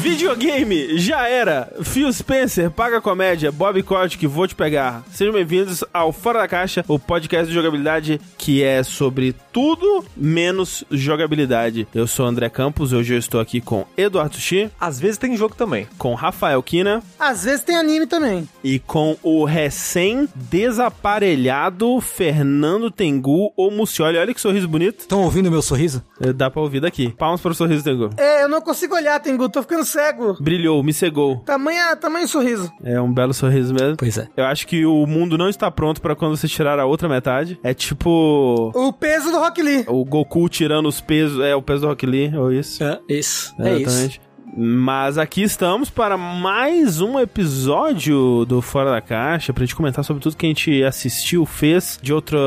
Videogame, já era. Phil Spencer, paga comédia, Bob Kotick, vou te pegar. Sejam bem-vindos ao Fora da Caixa, o podcast de jogabilidade que é sobre tudo menos jogabilidade. Eu sou André Campos, hoje eu estou aqui com Eduardo Sushi, Às vezes tem jogo também. com Rafael Kina Às vezes tem anime também. e com o recém-desaparelhado Fernando Tengu ou Mucioli. Olha que sorriso bonito. Estão ouvindo meu sorriso? Dá pra ouvir daqui. Palmas para o sorriso Tengu. É, eu não consigo olhar, Tengu, tô ficando cego. Brilhou, me cegou. Tamanha, tamanho sorriso. É um belo sorriso mesmo. Pois é. Eu acho que o mundo não está pronto pra quando você tirar a outra metade. É tipo O peso do Rock Lee. o Goku tirando os pesos, é o peso do Rock Lee, ou isso. É isso. É isso. Mas aqui estamos para mais um episódio do Fora da Caixa, pra gente comentar sobre tudo que a gente assistiu, fez de outra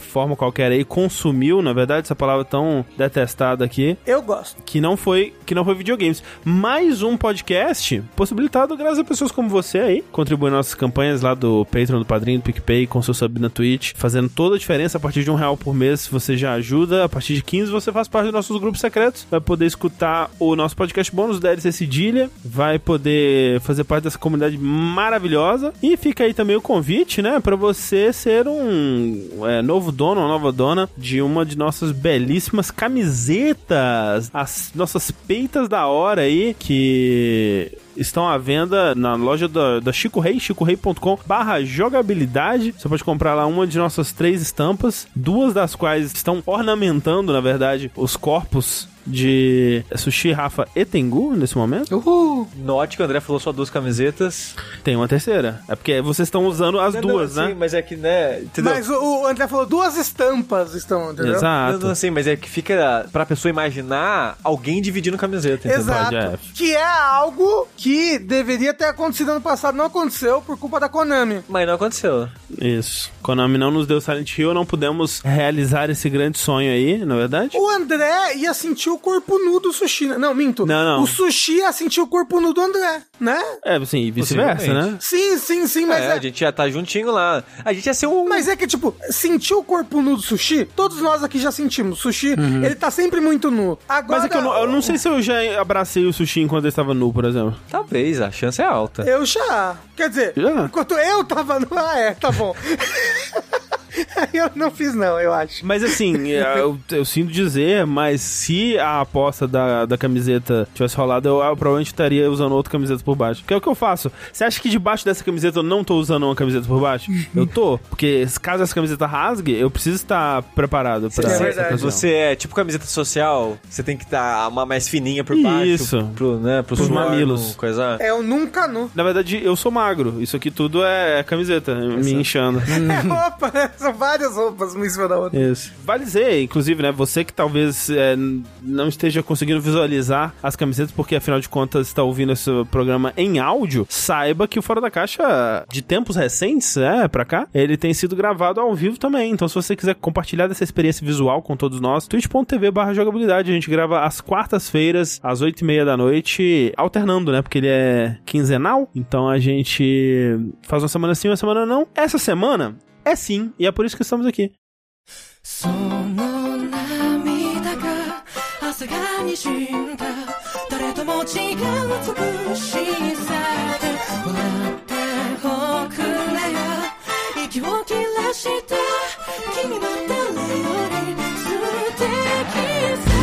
forma qualquer aí, consumiu, na verdade, essa palavra tão detestada aqui, Eu gosto. que não foi, que não foi videogames. Mais um podcast possibilitado graças a pessoas como você aí, contribuindo nas nossas campanhas lá do Patreon, do Padrinho, do PicPay, com seu sub na Twitch, fazendo toda a diferença a partir de um real por mês, você já ajuda, a partir de 15 você faz parte dos nossos grupos secretos, vai poder escutar o nosso podcast bônus DLC Cedilha, vai poder fazer parte dessa comunidade maravilhosa, e fica aí também o convite, né, pra você ser um é, novo dono, uma nova dona de uma de nossas belíssimas camisetas, as nossas peitas da hora aí, que estão à venda na loja da, da Chico Rei, chicorei.com barra jogabilidade. Você pode comprar lá uma de nossas três estampas, duas das quais estão ornamentando, na verdade, os corpos de Sushi, Rafa e Tengu nesse momento. Uhul. Note que o André falou só duas camisetas. Tem uma terceira. É porque vocês estão usando as Não, duas, não, né? Sim, mas é que, né? Entendeu? Mas o, o André falou duas estampas estão, entendeu? Não, Exato. não, sim, mas é que fica pra pessoa imaginar alguém dividindo camiseta. entendeu? Exato. É. Que é algo que deveria ter acontecido ano passado, não aconteceu por culpa da Konami. Mas não aconteceu. Isso. Konami não nos deu Silent Hill, não pudemos realizar esse grande sonho aí, na verdade. O André ia sentir o corpo nu do sushi. né? Não, minto. Não, não. O sushi ia sentir o corpo nu do André, né? É, assim, e vice-versa, né? Sim, sim, sim, mas é, é, a gente já tá juntinho lá. A gente ia ser um. Mas é que, tipo, sentir o corpo nu do sushi, todos nós aqui já sentimos. Sushi, ele tá sempre muito nu. Agora, Mas é que eu não, eu não sei se eu já abracei o sushi enquanto ele estava nu, por exemplo. Talvez, a chance é alta. Eu já. Quer dizer, Já? enquanto eu tava nu. Ah, é, tá bom. eu não fiz, não, eu acho. Mas assim, eu, eu sinto dizer, mas se a aposta da, da camiseta tivesse rolado, eu, eu provavelmente estaria usando outra camiseta por baixo. Que é o que eu faço. Você acha que debaixo dessa camiseta eu não tô usando uma camiseta por baixo? eu tô. Porque caso essa camiseta rasgue, eu preciso estar preparado pra É essa verdade. Você é tipo camiseta social, você tem que dar uma mais fininha por baixo. Isso. Pro, né, pro Pros suor, mamilos. Coisa. É o nunca nu. Na verdade, eu sou magro. Isso aqui tudo é camiseta, me inchando. É roupa, né? São várias roupas uma em cima da outra. Isso. Vale dizer, inclusive, né? Você que talvez é, não esteja conseguindo visualizar as camisetas, porque afinal de contas está ouvindo esse programa em áudio, saiba que o Fora da Caixa, de tempos recentes, é, pra cá, ele tem sido gravado ao vivo também. Então, se você quiser compartilhar dessa experiência visual com todos nós, twitch.tv barra jogabilidade. A gente grava às quartas-feiras, às oito e meia da noite, alternando, né? Porque ele é quinzenal. Então, a gente faz uma semana sim, uma semana não. Essa semana é sim, e é por isso que estamos aqui.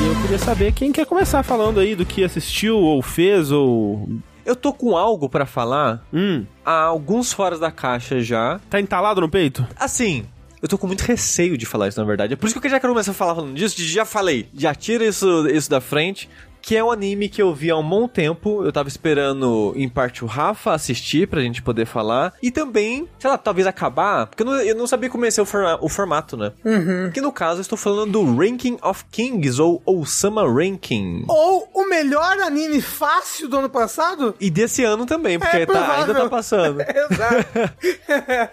E eu queria saber quem quer começar falando aí do que assistiu ou fez ou eu tô com algo pra falar Hum, há alguns foras da caixa já. tá entalado no peito? Assim, eu tô com muito receio de falar isso, na verdade. É por isso que eu já quero começar a falar falando disso. Já falei, já tira isso, isso da frente. Que é um anime que eu vi há um bom tempo. Eu tava esperando, em parte, o Rafa assistir pra gente poder falar. E também, sei lá, talvez acabar. Porque eu não, eu não sabia como ia ser o, forma- o formato, né? Que no caso, eu estou falando do Ranking of Kings, ou Osama Ranking. Ou o melhor anime fácil do ano passado? E desse ano também, porque É tá- ainda tá passando. Exato.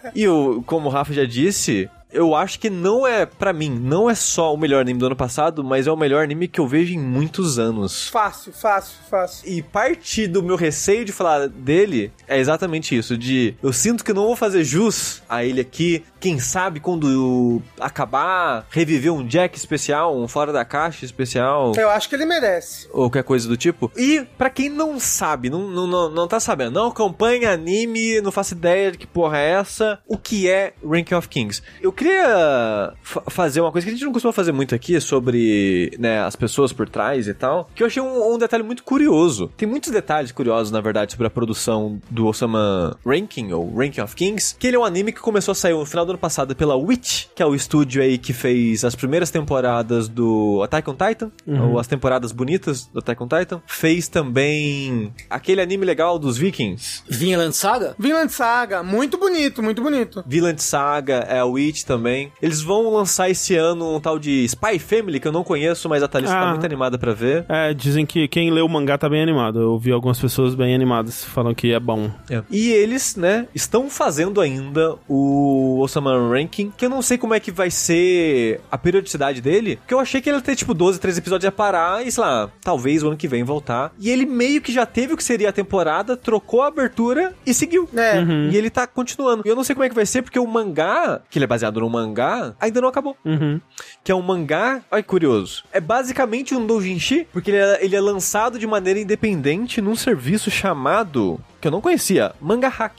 E o, como o Rafa já disse, eu acho que não é, pra mim, não é só o melhor anime do ano passado, mas é o melhor anime que eu vejo em muitos anos. Fácil, fácil, fácil. E parte do meu receio de falar dele é exatamente isso, de eu sinto que não vou fazer jus a ele aqui. Quem sabe quando acabar, reviver um Jack especial, um fora da caixa especial, Eu acho que ele merece. ou qualquer coisa do tipo. E pra quem não sabe, não, não, não, não tá sabendo, não acompanha anime, não faço ideia de que porra é essa, o que é Ranking of Kings. Eu queria fa- fazer uma coisa que a gente não costuma fazer muito aqui sobre né, as pessoas por trás e tal, que eu achei um, um detalhe muito curioso. Tem muitos detalhes curiosos, na verdade, sobre a produção do Osama Ranking, ou Ranking of Kings, que ele é um anime que começou a sair no final do ano passado pela Witch, que é o estúdio aí que fez as primeiras temporadas do Attack on Titan, ou as temporadas bonitas do Attack on Titan. Fez também aquele anime legal dos Vikings, Vinland Saga? Vinland Saga, muito bonito, muito bonito. Vinland Saga, é a Witch também. Eles vão lançar esse ano um tal de Spy Family, que eu não conheço, mas a Thalissa tá Ah. muito animada pra ver. É, dizem que quem lê o mangá tá bem animado. Eu vi algumas pessoas bem animadas falando que é bom. E eles, né, estão fazendo ainda o Osama Ranking, que eu não sei como é que vai ser a periodicidade dele, porque eu achei que ele ia ter, tipo, 12, 13 episódios a parar e, sei lá, talvez o ano que vem voltar. E ele meio que já teve o que seria a temporada, trocou a abertura e seguiu. É. E ele tá continuando. E eu não sei como é que vai ser, porque o mangá, que ele é baseado no mangá, ainda não acabou. Uhum. Que é um mangá, olha que curioso. É basicamente um doujinshi, porque ele é, ele é lançado de maneira independente num serviço chamado que eu não conhecia, Manga Hack.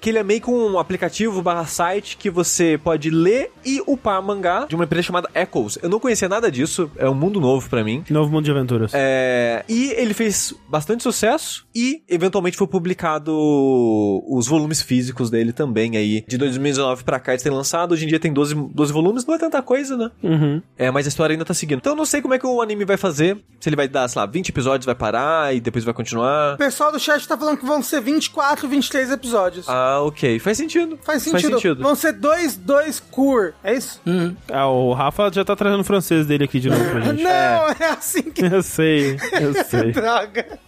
Que ele é meio que um aplicativo barra site que você pode ler e upar mangá de uma empresa chamada Echoes. Eu não conhecia nada disso, é um mundo novo pra mim. Novo Mundo de Aventuras. É, e ele fez bastante sucesso e eventualmente foi publicado os volumes físicos dele também aí. De 2019 pra cá eles têm lançado, hoje em dia tem 12, 12 volumes, não é tanta coisa, né? Uhum. É, mas a história ainda tá seguindo. Então eu não sei como é que o anime vai fazer, se ele vai dar, sei lá, 20 episódios, vai parar e depois vai continuar. O pessoal do chat tá falando que vão ser 24, 23 episódios. Ah, ok. Faz sentido. Faz sentido. Faz sentido. Vão ser dois, dois cur. É isso? Ah, o Rafa já tá trazendo o francês dele aqui de novo pra gente. Não, é. assim que. Eu sei, eu sei. Droga.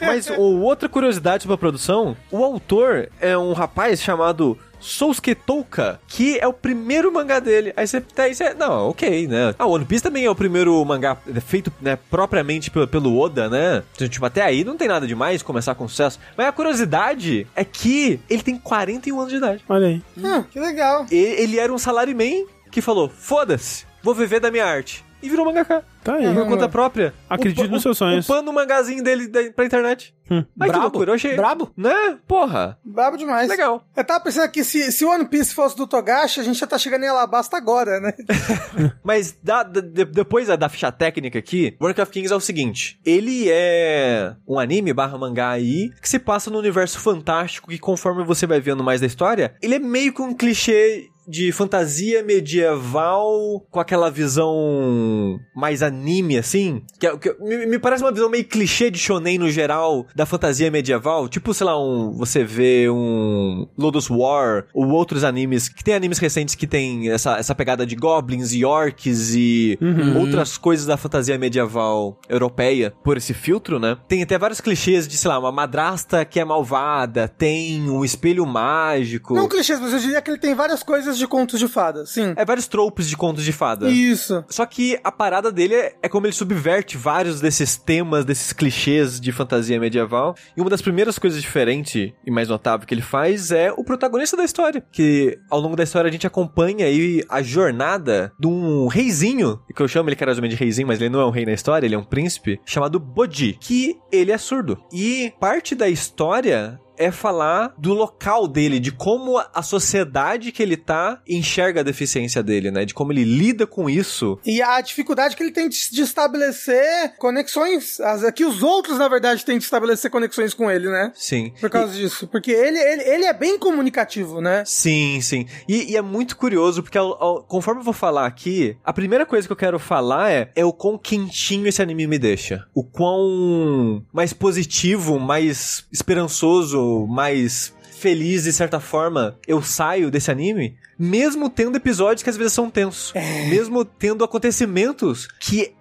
Mas o, outra curiosidade sobre a produção, o autor é um rapaz chamado Sousuke Touka, que é o primeiro mangá dele. Aí você tá aí, você, não, ok, né? Ah, o One Piece também é o primeiro mangá feito, né, propriamente pelo, pelo Oda, né? Então, tipo, até aí não tem nada demais começar com sucesso. Mas a curiosidade é que ele tem 41 anos de idade. Olha aí. Hum, que legal. E ele era um salaryman que falou, foda-se, vou viver da minha arte. E virou mangaka. Tá aí. Por conta própria. Acredite nos seus sonhos. Upando o mangazinho dele da- pra internet. Hum. Ai, que Brabo. loucura, eu achei. Brabo. Né? Porra. Brabo demais. Legal. Eu tava pensando aqui, se, se o One Piece fosse do Togashi, a gente já tá chegando em Alabasta agora, né? Mas da- da- de- depois da, da ficha técnica aqui, Work of Kings é o seguinte: ele é um anime barra mangá aí que se passa no universo fantástico que conforme você vai vendo mais da história, ele é meio que um clichê de fantasia medieval com aquela visão mais anime, assim. Que, é- que me, me parece uma visão meio clichê de shonen no geral da fantasia medieval. Tipo, sei lá, um, você vê um Lotus War ou outros animes, que tem animes recentes que tem essa, essa pegada de goblins e orcs e outras coisas da fantasia medieval europeia por esse filtro, né? Tem até vários clichês de, sei lá, uma madrasta que é malvada, tem um espelho mágico. Não clichês, mas eu diria que ele tem várias coisas de contos de fada, sim. É vários tropos de contos de fada. Isso. Só que a parada dele é, é como ele subverte vários desses temas, desses clichês de fantasia medieval. E uma das primeiras coisas diferentes e mais notável que ele faz é o protagonista da história. Que ao longo da história a gente acompanha aí a jornada de um reizinho, que eu chamo ele carinhosamente de reizinho, mas ele não é um rei na história, ele é um príncipe, chamado Bodhi, que ele é surdo. E parte da história é falar do local dele, de como a sociedade que ele tá enxerga a deficiência dele, né? De como ele lida com isso. E a dificuldade que ele tem de estabelecer conexões. As, que os outros, na verdade, têm de estabelecer conexões com ele, né? Sim. Por causa disso. Porque ele, ele, ele é bem comunicativo, né? Sim, sim. E, e é muito curioso, porque ao- ao- conforme eu vou falar aqui, a primeira coisa que eu quero falar é, é o quão quentinho esse anime me deixa. O quão mais positivo, mais esperançoso, mais feliz de certa forma, eu saio desse anime, mesmo tendo episódios que às vezes são tensos. Mesmo tendo acontecimentos que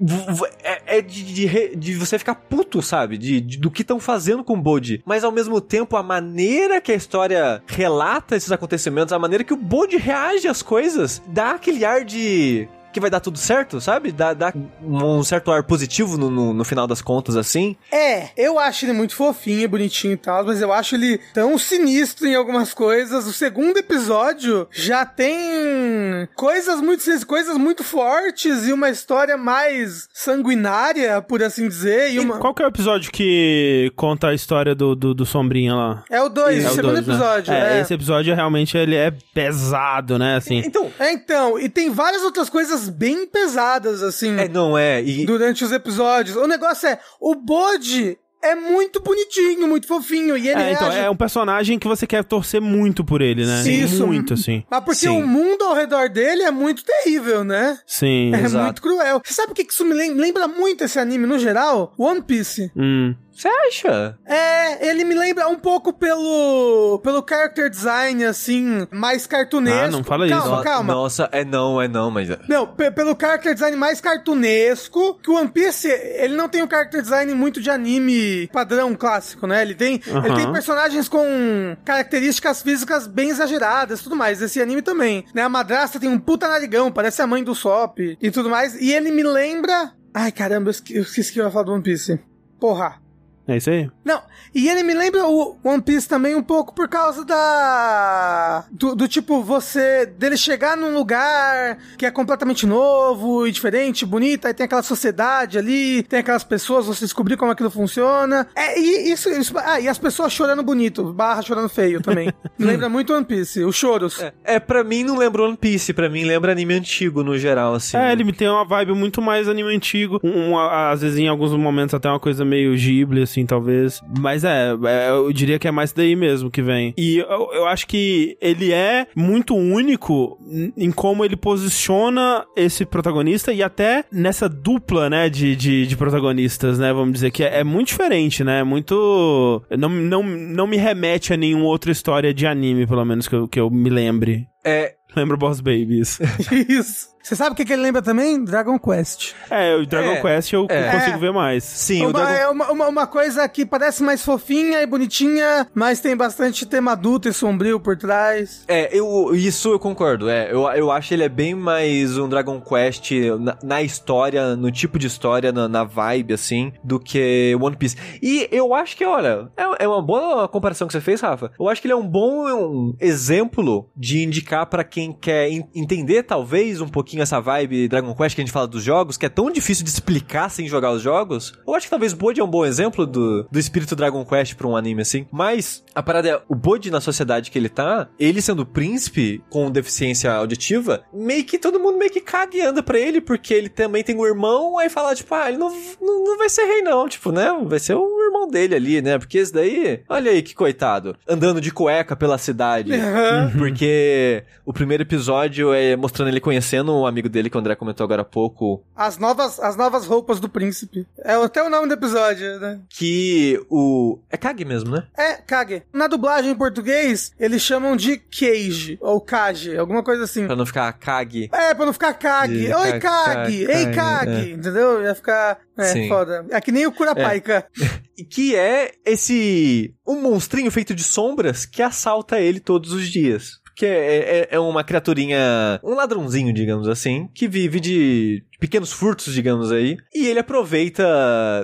é, é de, de de você ficar puto, sabe? De, de- do que estão fazendo com o Bode. Mas ao mesmo tempo, a maneira que a história relata esses acontecimentos, a maneira que o Bode reage às coisas, dá aquele ar de. Que vai dar tudo certo, sabe? Dá, dá um certo ar positivo no, no, no final das contas, assim. É, eu acho ele muito fofinho, bonitinho e tal, mas eu acho ele tão sinistro em algumas coisas. O segundo episódio já tem coisas muito coisas muito fortes e uma história mais sanguinária, por assim dizer. E uma... Qual que é o episódio que conta a história do, do, do Sombrinha lá? É o 2, É o segundo dois, né? episódio. É, é. esse episódio realmente ele é pesado, né? Assim. Então. É, então, e tem várias outras coisas bem pesadas, assim, É, não é. E, durante os episódios. O negócio é, o Bode é muito bonitinho, muito fofinho, e ele É, então, reage é um personagem que você quer torcer muito por ele, né? Sim. Isso. Muito, assim. Mas porque Sim. o mundo ao redor dele é muito terrível, né? Sim. É Exato. muito cruel. Você sabe o que que isso me lem- lembra muito esse anime no geral? One Piece. Hum. Você acha? É, ele me lembra um pouco pelo pelo character design, assim, mais cartunesco. Ah, não fala isso. Calma, No- calma. Nossa, é não, é não, mas. Não, pe- pelo character design mais cartunesco, que o One Piece, ele não tem um character design muito de anime padrão clássico, né? Ele tem, ele tem personagens com características físicas bem exageradas e tudo mais. Esse anime também, né? A madrasta tem um puta narigão, parece a mãe do Sop e tudo mais. E ele me lembra... Ai, caramba, eu esqueci que eu ia falar do One Piece. Porra. É isso aí. Não, e ele me lembra o One Piece também um pouco por causa da. Do, do tipo, você. dele chegar num lugar que é completamente novo e diferente, bonito, aí tem aquela sociedade ali, tem aquelas pessoas, você descobrir como aquilo funciona. É, e isso. isso ah, e as pessoas chorando bonito, barra chorando feio também. me lembra muito One Piece, os choros. É, é, pra mim não lembra One Piece, pra mim lembra anime antigo no geral, assim. É, ele me tem uma vibe muito mais anime antigo. Um, um, às vezes, em alguns momentos, até uma coisa meio Ghibli, assim, talvez. Mas é, é, eu diria que é mais daí mesmo que vem. E eu, eu acho que ele é muito único em- como ele posiciona esse protagonista e até nessa dupla, né, de, de, de protagonistas, né, vamos dizer, que é, é muito diferente, né, muito... Não, não, não me remete a nenhuma outra história de anime, pelo menos, que eu, que eu me lembre. É, Lembra Boss Babies. Isso. Você sabe o que, que ele lembra também? Dragon Quest. É, o Dragon É, Quest eu é. consigo ver mais. sim, o Uma, Dragon é uma, uma, uma coisa que parece mais fofinha e bonitinha, mas tem bastante tema adulto e sombrio por trás. É, eu, isso eu concordo. É, eu, eu acho ele é bem mais um Dragon Quest na, na história, no tipo de história, na, na vibe, assim, do que One Piece. E eu acho que, olha, é, é uma boa comparação que você fez, Rafa. Eu acho que ele é um bom um exemplo de indicar pra quem quer en- entender, talvez, um pouquinho essa vibe Dragon Quest que a gente fala dos jogos, que é tão difícil de explicar sem jogar os jogos. Eu acho que talvez Bode é um bom exemplo do, do espírito Dragon Quest pra um anime assim. Mas a parada é, o Bode na sociedade que ele tá, ele sendo príncipe com deficiência auditiva, meio que todo mundo meio que caga e anda pra ele, porque ele também tem um irmão, aí fala, tipo, ah, ele não, não, não vai ser rei não, tipo, né? Vai ser o irmão dele ali, né? Porque esse daí, olha aí que coitado, andando de cueca pela cidade. Porque o primeiro episódio é mostrando ele conhecendo um amigo dele que o André comentou agora há pouco, As novas, as novas roupas do príncipe. É até o nome do episódio, né? que o... É Kage mesmo, né? É, Kage. Na dublagem em português, eles chamam de Cage, ou Kage, alguma coisa assim. Pra não ficar Kage. É, pra não ficar Kage. De- Oi, Kage, Ei, Kage. Entendeu? Ia ficar. É, Sim. foda. É que nem o Kurapika. E que é esse... Um monstrinho feito de sombras que assalta ele todos os dias. Porque é, é- é uma criaturinha... Um ladrãozinho, digamos assim, que vive de pequenos furtos, digamos aí. E ele aproveita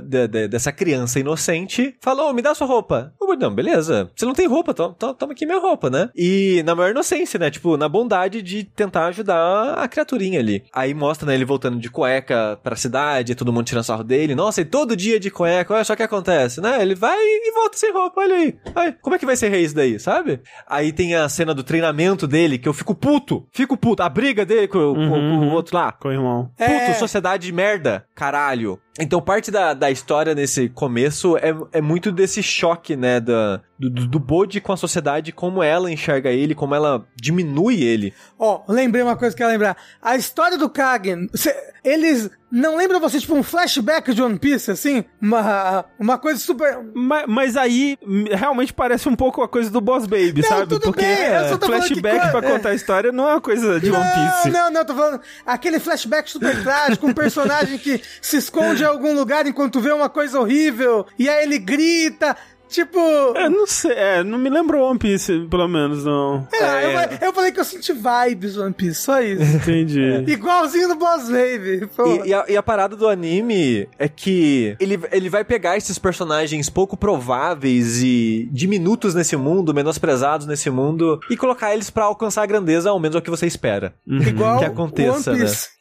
de- de- dessa criança inocente. Falou, me dá sua roupa. Eu, não, beleza. Você não tem roupa, toma, to- toma aqui minha roupa, né? E na maior inocência, né? Tipo, na bondade de tentar ajudar a criaturinha ali. Aí mostra, né, ele voltando de cueca pra cidade, todo mundo tirando sarro dele. Nossa, e todo dia de cueca, olha só o que acontece, né? Ele vai e volta sem roupa, olha aí. Ai, como é que vai ser rei isso daí, sabe? Aí tem a cena do treinamento dele, que eu fico puto. Fico puto. A briga dele com, com- com o outro lá. Com o irmão. É. Puto, sociedade de merda. Caralho. Então, parte da, da história nesse começo é, é muito desse choque, né? Da, do, do do Bode com a sociedade, como ela enxerga ele, como ela diminui ele. Ó, lembrei uma coisa que eu ia lembrar. A história do Kagen, cê- eles não lembram você, tipo, um flashback de One Piece, assim? Uma, uma coisa super... Mas, mas aí realmente parece um pouco a coisa do Boss Baby, Não, sabe? tudo Porque bem, eu só tô falando flashback que- pra contar a história não é uma coisa de One Piece. Não, não, não, tô falando aquele flashback super trágico, um personagem que se esconde algum lugar enquanto vê uma coisa horrível, e aí ele grita, tipo... É, não sei, é, não me lembrou One Piece, pelo menos, não. É, É. Eu, falei- eu falei que eu senti vibes One Piece, só isso. Entendi. Igualzinho no Boss Baby. pô. E, e a, e a parada do anime é que ele, ele vai pegar esses personagens pouco prováveis e diminutos nesse mundo, menosprezados nesse mundo, e colocar eles pra alcançar a grandeza, ao menos é o que você espera. Igual que aconteça, One né? Piece.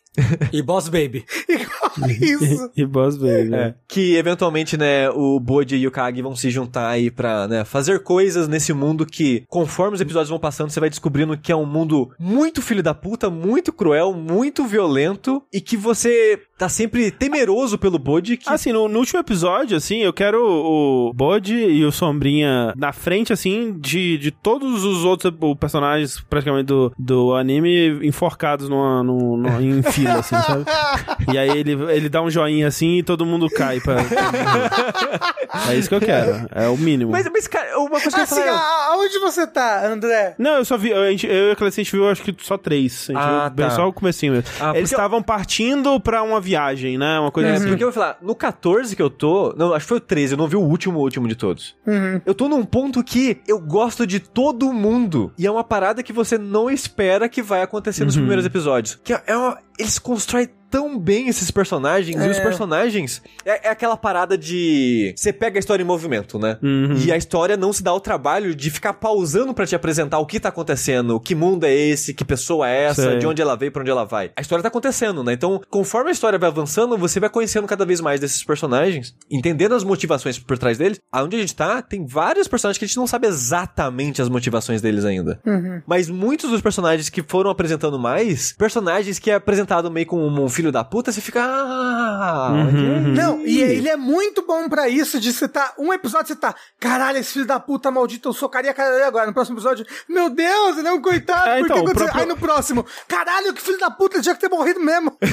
E Boss Baby. Igual isso. E Boss Baby. É. Que eventualmente, né, o Bode e o Kage vão se juntar aí pra, né, fazer coisas nesse mundo que, conforme os episódios vão passando, você vai descobrindo que é um mundo muito filho da puta, muito cruel, muito violento, e que você tá sempre temeroso pelo Bode, que Assim, no, no último episódio, assim, eu quero o, o Bode e o Sombrinha na frente, assim, de, de todos os outros personagens, praticamente, do, do anime, enforcados numa, numa, numa- em fila, assim, sabe? E aí ele, ele dá um joinha, assim, e todo mundo cai pra... é isso que eu quero, é o mínimo. Mas, mas, cara, uma coisa que eu Assim, a- aonde você tá, André? Não, eu só vi, a gente, eu e a Clecy, a gente viu acho que só três. A gente Ah, viu bem tá. só o comecinho mesmo. Ah, Eles porque eu- estavam partindo pra uma viagem, né? Uma coisa É, assim. porque eu vou falar, no 14 que eu tô, não, acho que foi o 13, eu não vi o último, o último de todos. Uhum. Eu tô num ponto que eu gosto de todo mundo. E é uma parada que você não espera que vai acontecer nos primeiros episódios. Que é é uma, eles constroem tão bem esses personagens. E os personagens. É, é aquela parada de. Você pega a história em movimento, né? Uhum. E a história não se dá o trabalho de ficar pausando pra te apresentar o que tá acontecendo, que mundo é esse, que pessoa é essa, Sei. de onde ela veio, pra onde ela vai. A história tá acontecendo, né? Então, conforme a história vai avançando, você vai conhecendo cada vez mais desses personagens, entendendo as motivações por trás deles. Aonde a gente tá, tem vários personagens que a gente não sabe exatamente as motivações deles ainda. Mas muitos dos personagens que foram apresentando mais, personagens que é apresentado meio como um filho da puta, você fica. Ah, olha aí." Não, e ele é muito bom pra isso, de você tá. Um episódio você tá. Caralho, esse filho da puta maldito, eu socaria a cara dele agora. No próximo episódio, meu Deus, ele é um coitado, É, por então, que o aconteceu? próprio- Aí no próximo, caralho, que filho da puta, ele tinha que ter morrido mesmo.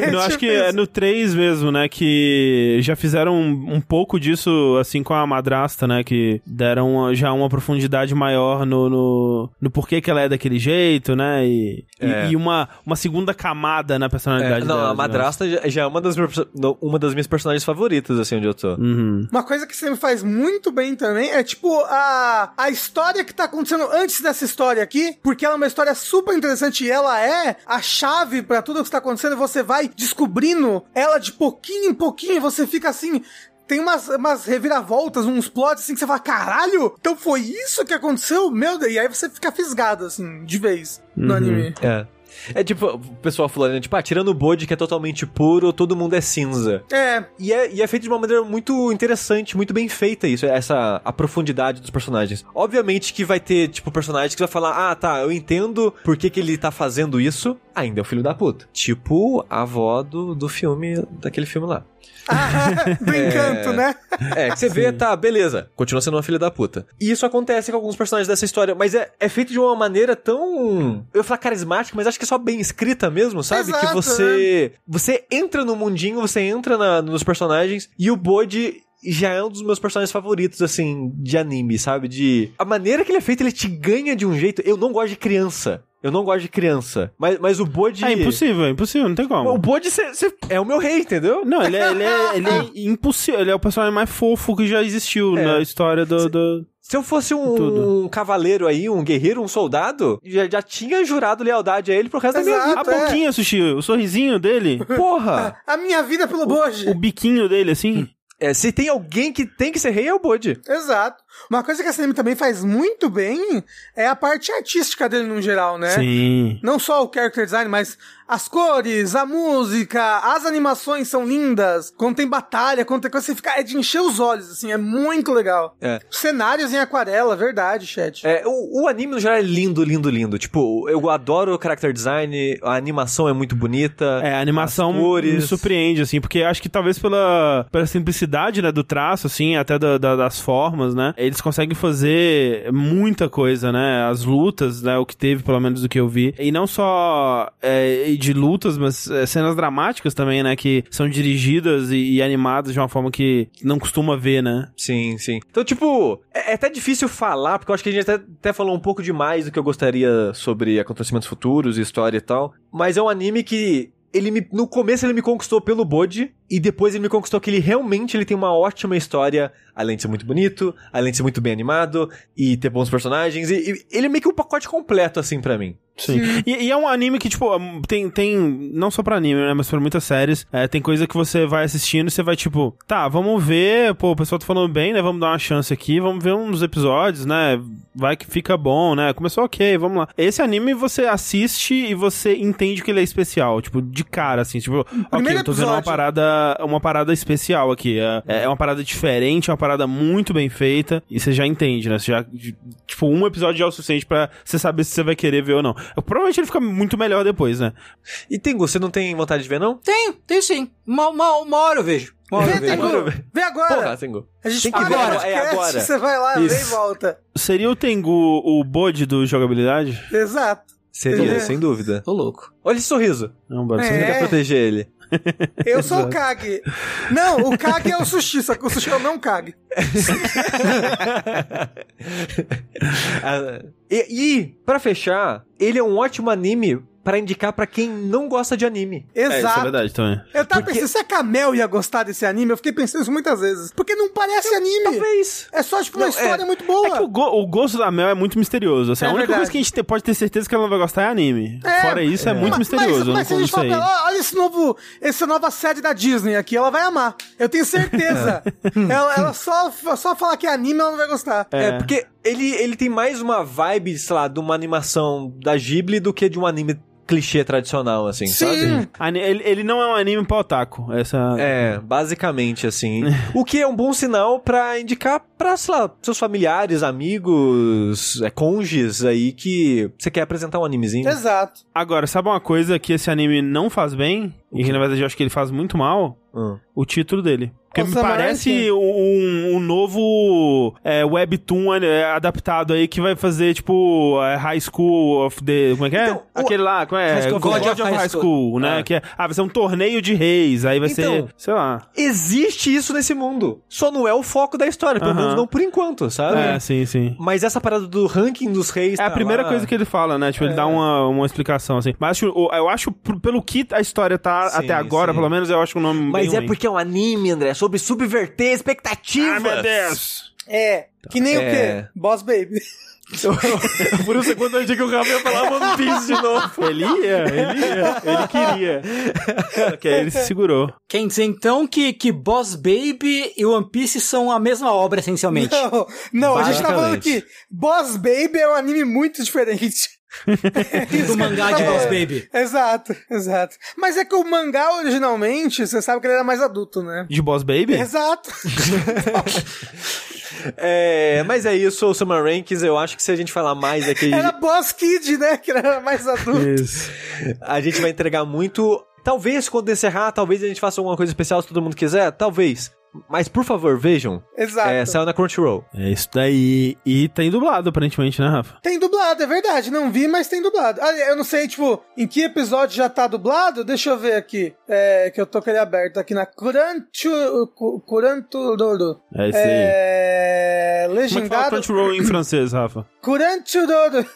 É, Eu acho tipo que é no 3 mesmo, né? Que já fizeram um, um pouco disso, assim, com a madrasta, né? Que deram uma- já uma profundidade maior no, no, no porquê que ela é daquele jeito, né? E, e- É. e uma, uma segunda camada na É, personalidade não, dela. a madrasta já, já é uma das, minhas- não, uma das minhas personagens favoritas, assim, onde eu tô. Uhum. Uma coisa que você me faz muito bem também é, tipo, a, a história que tá acontecendo antes dessa história aqui, porque ela é uma história super interessante e ela é a chave pra tudo que está acontecendo e você vai descobrindo ela de pouquinho em pouquinho e você fica assim. Tem umas, umas reviravoltas, uns plots assim que você fala, caralho, então foi isso que aconteceu? Meu Deus, e aí você fica fisgado, assim, de vez no anime. É. É tipo, o pessoal falando, né, tipo, ah, tirando o Bode que é totalmente puro, todo mundo é cinza. É, E é, e é feito de uma maneira muito interessante, muito bem feita isso, essa a profundidade dos personagens. Obviamente que vai ter, tipo, personagens que vai falar, ah, tá, eu entendo por que, que ele tá fazendo isso, ainda é o filho da puta. Tipo a avó do, do filme, daquele filme lá. do encanto, né? É, que você vê, tá, beleza. Continua sendo uma filha da puta. E isso acontece com alguns personagens dessa história, mas é, é feito de uma maneira tão. Eu ia falar carismática, mas acho que é só bem escrita mesmo, sabe? Exato, que você. Você entra no mundinho, você entra na- nos personagens, e o Bode. Já é um dos meus personagens favoritos, assim, de anime, sabe? De. A maneira que ele é feito, ele te ganha de um jeito. Eu não gosto de criança. Eu não gosto de criança. Mas, mas o Bode. É impossível, é impossível, não tem como. O Bode cê- cê- é o meu rei, entendeu? Não, ele é, ele, é, ele é impossível. Ele é o personagem mais fofo que já existiu É. na história do. do... Se eu fosse Tudo. um, cavaleiro aí, um guerreiro, um soldado, já, já tinha jurado lealdade a ele pro resto da minha Exato. vida. A boquinha, Sushi, o sorrisinho dele, Porra! A minha vida pelo Boji. o biquinho dele, assim. É, se tem alguém que tem que ser rei, é o Bode. Exato. Uma coisa que esse anime também faz muito bem é a parte artística dele no geral, né? Sim. Não só o character design, mas as cores, a música, as animações são lindas. Quando tem batalha, quando tem coisa, você fica. É de encher os olhos, assim, é muito legal. É. Cenários em aquarela, verdade, chat. É, o, o anime no geral é lindo, lindo, lindo. Tipo, eu adoro o character design, a animação é muito bonita. É, a animação as cores. me surpreende, assim, porque acho que talvez pela, pela simplicidade, né, do traço, assim, até da- da- das formas, né, eles conseguem fazer muita coisa, né, as lutas, né, o que teve, pelo menos, do que eu vi, e não só é, de lutas, mas é, cenas dramáticas também, né, que são dirigidas e, e animadas de uma forma que não costuma ver, né. Sim, sim. Então, tipo, é, é até difícil falar, porque eu acho que a gente até, até falou um pouco demais do que eu gostaria sobre acontecimentos futuros, história e tal. Mas é um anime que. Ele me, no começo ele me conquistou pelo Bode, e depois ele me conquistou que ele realmente ele tem uma ótima história, além de ser muito bonito, além de ser muito bem animado, e ter bons personagens, e, e ele é meio que um pacote completo, assim, pra mim. Sim. E, e é um anime que, tipo, tem, tem. Não só pra anime, né? Mas pra muitas séries. é, tem coisa que você vai assistindo e você vai, tipo, tá, vamos ver. Pô, o pessoal tá falando bem, né? Vamos dar uma chance aqui. Vamos ver uns episódios, né? Vai que fica bom, né? Começou ok, vamos lá. Esse anime você assiste e você entende que ele é especial. Tipo, de cara, assim. Tipo, ok, primeiro eu tô vendo uma episódio. parada, uma parada especial aqui. É, é uma parada diferente, é uma parada muito bem feita. E você já entende, né? Você já, tipo, um episódio já é o suficiente pra você saber se você vai querer ver ou não. Provavelmente ele fica muito melhor depois, né? E Tengu, você não tem vontade de ver, não? Tenho, tenho sim. Uma, uma, uma hora eu vejo. Uma hora Vê, eu Tengu, vejo. vê agora. Porra, Tengu. a gente tem que para ver agora, é agora. Você vai lá, vem e Isso. volta. Seria o Tengu o bode do jogabilidade? Exato. Seria, É. sem dúvida. Tô louco. Olha esse sorriso. Não, bode. É. Você quer proteger ele. Eu sou o Kag. Não, o Kag é o Sushi, só que o Sushi é o não Kag. E, e, pra fechar, ele é um ótimo anime pra indicar pra quem não gosta de anime. É, isso é Exato. verdade também. eu tava Porque- pensando, se a Camel ia gostar desse anime, eu fiquei pensando isso muitas vezes. Porque não parece anime. Talvez. É só, tipo, uma Não, história é- muito boa. É que o, go- o gosto da Mel é muito misterioso. Assim, É a única verdade. coisa que a gente te- pode ter certeza que ela não vai gostar é anime. É. Fora isso, é, muito Ma- misterioso. Mas, mas se eu a gente falar pra ela, olha esse novo, essa nova série da Disney aqui, ela vai amar. Eu tenho certeza. ela, ela só, só falar que é anime, ela não vai gostar. É, porque ele, ele tem mais uma vibe, sei lá, de uma animação da Ghibli do que de um anime clichê tradicional, assim, sabe? Sim. Ani- Ele, ele não é um anime pra otaku. Essa... É, basicamente assim. o que é um bom sinal pra indicar pra, sei lá, seus familiares, amigos, é, cônjuges aí que você quer apresentar um animezinho. Exato. Agora, sabe uma coisa que esse anime não faz bem? E que na verdade eu acho que ele faz muito mal? Hum. O título dele. Porque O me parece King. um, um novo é, webtoon é, adaptado aí que vai fazer, tipo, é, High School of the. Como é que é? Então, o- Aquele lá, como é? High School of- God of High School, né? Ah. Que é, ah, vai ser um torneio de reis. Aí vai Então, ser, sei lá. Existe isso nesse mundo. Só não é o foco da história, pelo menos não por enquanto, sabe? É, sim, sim. Mas essa parada do ranking dos reis. É a tá primeira lá. coisa que ele fala, né? Tipo, ele dá uma, uma explicação, assim. Mas acho, o- eu acho, pelo que a história tá Sim, até agora, sim. pelo menos, eu acho o nome Mas bem é porque é um anime, André, sobre subverter expectativas. Ai, meu Deus! É. Que nem o É. quê? Boss Baby. Por um segundo eu achei que o Rafa ia falar One Piece de novo. Ele ia, ele ia, ele queria. Só que aí ele se segurou. Quer dizer então que, que Boss Baby e One Piece são a mesma obra, essencialmente. Não, não a gente tá falando que Boss Baby é um anime muito diferente. Do mangá de Boss Baby. Exato, exato. Mas é que o mangá originalmente, você sabe que ele era mais adulto, né? De Boss Baby? Exato. É, mas é isso, o Summer Rankings. Eu acho que se a gente falar mais aqui, Era Boss Kid, né? Que era mais adulto. Isso. a gente vai entregar muito. Talvez quando encerrar, talvez a gente faça alguma coisa especial se todo mundo quiser. Talvez. Mas por favor, vejam. Exato. É, saiu na Crunchyroll. É isso daí. E tem dublado, aparentemente, né, Rafa? Tem dublado, é verdade. Não vi, mas tem dublado. Ah, eu não sei, tipo, em que episódio já tá dublado? Deixa eu ver aqui. É, que eu tô com ele aberto aqui na Crunchyroll. Crunchyroll. É isso aí. É. Como é que fala Legendado. Crunchyroll em francês, Rafa? Crunchyroll.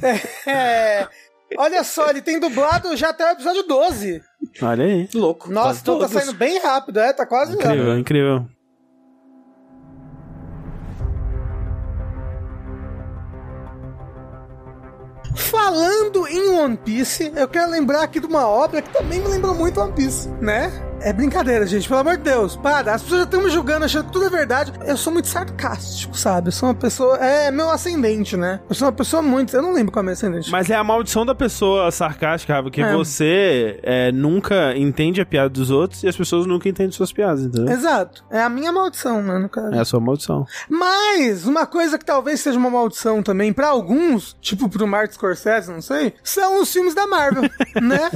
é, olha só, ele tem dublado já até o episódio 12. Olha aí. Louco. Nossa, Quase então tá saindo bem rápido, é? Tá quase já. Incrível, incrível. Falando em One Piece, eu quero lembrar aqui de uma obra que também me lembrou muito One Piece, né? É brincadeira, gente. Pelo amor de Deus, para. As pessoas já estão me julgando, achando que tudo é verdade. Eu sou muito sarcástico, sabe? Eu sou uma pessoa. É meu ascendente, né? Eu sou uma pessoa muito. Eu não lembro qual é meu ascendente. Mas é a maldição da pessoa sarcástica, Rafa, que É. você é, nunca entende a piada dos outros e as pessoas nunca entendem suas piadas, entendeu? Exato. É a minha maldição, né, no caso. É a sua maldição. Mas, uma coisa que talvez seja uma maldição também pra alguns, tipo pro Martin Scorsese, não sei, são os filmes da Marvel, né?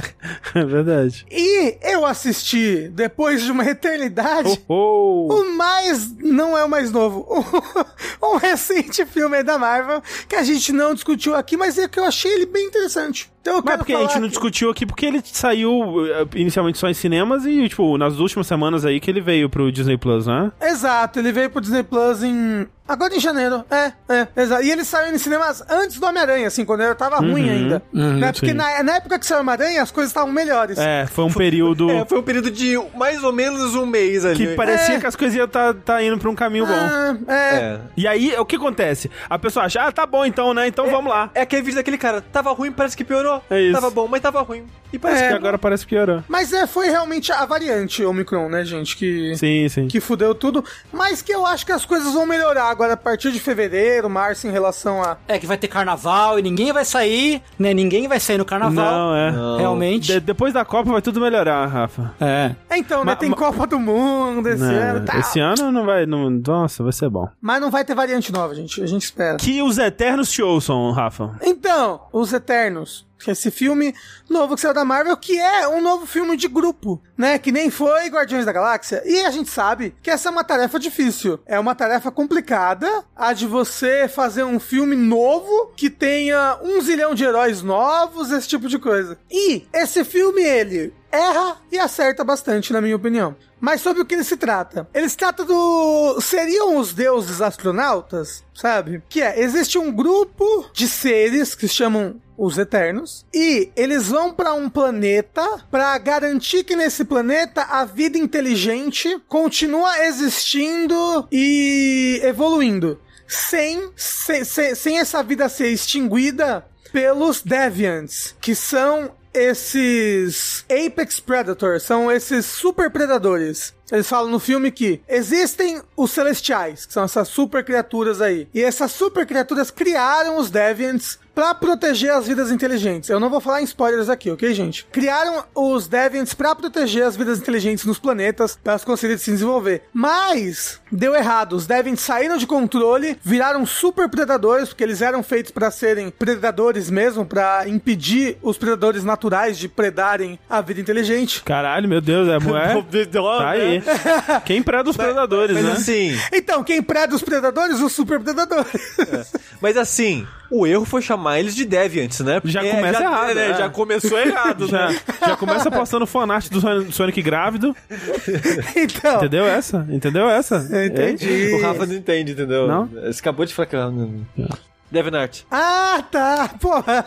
É verdade. E eu assisti, depois de uma eternidade, Oh, oh. o mais. Não é o mais novo. um recente filme da Marvel que a gente não discutiu aqui, mas é que eu achei ele bem interessante. Então eu Mas porque a gente não aqui. discutiu aqui porque ele saiu eh, inicialmente só em cinemas e, tipo, nas últimas semanas aí que ele veio pro Disney Plus, né? Exato, ele veio pro Disney Plus em. Agora em janeiro. É, é, exato. E ele saiu em cinemas antes do Homem-Aranha, assim, quando ele tava ruim ainda. né? Porque na, na época que saiu o Homem-Aranha, as coisas estavam melhores. É, foi um período É, foi um período de mais ou menos um mês ali. que parecia É. que as coisas iam tá, tá indo pra um caminho bom. Ah, é. É. E aí, o que acontece? A pessoa acha, ah, tá bom então, né? Então vamos lá. É aquele vídeo daquele cara, tava ruim, parece que piorou. É isso. Tava bom, mas tava ruim. E parece É. Que agora parece piorou. Mas é, foi realmente a variante Omicron, né, gente? Que. Sim, sim. que fudeu tudo, mas que eu acho que as coisas vão melhorar agora a partir de fevereiro, março, em relação a. É que vai ter carnaval e ninguém vai sair, né? Ninguém vai sair no carnaval. Não, é. Não. Realmente. De- depois da Copa vai tudo melhorar, Rafa. É. Então, né? Ma- tem Copa do Mundo esse Não, ano tal. esse ano não vai. Não, nossa, vai ser bom. Mas não vai ter variante nova, gente. A gente espera. Que os Eternos te ouçam, Rafa. Então, Os Eternos. Esse filme novo que saiu da Marvel, que é um novo filme de grupo, né? Que nem foi Guardiões da Galáxia. E a gente sabe que essa é uma tarefa difícil. É uma tarefa complicada, a de você fazer um filme novo que tenha um zilhão de heróis novos, esse tipo de coisa. E esse filme, ele erra e acerta bastante, na minha opinião. Mas sobre o que ele se trata? Ele se trata do. Seriam os deuses astronautas, sabe? Que é: existe um grupo de seres que se chamam os Eternos, e eles vão pra um planeta pra garantir que nesse planeta a vida inteligente continua existindo e evoluindo. Sem, sem, sem essa vida ser extinguida pelos Deviants, que são esses Apex Predators, são esses super predadores. Eles falam no filme que existem os Celestiais, que são essas super criaturas aí. E essas super criaturas criaram os Deviants pra proteger as vidas inteligentes. Eu não vou falar em spoilers aqui, ok, gente? Criaram os Deviants pra proteger as vidas inteligentes nos planetas, pra elas conseguirem se desenvolver. Mas deu errado. Os Deviants saíram de controle, viraram super predadores, porque eles eram feitos pra serem predadores mesmo, pra impedir os predadores naturais de predarem a vida inteligente. Caralho, meu Deus, é moé. Tá aí. Quem preda os predadores, Mas né? assim, Então, quem preda os predadores? Os super predadores. mas assim, o erro foi chamar eles de Deviants, né? Já Porque começa já, errado, né? é. Já começou errado, Já, né? já começa postando fanart do Son- Sonic grávido. então. Entendeu essa? Entendeu essa? Eu entendi. O Rafa não entende, entendeu? Não? Você acabou de falar que... Devinart. Ah, tá. Porra.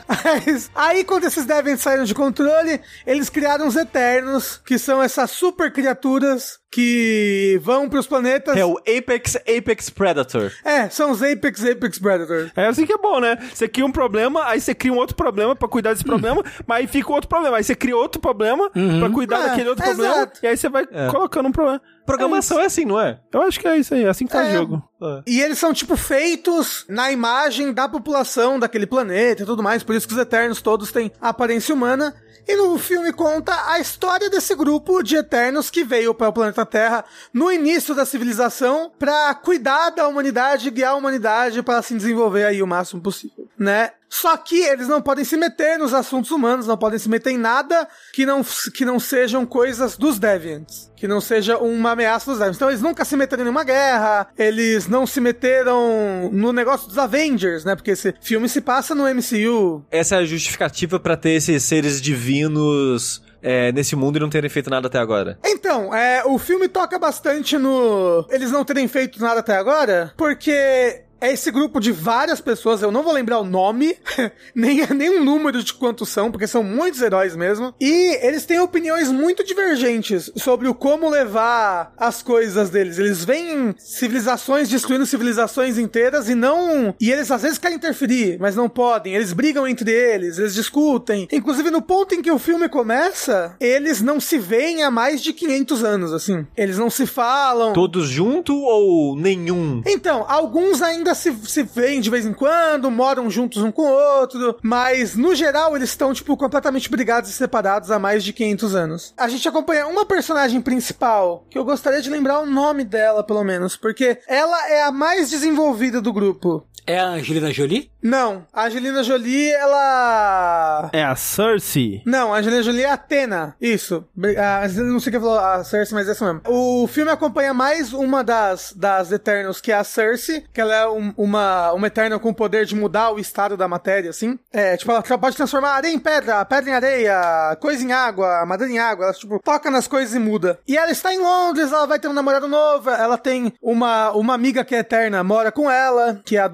Aí, quando esses Deviants saíram de controle, eles criaram os Eternos, que são essas super criaturas que vão pros planetas. É o Apex Apex Predator. É, são os Apex Apex Predators. É assim que é bom, né? Você cria um problema, aí você cria um outro problema pra cuidar desse problema, mas aí fica outro problema. Aí você cria outro problema pra cuidar É, daquele outro problema, exato. e aí você vai colocando um problema. Programação é, assim, não é? Eu acho que é isso aí, é assim que faz É. jogo. E eles são, tipo, feitos na imagem da população daquele planeta e tudo mais, por isso que os Eternos todos têm aparência humana. E no filme conta a história desse grupo de Eternos que veio para o planeta Terra no início da civilização pra cuidar da humanidade, guiar a humanidade para se desenvolver aí o máximo possível, né? Só que eles não podem se meter nos assuntos humanos, não podem se meter em nada que não, que não sejam coisas dos Deviants. Que não seja uma ameaça dos Deviants. Então eles nunca se meteram em nenhuma guerra, eles não se meteram no negócio dos Avengers, né? Porque esse filme se passa no MCU. Essa é a justificativa pra ter esses seres divinos é, nesse mundo e não terem feito nada até agora. Então, é, o filme toca bastante no. Eles não terem feito nada até agora, porque é esse grupo de várias pessoas, eu não vou lembrar o nome, nem, nem o número de quantos são, porque são muitos heróis mesmo. E eles têm opiniões muito divergentes sobre o como levar as coisas deles. Eles veem civilizações destruindo civilizações inteiras e não. E eles às vezes querem interferir, mas não podem. Eles brigam entre eles, eles discutem. Inclusive, no ponto em que o filme começa, eles não se veem há mais de 500 anos, assim. Eles não se falam. Todos junto ou nenhum? Então, alguns ainda se, se veem de vez em quando, moram juntos um com o outro, mas no geral eles estão, tipo, completamente brigados e separados há mais de 500 anos. A gente acompanha uma personagem principal, que eu gostaria de lembrar o nome dela, pelo menos, porque ela é a mais desenvolvida do grupo. É a Angelina Jolie? Não, a Angelina Jolie, ela. É a Cersei. Não, a Angelina Jolie é a Atena. Isso. Ah, não sei quem falou a Cersei, mas é isso mesmo. O filme acompanha mais uma das, das Eternos, que é a Cersei, que ela é um- uma, uma Eterna com o poder de mudar o estado da matéria, assim. É, tipo, ela pode transformar areia em pedra, pedra em areia, coisa em água, madeira em água. Ela, tipo, toca nas coisas e muda. E ela está em Londres, ela vai ter um namorado novo, ela tem uma, uma amiga que é Eterna, mora com ela, que é a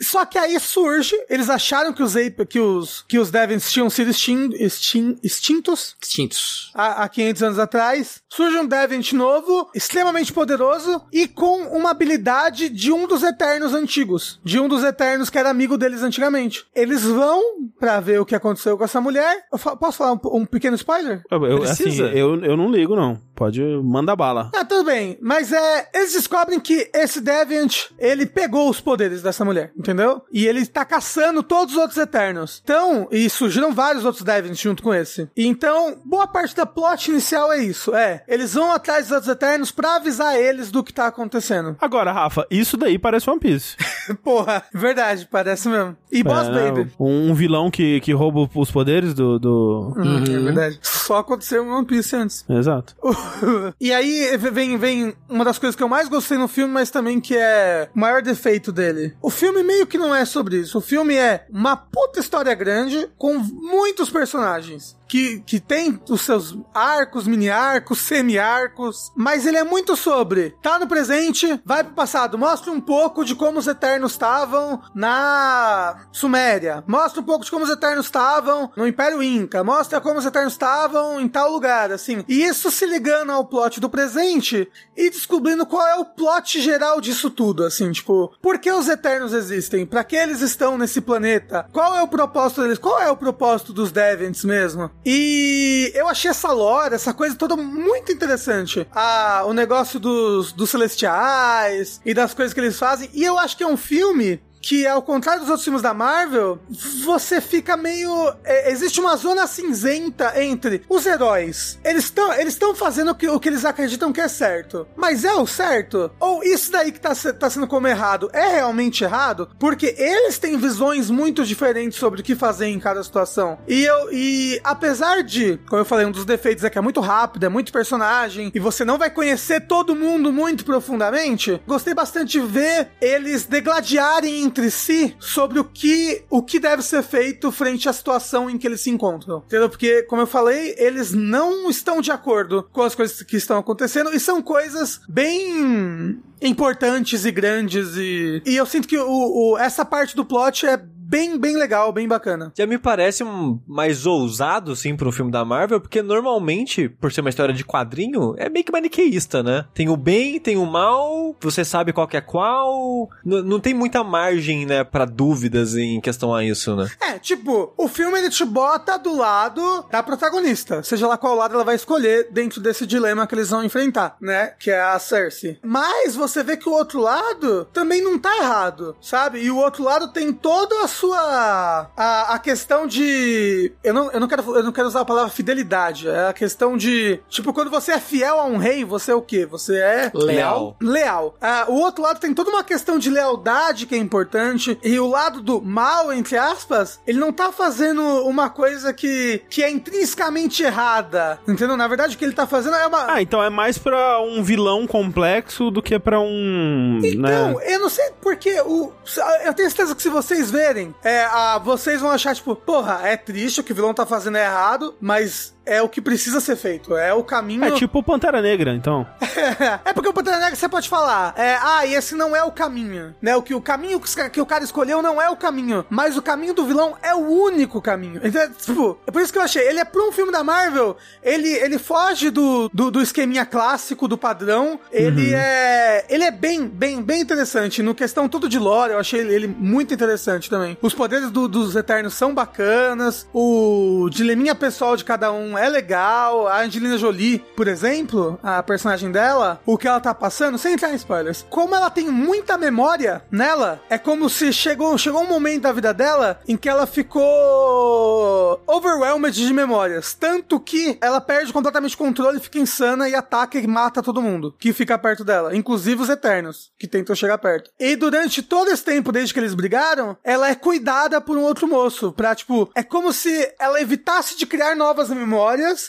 Só que aí surge, eles acharam que os, Ape, que os, que os Devons tinham sido extin, extin, extintos Distintos. há, há 500 anos atrás. Surge um Devent novo, extremamente poderoso e com uma habilidade de um dos Eternos antigos. De um dos Eternos que era amigo deles antigamente. Eles vão pra ver o que aconteceu com essa mulher. Eu fa- posso falar um, um pequeno spoiler? Eu, eu- assim, Precisa? eu, eu não ligo, não. Pode mandar bala. Ah, tudo bem. Mas é. Eles descobrem que esse Deviant, ele pegou os poderes dessa mulher, entendeu? E ele tá caçando todos os outros Eternos. Então, e surgiram vários outros Deviants junto com esse. E então, boa parte da plot inicial é isso. É, eles vão atrás dos outros Eternos pra avisar eles do que tá acontecendo. Agora, Rafa, isso daí parece One Piece. Porra, verdade, parece mesmo. E Boss É? Baby. Um, vilão que, que rouba os poderes do. do... Hum, É verdade. Só aconteceu em One Piece antes. Exato. e aí vem, vem uma das coisas que eu mais gostei no filme, mas também que é o maior defeito dele. O filme meio que não é sobre isso. O filme é uma puta história grande com muitos personagens. Que, que tem os seus arcos, mini-arcos, semi-arcos, mas ele é muito sobre tá no presente, vai pro passado, mostra um pouco de como os Eternos estavam na Suméria, mostra um pouco de como os Eternos estavam no Império Inca, mostra como os Eternos estavam em tal lugar, assim. E isso se ligando ao plot do presente e descobrindo qual é o plot geral disso tudo, assim, tipo, por que os Eternos existem? Pra que eles estão nesse planeta? Qual é o propósito deles? Qual é o propósito dos Deviants mesmo? E eu achei essa lore, essa coisa toda muito interessante. Ah, o negócio dos, dos celestiais e das coisas que eles fazem. E eu acho que é um filme que, ao contrário dos outros filmes da Marvel, você fica meio. é, existe uma zona cinzenta entre os heróis. Eles estão eles estão fazendo o que, o que eles acreditam que é certo. Mas é o certo? Ou isso daí que tá, tá sendo como errado é realmente errado? Porque eles têm visões muito diferentes sobre o que fazer em cada situação. E eu. E apesar de, como eu falei, um dos defeitos é que é muito rápido, é muito personagem, e você não vai conhecer todo mundo muito profundamente, gostei bastante de ver eles degladiarem si sobre o que, o que deve ser feito frente à situação em que eles se encontram. Entendeu? Porque, como eu falei, eles não estão de acordo com as coisas que estão acontecendo e são coisas bem importantes e grandes e, e eu sinto que o, o- essa parte do plot é bem, bem legal, bem bacana. Já me parece um mais ousado, sim, pra um filme da Marvel, porque normalmente, por ser uma história de quadrinho, é meio que maniqueísta, né? Tem o bem, tem o mal, você sabe qual que é qual. N- não tem muita margem, né, pra dúvidas em questão a isso, né? É, tipo, o filme ele te bota do lado da protagonista, seja lá qual lado ela vai escolher dentro desse dilema que eles vão enfrentar, né? Que é a Cersei. Mas você vê que o outro lado também não tá errado, sabe? E o outro lado tem toda a sua a, a questão de eu não, eu não quero eu não quero usar a palavra fidelidade, é a questão de tipo quando você é fiel a um rei, você é o quê? Você é Leal. leal. Ah, o outro lado tem toda uma questão de lealdade que é importante. E o lado do mal, entre aspas, ele não tá fazendo uma coisa que, que é intrinsecamente errada. Entendeu? Na verdade, o que ele tá fazendo é uma. Ah, então é mais pra um vilão complexo do que pra um. Então, né? eu não sei porque o. Eu tenho certeza que se vocês verem é, a, vocês vão achar, tipo, porra, é triste o que o vilão tá fazendo é errado, mas é o que precisa ser feito. É o caminho. É tipo Pantera Negra, então. é porque o Pantera Negra você pode falar, é, ah, e esse não é o caminho, né? O que o caminho que o cara escolheu não é o caminho, mas o caminho do vilão é o único caminho. Então, tipo, é por isso que eu achei, ele é pra um filme da Marvel, ele, ele foge do, do, do esqueminha clássico, do padrão, ele é ele é bem, bem, bem interessante. No questão todo de lore, eu achei ele, ele muito interessante também. Os poderes do- dos Eternos são bacanas, o dileminha pessoal de cada um é legal. A Angelina Jolie, por exemplo, a personagem dela, o que ela tá passando, sem entrar em spoilers, como ela tem muita memória nela, é como se chegou, chegou um momento da vida dela em que ela ficou overwhelmed de memórias. Tanto que ela perde completamente o controle, fica insana e ataca e mata todo mundo que fica perto dela, inclusive os Eternos, que tentam chegar perto. E durante todo esse tempo, desde que eles brigaram, ela é cuidada por um outro moço. Pra, tipo, é como se ela evitasse de criar novas memórias,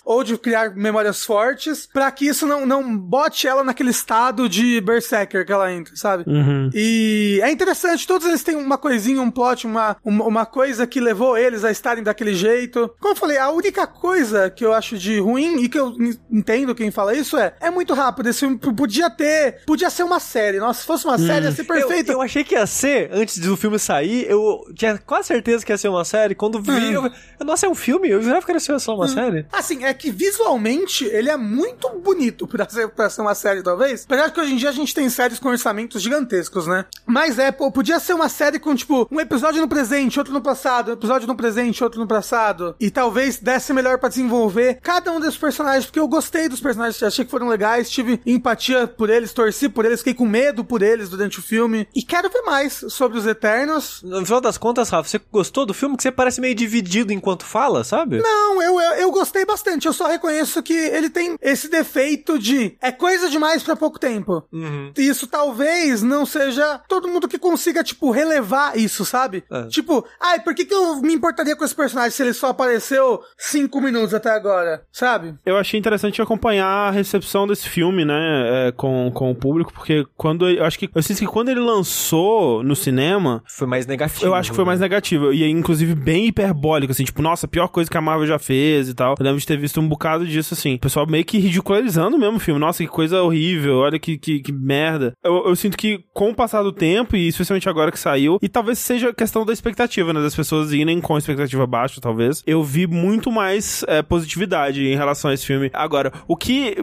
ou de criar memórias fortes, pra que isso não, não bote ela naquele estado de Berserker que ela entra, sabe? Uhum. E é interessante, todos eles têm uma coisinha, um plot, uma, uma, uma coisa que levou eles a estarem daquele jeito. Como eu falei, a única coisa que eu acho de ruim, e que eu entendo quem fala isso, é, é muito rápido. Esse filme podia ter, podia ser uma série. Nossa, se fosse uma série, ia ser perfeito. Eu, eu achei que ia ser, antes do filme sair, eu tinha quase certeza que ia ser uma série. Quando vi, Hum. eu, nossa, é um filme? Eu jurava que ia ser só uma série. Assim, é que visualmente ele é muito bonito pra ser, pra ser uma série, talvez. Apesar que hoje em dia a gente tem séries com orçamentos gigantescos, né? Mas é, pô, podia ser uma série com, tipo, um episódio no presente, outro no passado, um episódio no presente, outro no passado. E talvez desse melhor pra desenvolver cada um desses personagens, porque eu gostei dos personagens, achei que foram legais, tive empatia por eles, torci por eles, fiquei com medo por eles durante o filme. E quero ver mais sobre os Eternos. No final das contas, Rafa, você gostou do filme? Que você parece meio dividido enquanto fala, sabe? Não, eu, eu, eu gostei bastante. Eu só reconheço que ele tem esse defeito de é coisa demais pra pouco tempo. Isso talvez não seja todo mundo que consiga, tipo, relevar isso, sabe? É. Tipo, ai, por que, que eu me importaria com esse personagem se ele só apareceu cinco minutos até agora, sabe? Eu achei interessante acompanhar a recepção desse filme, né, é, com, com o público, porque quando eu acho que eu sinto que quando ele lançou no cinema, Foi mais negativo. eu acho que foi mais negativo. E inclusive bem hiperbólico, assim, tipo, nossa, a pior coisa que a Marvel já fez e tal. Eu lembro de ter visto um bocado disso, assim. O pessoal meio que ridicularizando mesmo o filme. Nossa, que coisa horrível, olha que, que, que merda. Eu, eu sinto que com o passar do tempo, e especialmente agora que saiu, e talvez seja questão da expectativa, né? Das pessoas irem com expectativa baixa, talvez. Eu vi muito mais é, positividade em relação a esse filme. Agora, o que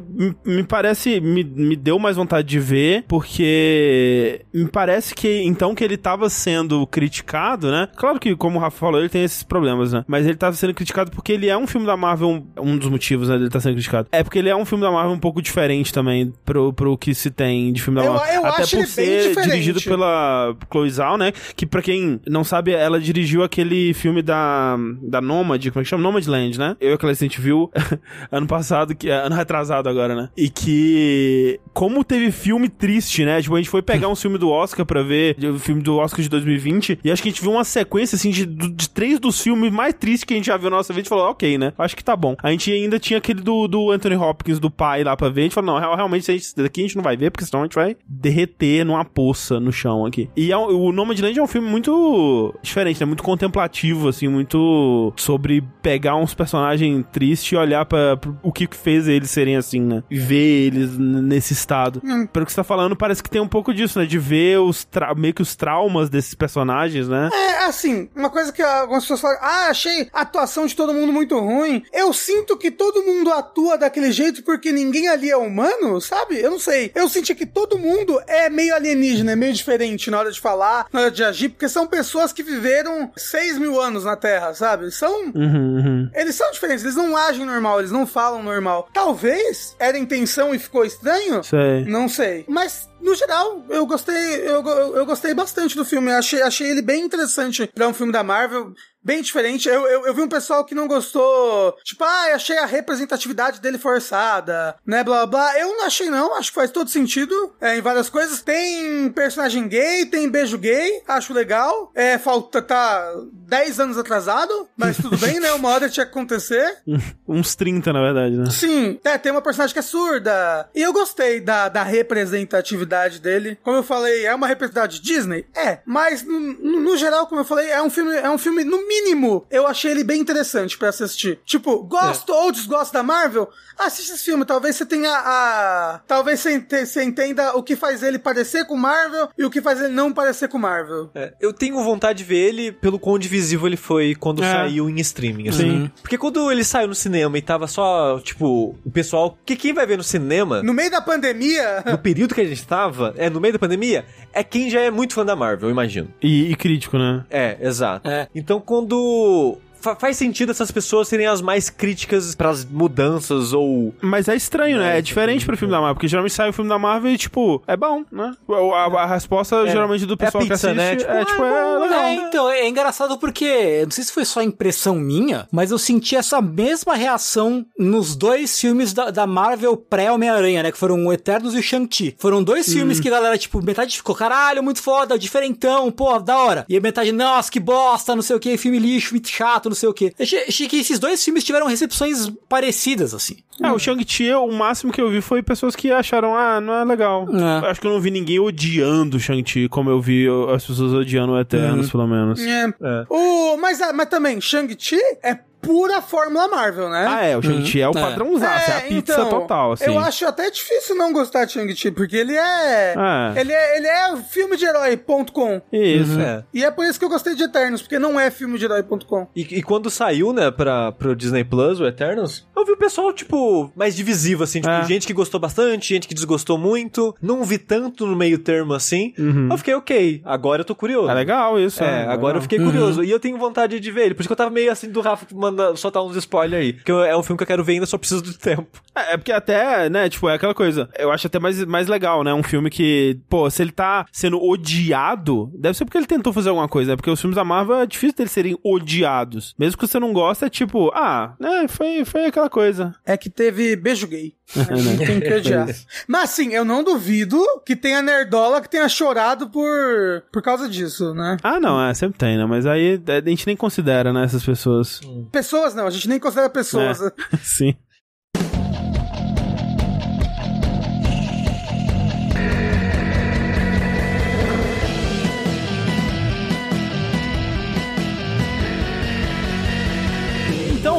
me, parece, me, me deu mais vontade de ver, porque me parece que então que ele tava sendo criticado, né? Claro que, como o Rafa falou, ele tem esses problemas, né? Mas ele tava sendo criticado porque ele é um filme da Marvel, um, um dos motivos, né, dele tá sendo criticado. É porque ele é um filme da Marvel um pouco diferente também pro, pro que se tem de filme da Eu- Marvel. eu Até acho por ele bem ser diferente. dirigido pela Chloe Zhao, né? Que pra quem não sabe, ela dirigiu aquele filme da, da Nomad, como é que chama? Nomadland, né? Eu e a Clécia, a gente viu ano passado, que ano retrasado agora, né? E que como teve filme triste, né? Tipo, a gente foi pegar um filme do Oscar pra ver, o filme do Oscar de 2020, e acho que a gente viu uma sequência, assim, de, de três dos filmes mais tristes que a gente já viu na nossa vida, gente falou, ok, né? Acho que tá bom. A gente ainda tinha aquele do, do Anthony Hopkins, do pai lá pra ver, a gente falou, não, real- realmente, esse daqui a gente não vai ver, porque senão a gente vai derreter numa poça no chão aqui. E é, o Nomadland é um filme muito diferente, né? Muito contemplativo, assim, muito sobre pegar uns personagens tristes e olhar pra, pro- o que fez eles serem assim, né? E ver eles nesse estado. Pelo que você tá falando, parece que tem um pouco disso, né? De ver os meio que os traumas desses personagens, né? É, assim, uma coisa que algumas pessoas falam, ah, achei a atuação de todo mundo muito ruim. Eu sinto que todo mundo atua daquele jeito porque ninguém ali é humano, sabe? Eu não sei. Eu senti que todo mundo é meio alienígena, é meio diferente na hora de falar, na hora de agir, porque são pessoas que viveram 6 mil anos na Terra, sabe? São. Uhum, uhum. Eles são diferentes, eles não agem normal, eles não falam normal. Talvez era intenção e ficou estranho. Sei. Não sei. Mas, no geral, eu gostei. Eu, eu, eu gostei bastante do filme. Achei, achei ele bem interessante pra um filme da Marvel. Bem diferente. Eu, eu, eu vi um pessoal que não gostou, tipo, ah, achei a representatividade dele forçada, né, blá blá blá. Eu não achei não, acho que faz todo sentido é, em várias coisas. Tem personagem gay, tem beijo gay, acho legal. É, falta, tá 10 anos atrasado, mas tudo bem, né, uma hora tinha que acontecer. Uns 30, na verdade, né? Sim, é, tem uma personagem que é surda. E eu gostei da, da representatividade dele. Como eu falei, é uma representatividade Disney? É. Mas, no, no- geral, como eu falei, é um filme, é um filme, no mínimo, eu achei ele bem interessante pra assistir. Tipo, gosto ou desgosto da Marvel? Assiste esse filme, talvez você tenha a. Talvez você entenda o que faz ele parecer com Marvel e o que faz ele não parecer com Marvel. É, eu tenho vontade de ver ele pelo quão divisivo ele foi quando É. saiu em streaming, assim. Sim. Porque quando ele saiu no cinema e tava só, tipo, o pessoal. Que quem vai ver no cinema, No meio da pandemia. no período que a gente tava, é no meio da pandemia, é quem já é muito fã da Marvel, eu imagino. E, e crítico, né? É, exato. É. Então quando. Fa- faz sentido essas pessoas serem as mais críticas pras mudanças ou. Mas é estranho, né? É diferente pro filme da Marvel, porque geralmente sai o filme da Marvel e, tipo, é bom, né? A, a- a resposta, geralmente, do É pessoal a pizza, que assiste né? Tipo, é, tipo, ah, é, bom, legal. É, então, é engraçado porque, não sei se foi só impressão minha, mas eu senti essa mesma reação nos dois filmes da, da Marvel pré-Homem-Aranha, né? Que foram o Eternos e o Shang-Chi. Foram dois filmes que a galera, tipo, metade ficou, caralho, muito foda, diferentão, pô, da hora. E a metade, nossa, que bosta, não sei o que, filme lixo, filme chato, não sei o que. Achei, achei que esses dois filmes tiveram recepções parecidas, assim. É, o Shang-Chi, o máximo que eu vi foi pessoas que acharam, ah, não é legal. É. Acho que eu não vi ninguém odiando o Shang-Chi, como eu vi as pessoas odiando o Eternos, pelo menos. É. É. O, mas, ah, mas também, Shang-Chi é pura fórmula Marvel, né? Ah, é, o Shang-Chi é o É. padrãozaço, é, a pizza então, total, assim. Eu acho até difícil não gostar de Shang-Chi, porque ele é, É. Ele é. Ele é filme de herói, ponto com. Isso. É. E é por isso que eu gostei de Eternos, porque não é filme de herói, ponto com. E, e quando saiu, né, pra, pro Disney Plus, o Eternos, eu vi o pessoal, tipo, mais divisivo, assim, tipo, É. gente que gostou bastante, gente que desgostou muito. Não vi tanto no meio termo assim. Eu fiquei, ok, agora eu tô curioso. É legal isso. É, é agora eu fiquei curioso. E eu tenho vontade de ver ele. Por isso que eu tava meio assim do Rafa manda soltar uns spoilers aí. Porque eu- é um filme que eu quero ver ainda, só preciso de tempo. É, é porque até, né, tipo, é aquela coisa. Eu acho até mais, mais legal, né? Um filme que, pô, se ele tá sendo odiado, deve ser porque ele tentou fazer alguma coisa, né? Porque os filmes da Marvel é difícil deles serem odiados. Mesmo que você não gosta, é tipo, ah, né, foi, foi aquela coisa. É que teve beijo gay. tem que odiar. Mas assim, eu não duvido que tenha nerdola que tenha chorado por, por causa disso, né? Ah, não, é, sempre tem, né? Mas aí é, a gente nem considera, né, essas pessoas. Pessoas não, a gente nem considera pessoas. É. Sim.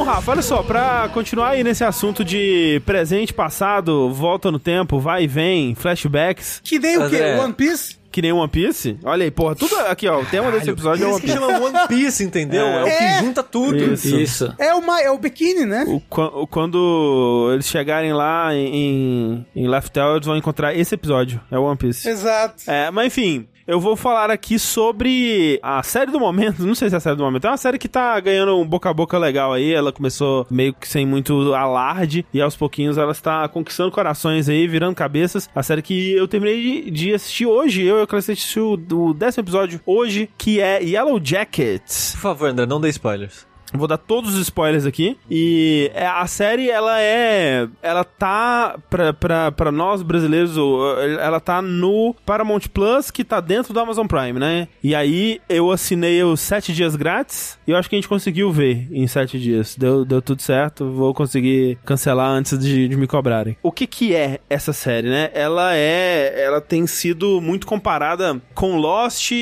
Então, Rafa, olha só, pra continuar aí nesse assunto de presente, passado, volta no tempo, vai e vem, flashbacks, Que nem o quê? é. One Piece? que nem One Piece. Olha aí, porra, tudo aqui, ó, o tema desse episódio é One Piece. chama One Piece, entendeu? É, o que É. junta tudo. Isso. Isso. É o, ma- é o biquíni, né? O, o- quando eles chegarem lá em, em, em Leftel, eles vão encontrar esse episódio. É o One Piece. Exato. É, mas enfim, eu vou falar aqui sobre a série do momento. Não sei se é a série do momento. É uma série que tá ganhando um boca a boca legal aí. Ela começou meio que sem muito alarde. E aos pouquinhos ela está conquistando corações aí, virando cabeças. A série que eu terminei de, assistir hoje. Eu e o assisti o décimo episódio hoje, que é Yellow Jackets. Por favor, André, não dê spoilers. Vou dar todos os spoilers aqui. E é, a série, ela é. Ela tá. Pra, pra, pra nós brasileiros, o- ela tá no Paramount Plus, que tá dentro do Amazon Prime, né? E aí eu assinei os 7 dias grátis. E eu acho que a gente conseguiu ver em 7 dias. Deu, deu tudo certo. Vou conseguir cancelar antes de, de me cobrarem. O que que é essa série, né? Ela é. Ela tem sido muito comparada com Lost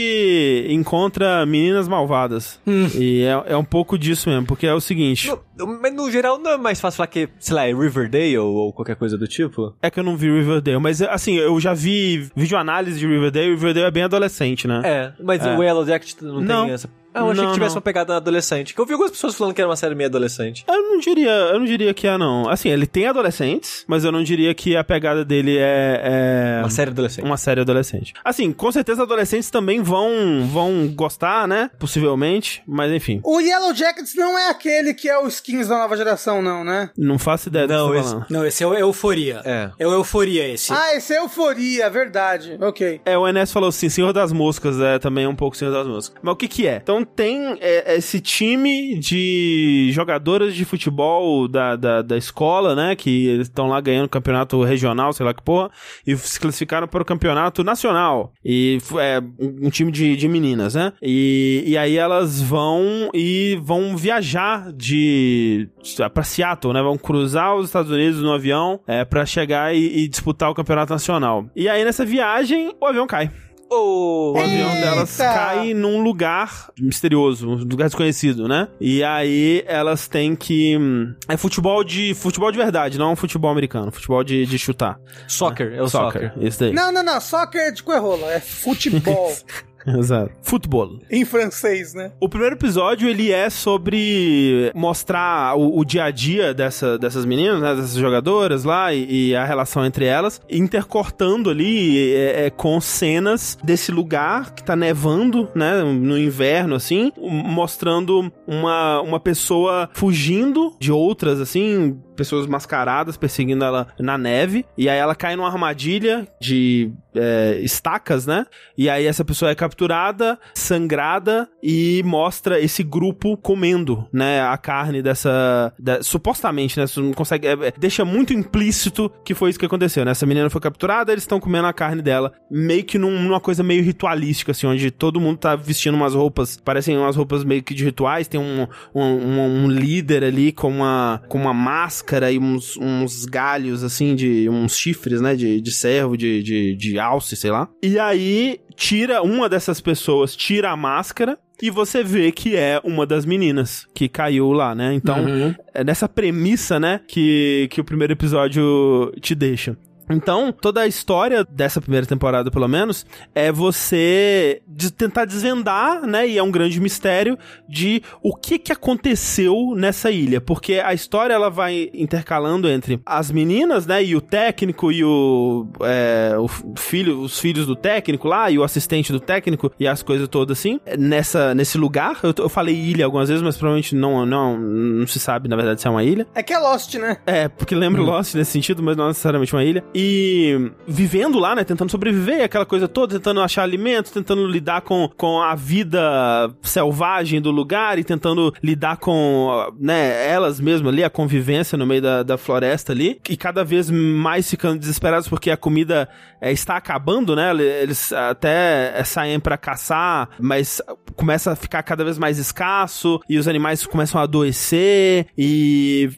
encontra Meninas Malvadas. E é, é um pouco disso mesmo, porque é o seguinte. No- mas no geral não é mais fácil falar que, sei lá, é Riverdale ou qualquer coisa do tipo? É que eu não vi Riverdale, mas assim, eu já vi vídeo análise de Riverdale, e Riverdale é bem adolescente, né? É, mas É. o Yellow Jacket não, Não. tem essa... Ah, eu achei Não, que tivesse não. uma pegada adolescente. Que eu vi algumas pessoas falando que era uma série meio adolescente. Eu não diria, eu não diria que é, não. Assim, ele tem adolescentes, mas eu não diria que a pegada dele é. é Uma série adolescente. Uma série adolescente. Assim, com certeza adolescentes também vão, vão gostar, né? Possivelmente, mas enfim. O Yellow Jackets não é aquele que é o skins da nova geração, não, né? Não faço ideia do Não, tá esse- falando. Não, esse é o Euforia. É. É o Euforia esse. Ah, esse é Euforia, verdade. Ok. É, o Enes falou assim, Senhor das Moscas, é também um pouco Senhor das Moscas. Mas o que que é? Então tem é, esse time de jogadoras de futebol da, da, da escola, né? Que eles estão lá ganhando campeonato regional, sei lá que porra, e se classificaram para o campeonato nacional. E é um time de, de meninas, né? E, e aí elas vão e vão viajar de para Seattle, né? Vão cruzar os Estados Unidos no avião é, para chegar e, e disputar o campeonato nacional. E aí nessa viagem o avião cai. Oh, O avião Eita! delas cai num lugar misterioso, um lugar desconhecido, né? E aí elas têm que. hum, É futebol de. futebol de verdade, não é um futebol americano, futebol de, de chutar. soccer, é o soccer. Isso daí. Não, não, não. Soccer de coerrola. É futebol. Exato. Futebol. em francês, né? O primeiro episódio, ele é sobre mostrar o, o dia a dia dessa, dessas meninas, né, dessas jogadoras lá, e, e a relação entre elas, intercortando ali é, é, com cenas desse lugar que tá nevando, né, no inverno, assim, mostrando uma, uma pessoa fugindo de outras, assim, pessoas mascaradas perseguindo ela na neve, e aí ela cai numa armadilha de é, estacas, né? E aí essa pessoa é capturada, sangrada e mostra esse grupo comendo, né? A carne dessa. da- supostamente, né? Você não consegue. é, é, deixa muito implícito que foi isso que aconteceu, né? Essa menina foi capturada, eles estão comendo a carne dela, meio que num- numa coisa meio ritualística, assim, onde todo mundo tá vestindo umas roupas, parecem umas roupas meio que de rituais, tem um, um, um- um líder ali com uma, com uma máscara e uns, uns galhos, assim, de uns chifres, né? De, de servo, de, de, de alce, sei lá. E aí tira uma dessas pessoas, tira a máscara. E você vê que é uma das meninas que caiu lá, né? Então, é nessa premissa, né, que, que o primeiro episódio te deixa. Então, toda a história dessa primeira temporada, pelo menos, é você de tentar desvendar, né? E é um grande mistério de o que que aconteceu nessa ilha, porque a história ela vai intercalando entre as meninas, né? E o técnico e o, é, o filho, os filhos do técnico lá e o assistente do técnico e as coisas todas assim. Nessa nesse lugar, eu, eu falei ilha algumas vezes, mas provavelmente não não não se sabe na verdade se é uma ilha. É que é Lost, né? É, porque lembra Lost nesse sentido, mas não necessariamente uma ilha. E vivendo lá, né, tentando sobreviver, aquela coisa toda, tentando achar alimentos, tentando lidar com, com a vida selvagem do lugar e tentando lidar com, né, elas mesmas ali, a convivência no meio da, da floresta ali. E cada vez mais ficando desesperados porque a comida é, está acabando, né? Eles até é, saem pra caçar, mas começa a ficar cada vez mais escasso e os animais começam a adoecer e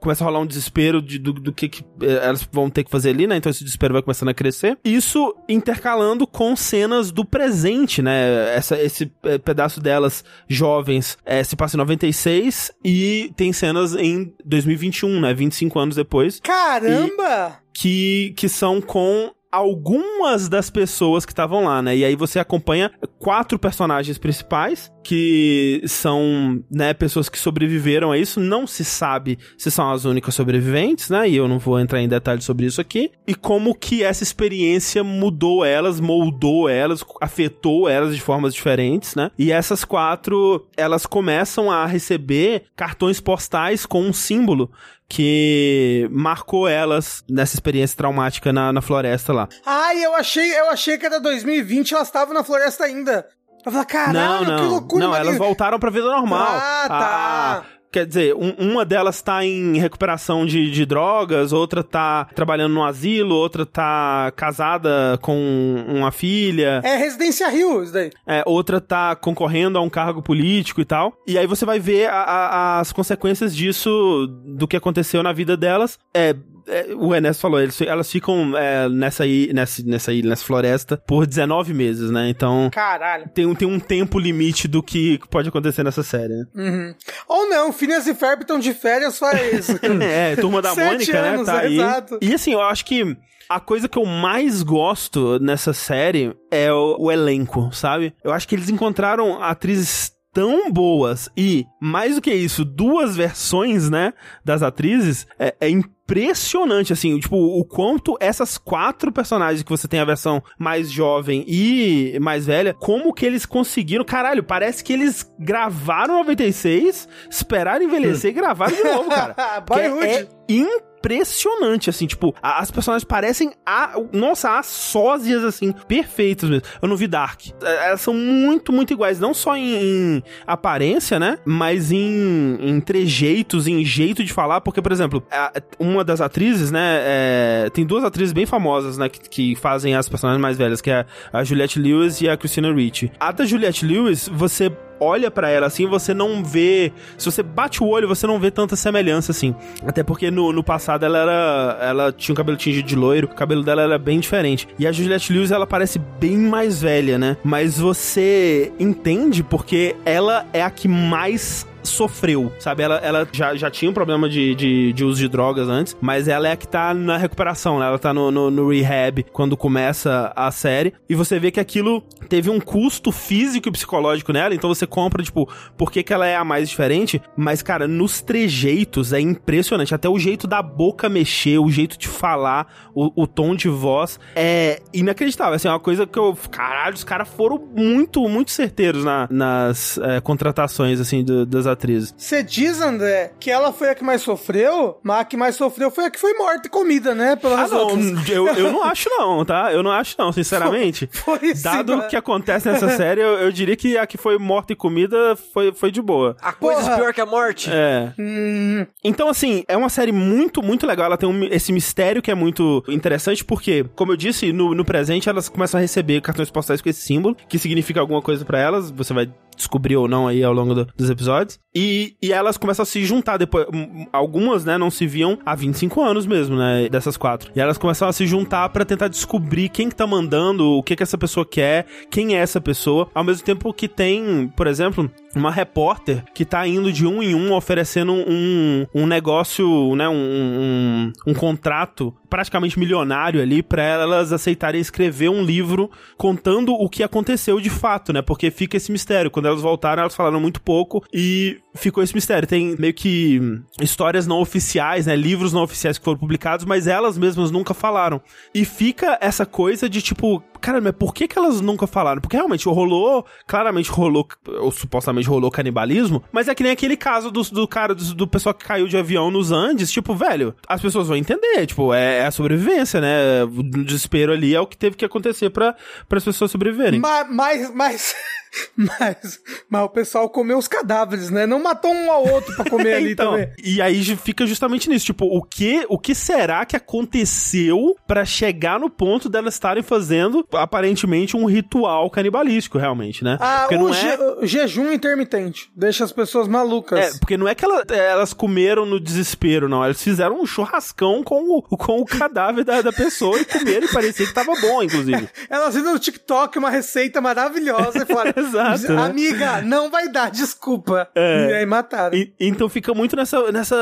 começa a rolar um desespero de, do, do que, que eh, elas vão ter que fazer ali, né? Então esse desespero vai começando a crescer. Isso intercalando com cenas do presente, né? Essa, esse eh, pedaço delas jovens eh, se passa em 96 e tem cenas em 2021, né? 25 anos depois Caramba! que, que são com algumas das pessoas que estavam lá, né? E aí você acompanha quatro personagens principais que são, né, pessoas que sobreviveram a isso. Não se sabe se são as únicas sobreviventes, né? E eu não vou entrar em detalhes sobre isso aqui. E como que essa experiência mudou elas, moldou elas, afetou elas de formas diferentes, né? E essas quatro, elas começam a receber cartões postais com um símbolo que marcou elas nessa experiência traumática na, na floresta lá. Ai, eu achei, eu achei que era 2020 elas estavam na floresta ainda. Eu falei, caralho, não, não. que loucura, não, elas voltaram pra vida normal. Ah, tá. A- Quer dizer, um- uma delas tá em recuperação de, de drogas, outra tá trabalhando no asilo, outra tá casada com uma filha. É Residência Rio, isso daí. É, outra tá concorrendo a um cargo político e tal. E aí você vai ver a- a- as consequências disso, do que aconteceu na vida delas. É. é, o Ernesto falou, eles- elas ficam é, nessa, i- nessa, nessa ilha, nessa floresta, por 19 meses, né? Então, Caralho. tem, um- tem um tempo limite do que pode acontecer nessa série, né? Uhum. Ou não, Phineas e Ferb estão de férias faz... É, Turma da Mônica, né? anos, Tá aí. exato. E assim, eu acho que a coisa que eu mais gosto nessa série é o, o elenco, sabe? Eu acho que eles encontraram atrizes tão boas e, mais do que isso, duas versões, né, das atrizes, é, é impressionante, assim, tipo, o quanto essas quatro personagens que você tem a versão mais jovem e mais velha, como que eles conseguiram, caralho, parece que eles gravaram 96, esperaram envelhecer e gravaram de novo, cara. Porque Boyhood. é impressionante, assim, tipo, a- as personagens parecem, a, nossa, as sósias, assim, perfeitas mesmo. Eu não vi Dark. É, Elas são muito, muito iguais, não só em, em aparência, né, mas em, em trejeitos, em jeito de falar, porque, por exemplo, a- uma das atrizes, né, é, tem duas atrizes bem famosas, né, que, que fazem as personagens mais velhas, que é a Juliette Lewis e a Christina Ricci. A da Juliette Lewis, você olha pra ela assim, você não vê. Se você bate o olho, você não vê tanta semelhança assim. Até porque no, no passado ela era. Ela tinha um cabelo tingido de loiro, o cabelo dela era bem diferente. E a Juliette Lewis, ela parece bem mais velha, né? Mas você entende porque ela é a que mais sofreu, sabe? Ela, ela já, já tinha um problema de, de, de uso de drogas antes, mas ela é a que tá na recuperação, né? Ela tá no, no, no rehab quando começa a série. E você vê que aquilo teve um custo físico e psicológico nela, então você compra, tipo, por que, que ela é a mais diferente? Mas, cara, nos trejeitos é impressionante. Até o jeito da boca mexer, o jeito de falar, o, o tom de voz é inacreditável. Assim, é uma coisa que eu. Caralho, os caras foram muito, muito certeiros na, nas é, contratações, assim, do- das atrizes. Você diz, André, que ela foi a que mais sofreu, mas a que mais sofreu foi a que foi morta e comida, né? Pelas Ah, não, outras. eu, eu não acho não, tá? Eu não acho não, sinceramente. Foi sim, Dado né? o que acontece nessa série, eu, eu diria que a que foi morta e comida foi, foi de boa. A coisa Porra. pior que a morte. É. Hum, Então, assim, é uma série muito, muito legal. Ela tem um- esse mistério que é muito interessante, porque, como eu disse, no, no presente elas começam a receber cartões postais com esse símbolo, que significa alguma coisa pra elas. Você vai descobrir ou não aí ao longo do- dos episódios. E, e elas começam a se juntar depois. Algumas, né, não se viam há 25 anos mesmo, né, dessas quatro. E elas começam a se juntar pra tentar descobrir quem que tá mandando, o que que essa pessoa quer, quem é essa pessoa. Ao mesmo tempo que tem, por exemplo, uma repórter que tá indo de um em um oferecendo um, um negócio, né, um, um, um contrato praticamente milionário ali pra elas aceitarem escrever um livro contando o que aconteceu de fato, né? Porque fica esse mistério. Quando elas voltaram, elas falaram muito pouco e ficou esse mistério. Tem meio que histórias não oficiais, né? Livros não oficiais que foram publicados, mas elas mesmas nunca falaram. E fica essa coisa de tipo, cara, mas por que, que elas nunca falaram? Porque realmente rolou, claramente rolou, ou supostamente rolou canibalismo, mas é que nem aquele caso do, do cara, do, do pessoal que caiu de avião nos Andes, tipo, velho, as pessoas vão entender, tipo, é, é a sobrevivência, né? O desespero ali é o que teve que acontecer pra as pessoas sobreviverem. ma- mas, mas, mas, mas o pessoal comeu os cadáveres, né? Não matou um ao outro pra comer ali então, também. e aí fica justamente nisso, tipo, o que, o que será que aconteceu pra chegar no ponto delas estarem fazendo aparentemente um ritual canibalístico, realmente, né? Ah, Porque o, não é je- o jejum intermitente deixa as pessoas malucas. É, porque não é que ela- elas comeram no desespero, não. Elas fizeram um churrascão com o, com o cadáver da, da pessoa e comeram e parecia que tava bom, inclusive. Elas viram no TikTok uma receita maravilhosa e falaram: Exato, né? Amiga, não vai dar, desculpa. E aí mataram. E- então fica muito nessa, nessa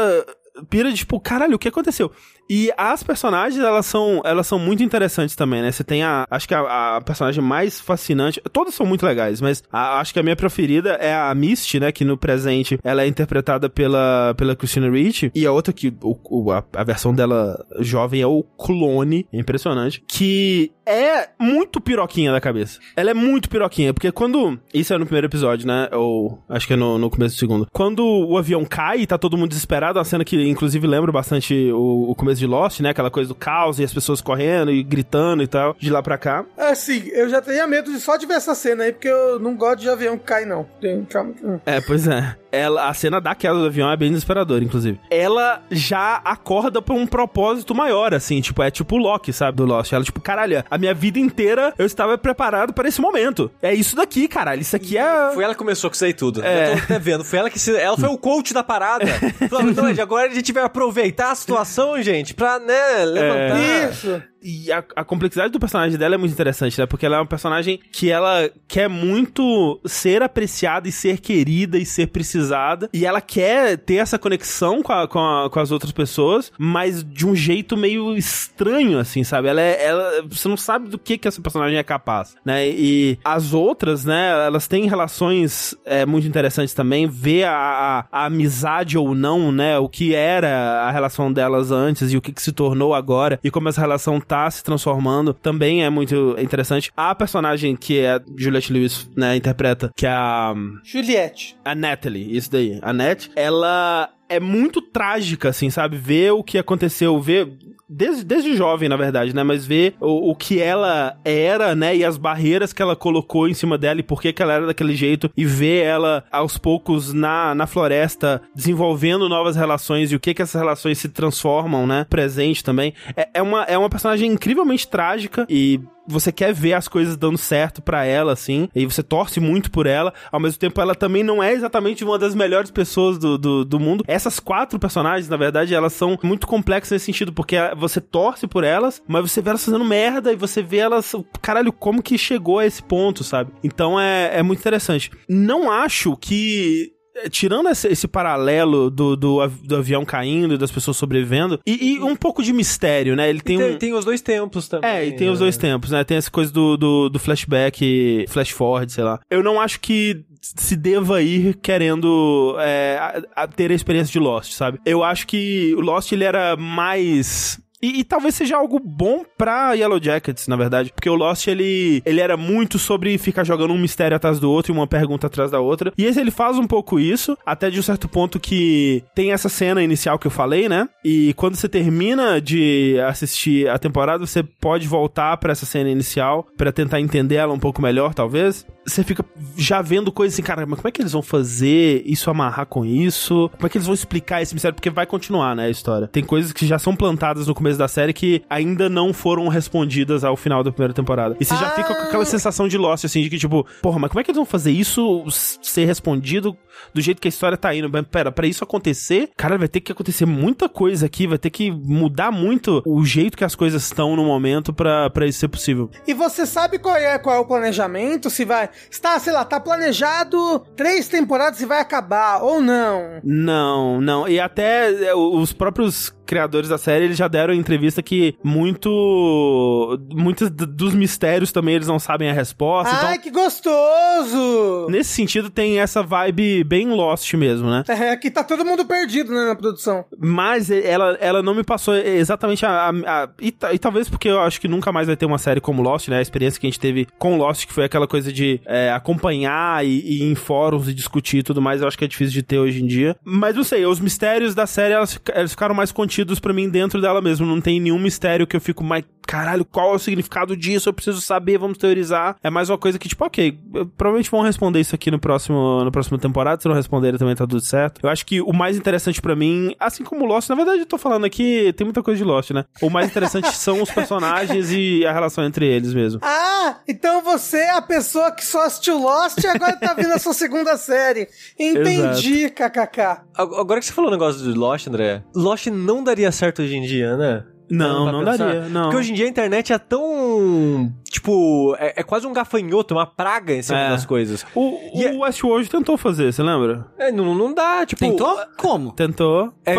pira de tipo, caralho, o que aconteceu? E as personagens, elas são, elas são muito interessantes também, né? Você tem a, acho que a, a personagem mais fascinante, todas são muito legais, mas a- acho que a minha preferida é a Misty, né? Que no presente ela é interpretada pela, pela Christina Ricci, e a outra que o, o- a, a versão dela jovem é o clone, é impressionante, que é muito piroquinha da cabeça. Ela é muito piroquinha, porque quando. Isso é no primeiro episódio, né? Ou acho que é no, no começo do segundo. Quando o avião cai e tá todo mundo desesperado, uma cena que inclusive lembra bastante o, o começo de Lost, né? Aquela coisa do caos e as pessoas correndo e gritando e tal, de lá pra cá. Assim, eu já teria medo de só de ver essa cena aí, porque eu não gosto de avião que cai, não. Calma. É, pois é. Ela, a cena da queda do avião é bem desesperadora, inclusive. Ela já acorda pra um propósito maior, assim, tipo, é tipo o Loki, sabe, do Lost. Ela, tipo, caralho, a minha vida inteira eu estava preparado para esse momento. É isso daqui, caralho. Isso aqui é. Foi ela que começou com isso aí tudo. É. Eu tô até vendo. Foi ela que se, ela foi o coach da parada. Falou, então, agora a gente vai aproveitar a situação, gente, pra, né, levantar. Isso. E a, a complexidade do personagem dela é muito interessante, né? Porque ela é uma personagem que ela quer muito ser apreciada e ser querida e ser precisada. E ela quer ter essa conexão com, a- com, a- com as outras pessoas, mas de um jeito meio estranho, assim, sabe? Ela é. Ela, você não sabe do que, que essa personagem é capaz, né? E as outras, né? Elas têm relações é, muito interessantes também. Ver a, a- amizade ou não, né? O que era a relação delas antes e o que, que se tornou agora. E como essa relação tá se transformando também é muito interessante. A personagem que é a Juliette Lewis, né, interpreta, que é a, Juliette. a Natalie, isso daí, a Net, ela é muito trágica, assim, sabe? Ver o que aconteceu, ver desde, desde jovem, na verdade, né? Mas ver o, o que ela era, né? E as barreiras que ela colocou em cima dela e por que, que ela era daquele jeito. E ver ela aos poucos na, na floresta desenvolvendo novas relações e o que que essas relações se transformam, né? Presente também. É, é, uma, é uma personagem incrivelmente trágica e você quer ver as coisas dando certo pra ela, assim, e você torce muito por ela. Ao mesmo tempo, ela também não é exatamente uma das melhores pessoas do, do, do mundo. Essas quatro personagens, na verdade, elas são muito complexas nesse sentido, porque você torce por elas, mas você vê elas fazendo merda e você vê elas. Caralho, como que chegou a esse ponto, sabe? Então é, é muito interessante. Não acho que é, tirando esse, esse paralelo do, do, do avião caindo e das pessoas sobrevivendo, e, e um pouco de mistério, né? Ele tem, Tem, um. tem os dois tempos também. É, e tem os né? dois tempos, né? Tem essa coisa do, do, do flashback, flash forward, sei lá. Eu não acho que se deva ir querendo é, a- a ter a experiência de Lost, sabe? Eu acho que o Lost ele era mais e, e talvez seja algo bom pra Yellow Jackets, na verdade. Porque o Lost, ele, ele era muito sobre ficar jogando um mistério atrás do outro e uma pergunta atrás da outra. E esse ele faz um pouco isso, até de um certo ponto que tem essa cena inicial que eu falei, né? E quando você termina de assistir a temporada, você pode voltar pra essa cena inicial pra tentar entender ela um pouco melhor, talvez. Você fica já vendo coisas assim, cara, mas como é que eles vão fazer isso amarrar com isso? Como é que eles vão explicar esse mistério? Porque vai continuar, né, a história. Tem coisas que já são plantadas no começo da série que ainda não foram respondidas ao final da primeira temporada. E você já Ah. fica com aquela sensação de Lost, assim, de que tipo, porra, mas como é que eles vão fazer isso ser respondido do jeito que a história tá indo? Mas, Pera, pra isso acontecer, cara, vai ter que acontecer muita coisa aqui, vai ter que mudar muito o jeito que as coisas estão no momento pra, pra isso ser possível. E você sabe qual é, qual é o planejamento? Se vai. Está, sei lá, tá planejado três temporadas e vai acabar, ou não? Não, não. E até é, os próprios criadores da série, eles já deram entrevista que muito... Muitos dos mistérios também eles não sabem a resposta. Ai, então, que gostoso! nesse sentido, tem essa vibe bem Lost mesmo, né? É que tá todo mundo perdido, né, na produção. Mas ela, ela não me passou exatamente a. a- a- e, e talvez porque eu acho que nunca mais vai ter uma série como Lost, né? A experiência que a gente teve com Lost, que foi aquela coisa de é, acompanhar e, e ir em fóruns e discutir e tudo mais, eu acho que é difícil de ter hoje em dia. Mas não sei, os mistérios da série, elas, eles ficaram mais contidos pra mim dentro dela mesmo. Não tem nenhum mistério que eu fico mais. Caralho, qual é o significado disso? Eu preciso saber, vamos teorizar. É mais uma coisa que, tipo, ok, provavelmente vão responder isso aqui no próximo, no próximo temporada. Se não responderem, também tá tudo certo. Eu acho que o mais interessante pra mim, assim como Lost, na verdade eu tô falando aqui, tem muita coisa de Lost, né? O mais interessante são os personagens e a relação entre eles mesmo. Ah, então você é a pessoa que só assistiu Lost e agora tá vindo a sua segunda série. Entendi, kkk. Ag- Agora que você falou o negócio de Lost, André, Lost não daria certo hoje em dia, né? Não, não pensar. daria, não. Porque hoje em dia a internet é tão. Tipo, é, é quase um gafanhoto, uma praga em cima É. das coisas. O, E é- o Westworld tentou fazer, você lembra? É, não, não dá, tipo. Tentou? Como? Tentou. É-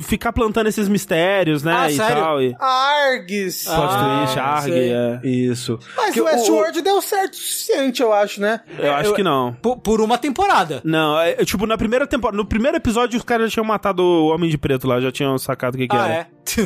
Ficar plantando esses mistérios, né? Ah, e sério? tal. E... Args. Plot Ah, twist, Arg, é. Isso. Mas Que o Westworld deu certo o suficiente, eu acho, né? Eu acho eu- que não. Por, por uma temporada. Não, é, é, tipo, na primeira temporada, no primeiro episódio os caras já tinham matado o Homem de Preto lá, já tinham sacado o que que Ah, era. é?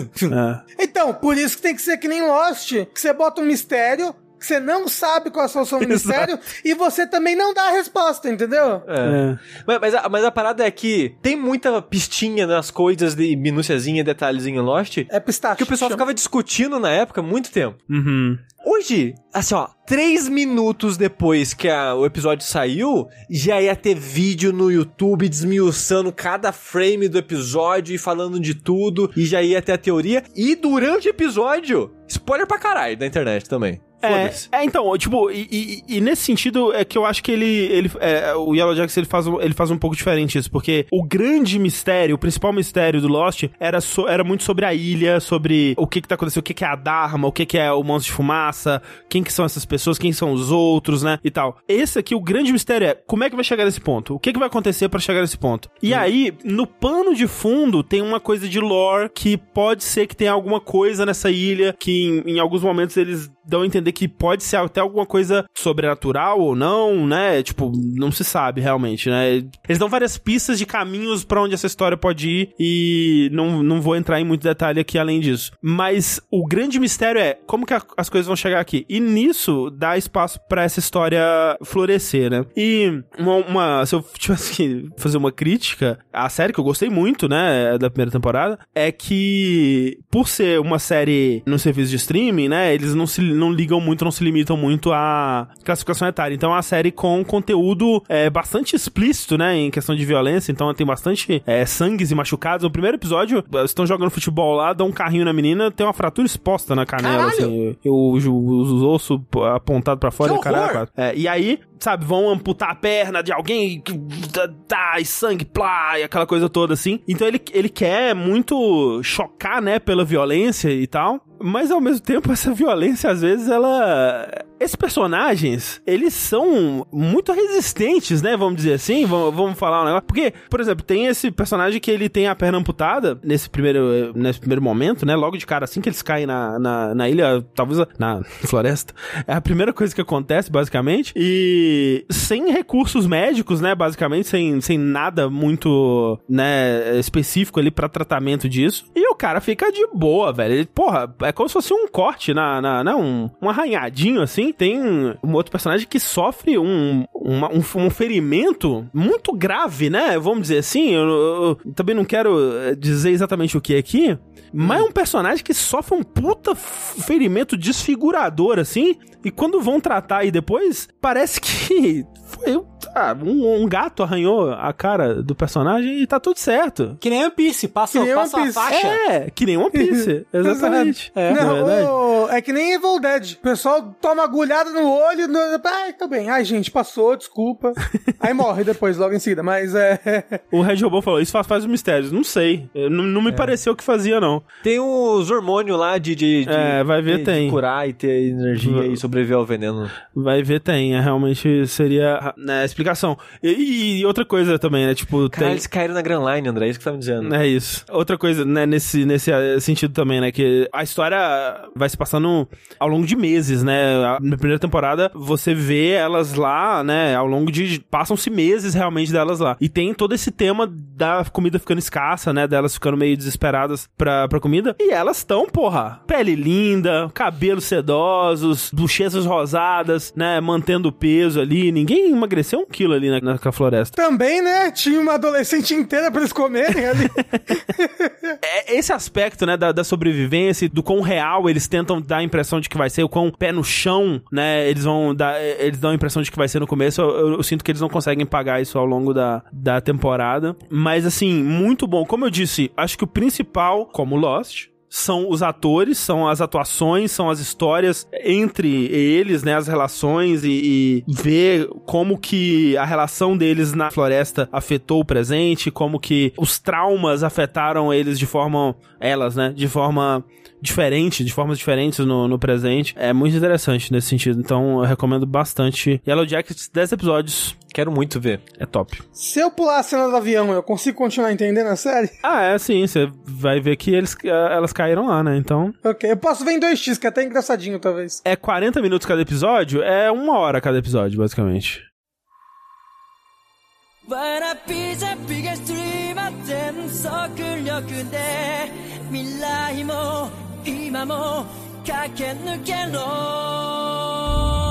É. Então, por isso que tem que ser que nem Lost, que você bota um mistério, que você não sabe qual é a solução do mistério, e você também não dá a resposta, entendeu? É. Mas, mas, a, mas a parada é que tem muita pistinha nas coisas de minúciazinha, detalhezinho em Lost, É pistache. que o pessoal chama. ficava discutindo na época muito tempo. Uhum. Hoje, assim, ó, três minutos depois que a- o episódio saiu, já ia ter vídeo no YouTube desmiuçando cada frame do episódio e falando de tudo, e já ia ter a teoria. E durante o episódio, spoiler pra caralho da internet também. É, é, então, tipo, e, e- e nesse sentido é que eu acho que ele, ele é, o Yellow Jackets ele faz, um- ele faz um pouco diferente isso, porque o grande mistério, o principal mistério do Lost era, so- era muito sobre a ilha, sobre o que que tá acontecendo, o que que é a Dharma, o que que é o monstro de fumaça, quem que são essas pessoas, quem são os outros, né, e tal. Esse aqui, o grande mistério é como é que vai chegar nesse ponto? O que que vai acontecer pra chegar nesse ponto? E aí, no pano de fundo, tem uma coisa de lore que pode ser que tenha alguma coisa nessa ilha que em, em alguns momentos eles dão a entender que pode ser até alguma coisa sobrenatural ou não, né? Tipo, não se sabe realmente, né? Eles dão várias pistas de caminhos pra onde essa história pode ir e não, não vou entrar em muito detalhe aqui além disso. Mas o grande mistério é como que a- as coisas vão chegar aqui. E nisso dá espaço pra essa história florescer, né? E uma, uma- se eu tivesse que fazer uma crítica à série que eu gostei muito, né, da primeira temporada, é que por ser uma série no serviço de streaming, né, eles não se não ligam muito, não se limitam muito à classificação etária. Então é uma série com conteúdo é, bastante explícito, né, em questão de violência. Então tem bastante é, sangues e machucados. No primeiro episódio, eles estão jogando futebol lá, dão um carrinho na menina, tem uma fratura exposta na canela, Caralho! assim, e o- os, os ossos apontados pra fora, Que e caralho. É, e aí, sabe, vão amputar a perna de alguém, tá, e sangue, plá, e aquela coisa toda assim. Então ele, ele quer muito chocar, né, pela violência e tal. Mas ao mesmo tempo, essa violência, às vezes, ela. Esses personagens, eles são muito resistentes, né? Vamos dizer assim. Vamos, vamos falar um negócio. Porque, por exemplo, tem esse personagem que ele tem a perna amputada nesse primeiro, nesse primeiro momento, né? Logo de cara, assim que eles caem na, na, na ilha, talvez na floresta. É a primeira coisa que acontece, basicamente. E sem recursos médicos, né? Basicamente, sem, sem nada muito, né, específico ali pra tratamento disso. E o cara fica de boa, velho. Ele, porra, é como se fosse um corte na, na, na um, um arranhadinho assim. Tem um outro personagem que sofre um, uma- um, um ferimento muito grave, né? Vamos dizer assim. Eu, eu- eu também não quero eh, dizer exatamente o que é aqui. Mas é um personagem que sofre um puta ferimento desfigurador, assim. E quando vão tratar aí depois, parece que foi ah, um, um gato arranhou a cara do personagem e tá tudo certo. Que nem One Piece, passa, Que passa One a faixa. É, que nem One Piece. Exatamente. É, não, Não, é o- é que nem Evil Dead. O pessoal toma agulhada no olho. No... Ai, tá bem. Ai, gente, passou, desculpa. Aí morre depois, logo em seguida. Mas é. O Red Robô falou, isso faz, faz os mistérios. Não sei. Não, não me pareceu que fazia, não. Tem os hormônios lá de, de, de- É, vai ver, de- tem. de curar e ter energia Vai- e sobreviver ao veneno. Vai ver, tem. É, realmente seria né, explicação. E, e outra coisa também, né? Tipo, Cara, tem... eles caíram na Grand Line, André, é isso que você tá me dizendo. É isso. Outra coisa, né, nesse, nesse eh, sentido também, né, que a história vai se passando ao longo de meses, né? Na primeira temporada, você vê elas lá, né, ao longo de... Passam-se meses realmente delas lá. E tem todo esse tema da comida ficando escassa, né, delas ficando meio desesperadas pra, pra comida. E elas estão, porra, pele linda, cabelos sedosos, bochechas rosadas, né, mantendo o peso ali. Ninguém emagreceu um quilo ali na, naquela floresta. Também, né? Tinha uma adolescente inteira pra eles comerem ali. É esse aspecto, né, da, da sobrevivência, do quão real eles tentam dar a impressão de que vai ser, o quão pé no chão, né, eles vão dar, eles dão a impressão de que vai ser no começo, eu, eu- eu sinto que eles não conseguem pagar isso ao longo da, da temporada, mas assim, muito bom, como eu disse, acho que o principal, como Lost, são os atores, são as atuações, são as histórias entre eles, né, as relações e, e ver como que a relação deles na floresta afetou o presente, como que os traumas afetaram eles de forma, elas, né, de forma diferente, de formas diferentes no, no presente. É muito interessante nesse sentido, então eu recomendo bastante. Yellow Jackets, 10 episódios, Quero muito ver. é top. Se eu pular a cena do avião, eu consigo continuar entendendo a série? Ah, é sim, você vai ver que eles, elas caíram lá, né, então... Ok, eu posso ver em 2x, que é até engraçadinho, talvez. é 40 minutos cada episódio, é uma hora cada episódio, basicamente. わらびじゃびがストリーマ全速力で未来も今も駆け抜けろ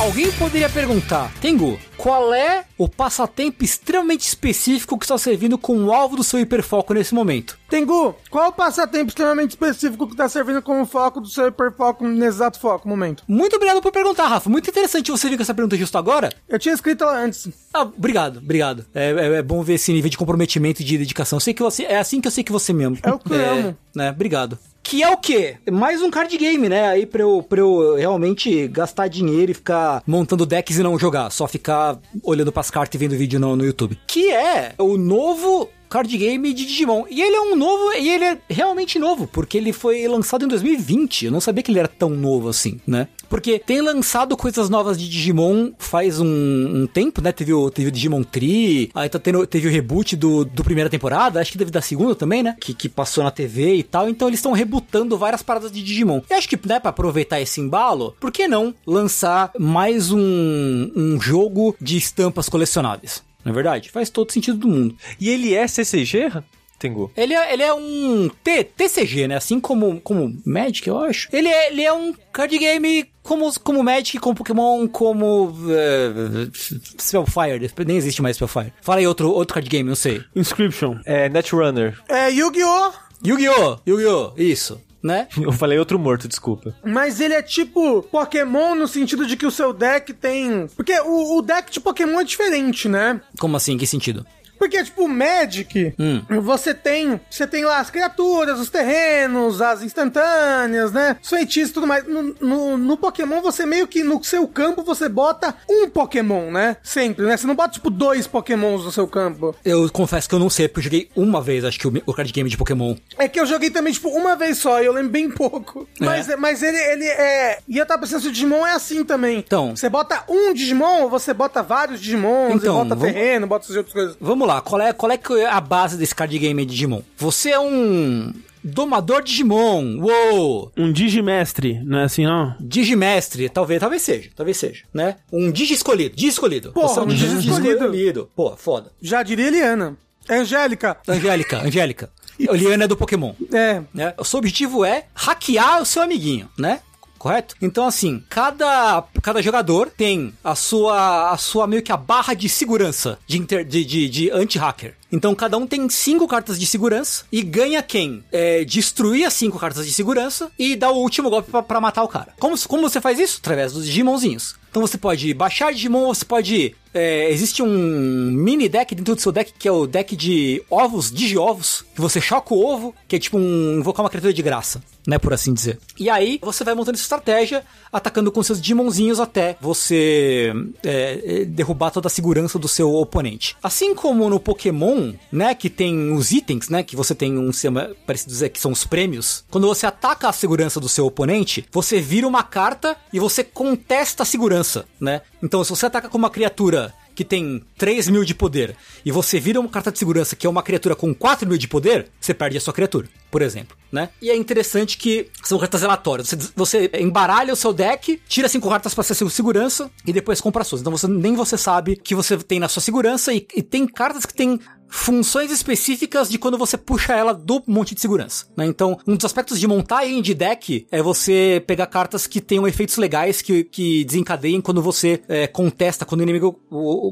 Alguém poderia perguntar, Tengu, qual é o passatempo extremamente específico que está servindo como alvo do seu hiperfoco nesse momento? Tengu, qual o passatempo extremamente específico que tá servindo como foco do seu hiperfoco nesse exato foco, momento? Muito obrigado por perguntar, Rafa. Muito interessante você vir com essa pergunta justo agora. Eu tinha escrito ela antes. Ah, obrigado, obrigado. É, é- é bom ver esse nível de comprometimento e de dedicação. Eu sei que você. É assim que eu sei que você mesmo. É o que eu amo. Né, obrigado. Que é o quê? Mais um card game, né? Aí pra eu, pra eu realmente gastar dinheiro e ficar montando decks e não jogar. Só ficar olhando pras cartas e vendo vídeo no, no YouTube. Que é o novo card game de Digimon. E ele é um novo, e ele é realmente novo, porque ele foi lançado em 2020. Eu não sabia que ele era tão novo assim, né? Porque tem lançado coisas novas de Digimon faz um, um tempo, né? Teve o, teve o Digimon Tree, aí tá tendo, teve o reboot do, do primeira temporada, acho que teve da segunda também, né? Que, que passou na TV e tal. Então eles estão rebutando várias paradas de Digimon. E acho que, né, pra aproveitar esse embalo, por que não lançar mais um, um jogo de estampas colecionáveis? Não é verdade? Faz todo sentido do mundo. E ele é CCG, Tengu? Ele é, ele é um T, TCG, né? Assim como, como Magic, eu acho. Ele é, ele é um card game como, como Magic, como Pokémon, como uh, Spellfire. Nem existe mais Spellfire. Fala aí outro, outro card game, não sei. Inscription. É Netrunner. É Yu-Gi-Oh! Yu-Gi-Oh! Yu-Gi-Oh! Isso. Né? Eu falei outro morto, desculpa. Mas ele é tipo Pokémon no sentido de que o seu deck tem. Porque o, o deck de Pokémon é diferente, né? Como assim? Em que sentido? Porque, tipo, o Magic, Hum. você tem. Você tem lá as criaturas, os terrenos, as instantâneas, né? Os feitiços e tudo mais. No, no, no Pokémon, você meio que no seu campo você bota um Pokémon, né? Sempre, né? Você não bota, tipo, dois Pokémons no seu campo. Eu confesso que eu não sei, porque eu joguei uma vez, acho que o, o card game de Pokémon. É que eu joguei também, tipo, uma vez só, e eu lembro bem pouco. É? Mas, mas ele, ele é. E eu tava pensando se o Digimon é assim também. Então. Você bota um Digimon, ou você bota vários Digimons, Então, e bota vamos- terreno, bota essas outras coisas. Vamos lá, qual é, qual é que é a base desse card game de Digimon? Você é um domador Digimon, uou! Um Digimestre, não é assim, não? Digimestre, talvez, talvez seja, talvez seja, né? Um Digi escolhido, Digi escolhido. Porra, Você é um Digi escolhido. Pô, foda. Já diria Eliana. É Angélica. Angélica, Angélica. Oliana é do Pokémon. É. né? O seu objetivo é hackear o seu amiguinho, né? Correto? Então, assim, cada, cada jogador tem a sua, a sua meio que a barra de segurança de, de, de, de anti-hacker. Então, cada um tem cinco cartas de segurança e ganha quem? É, destruir as cinco cartas de segurança e dar o último golpe pra matar o cara. Como, como você faz isso? Através dos Digimonzinhos. Então você pode baixar Digimon, você pode. é, existe um mini deck dentro do seu deck que é o deck de ovos, Digi-ovos, que você choca o ovo, que é tipo um invocar uma criatura de graça, né? Por assim dizer. E aí você vai montando essa estratégia, atacando com seus Digimonzinhos até você é, é, derrubar toda a segurança do seu oponente. Assim como no Pokémon, né? Que tem os itens, né? Que você tem um sistema parecido dizer que são os prêmios. Quando você ataca a segurança do seu oponente, você vira uma carta e você contesta a segurança, né? Então, se você ataca com uma criatura que tem 3 mil de poder e você vira uma carta de segurança que é uma criatura com 4 mil de poder, você perde a sua criatura, por exemplo, né? E é interessante que são cartas aleatórias. Você, você embaralha o seu deck, tira 5 cartas pra ser segurança e depois compra as suas. Então você, nem você sabe que você tem na sua segurança e, e tem cartas que tem funções específicas de quando você puxa ela do monte de segurança, né? Então, um dos aspectos de montar indie deck é você pegar cartas que tenham efeitos legais que, que desencadeiem quando você é, contesta, quando o inimigo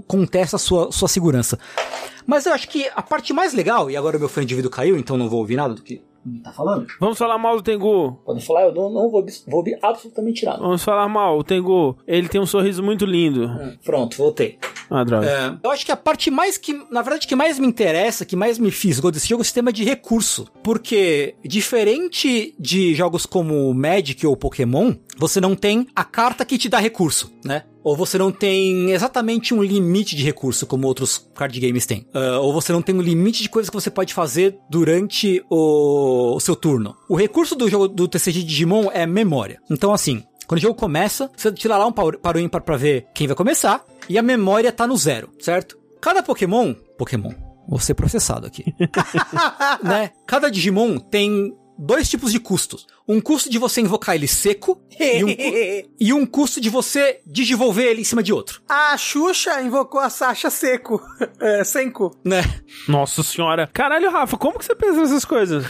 contesta a sua, sua segurança. Mas eu acho que a parte mais legal, e agora o meu fone de ouvido caiu, então não vou ouvir nada do que tá falando. Vamos falar mal do Tengu. Podem falar, eu não, não vou, vou absolutamente nada. Vamos falar mal. O Tengu, ele tem um sorriso muito lindo. Pronto, voltei. Ah, droga. É, eu acho que a parte mais que, na verdade, que mais me interessa, que mais me fisgou desse jogo é o sistema de recurso. Porque, diferente de jogos como Magic ou Pokémon, você não tem a carta que te dá recurso, né? Ou você não tem exatamente um limite de recurso, como outros card games têm. Ah, ou você não tem um limite de coisas que você pode fazer durante o, o seu turno. O recurso do jogo do TCG Digimon é memória. Então, assim, quando o jogo começa, você tira lá um par- para o ímpar pra ver quem vai começar, e a memória tá no zero, certo? Cada Pokémon. Pokémon. Vou ser processado aqui. né? Cada Digimon tem dois tipos de custos. Um custo de você invocar ele seco e um, cu- e um custo de você digivolver ele em cima de outro, A Xuxa invocou a Sasha seco. É, Senko. né? Nossa senhora. Caralho, Rafa, como que você pensa nessas coisas?